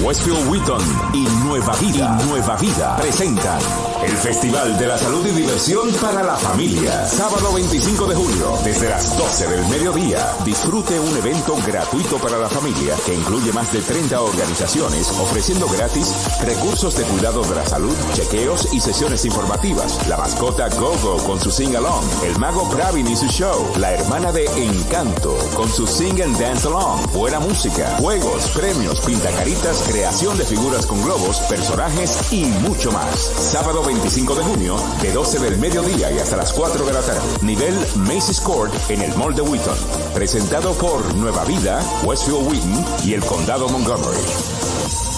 Westfield Wheaton y Nueva Vida, Nueva Vida presentan el Festival de la Salud y Diversión para la Familia. Sábado 25 de julio, desde las 12 del mediodía, disfrute un evento gratuito para la familia que incluye más de 30 organizaciones ofreciendo gratis recursos de cuidado de la salud, chequeos y sesiones informativas. La mascota Gogo con su sing along, el mago Pravin y su show, la hermana de Encanto con su sing and dance along, buena música, juegos, premios, pintacaritas creación de figuras con globos, personajes y mucho más. Sábado 25 de junio, de 12 del mediodía y hasta las 4 de la tarde. Nivel Macy's Court en el Mall de Wheaton. Presentado por Nueva Vida, Westfield Wheaton y el Condado Montgomery.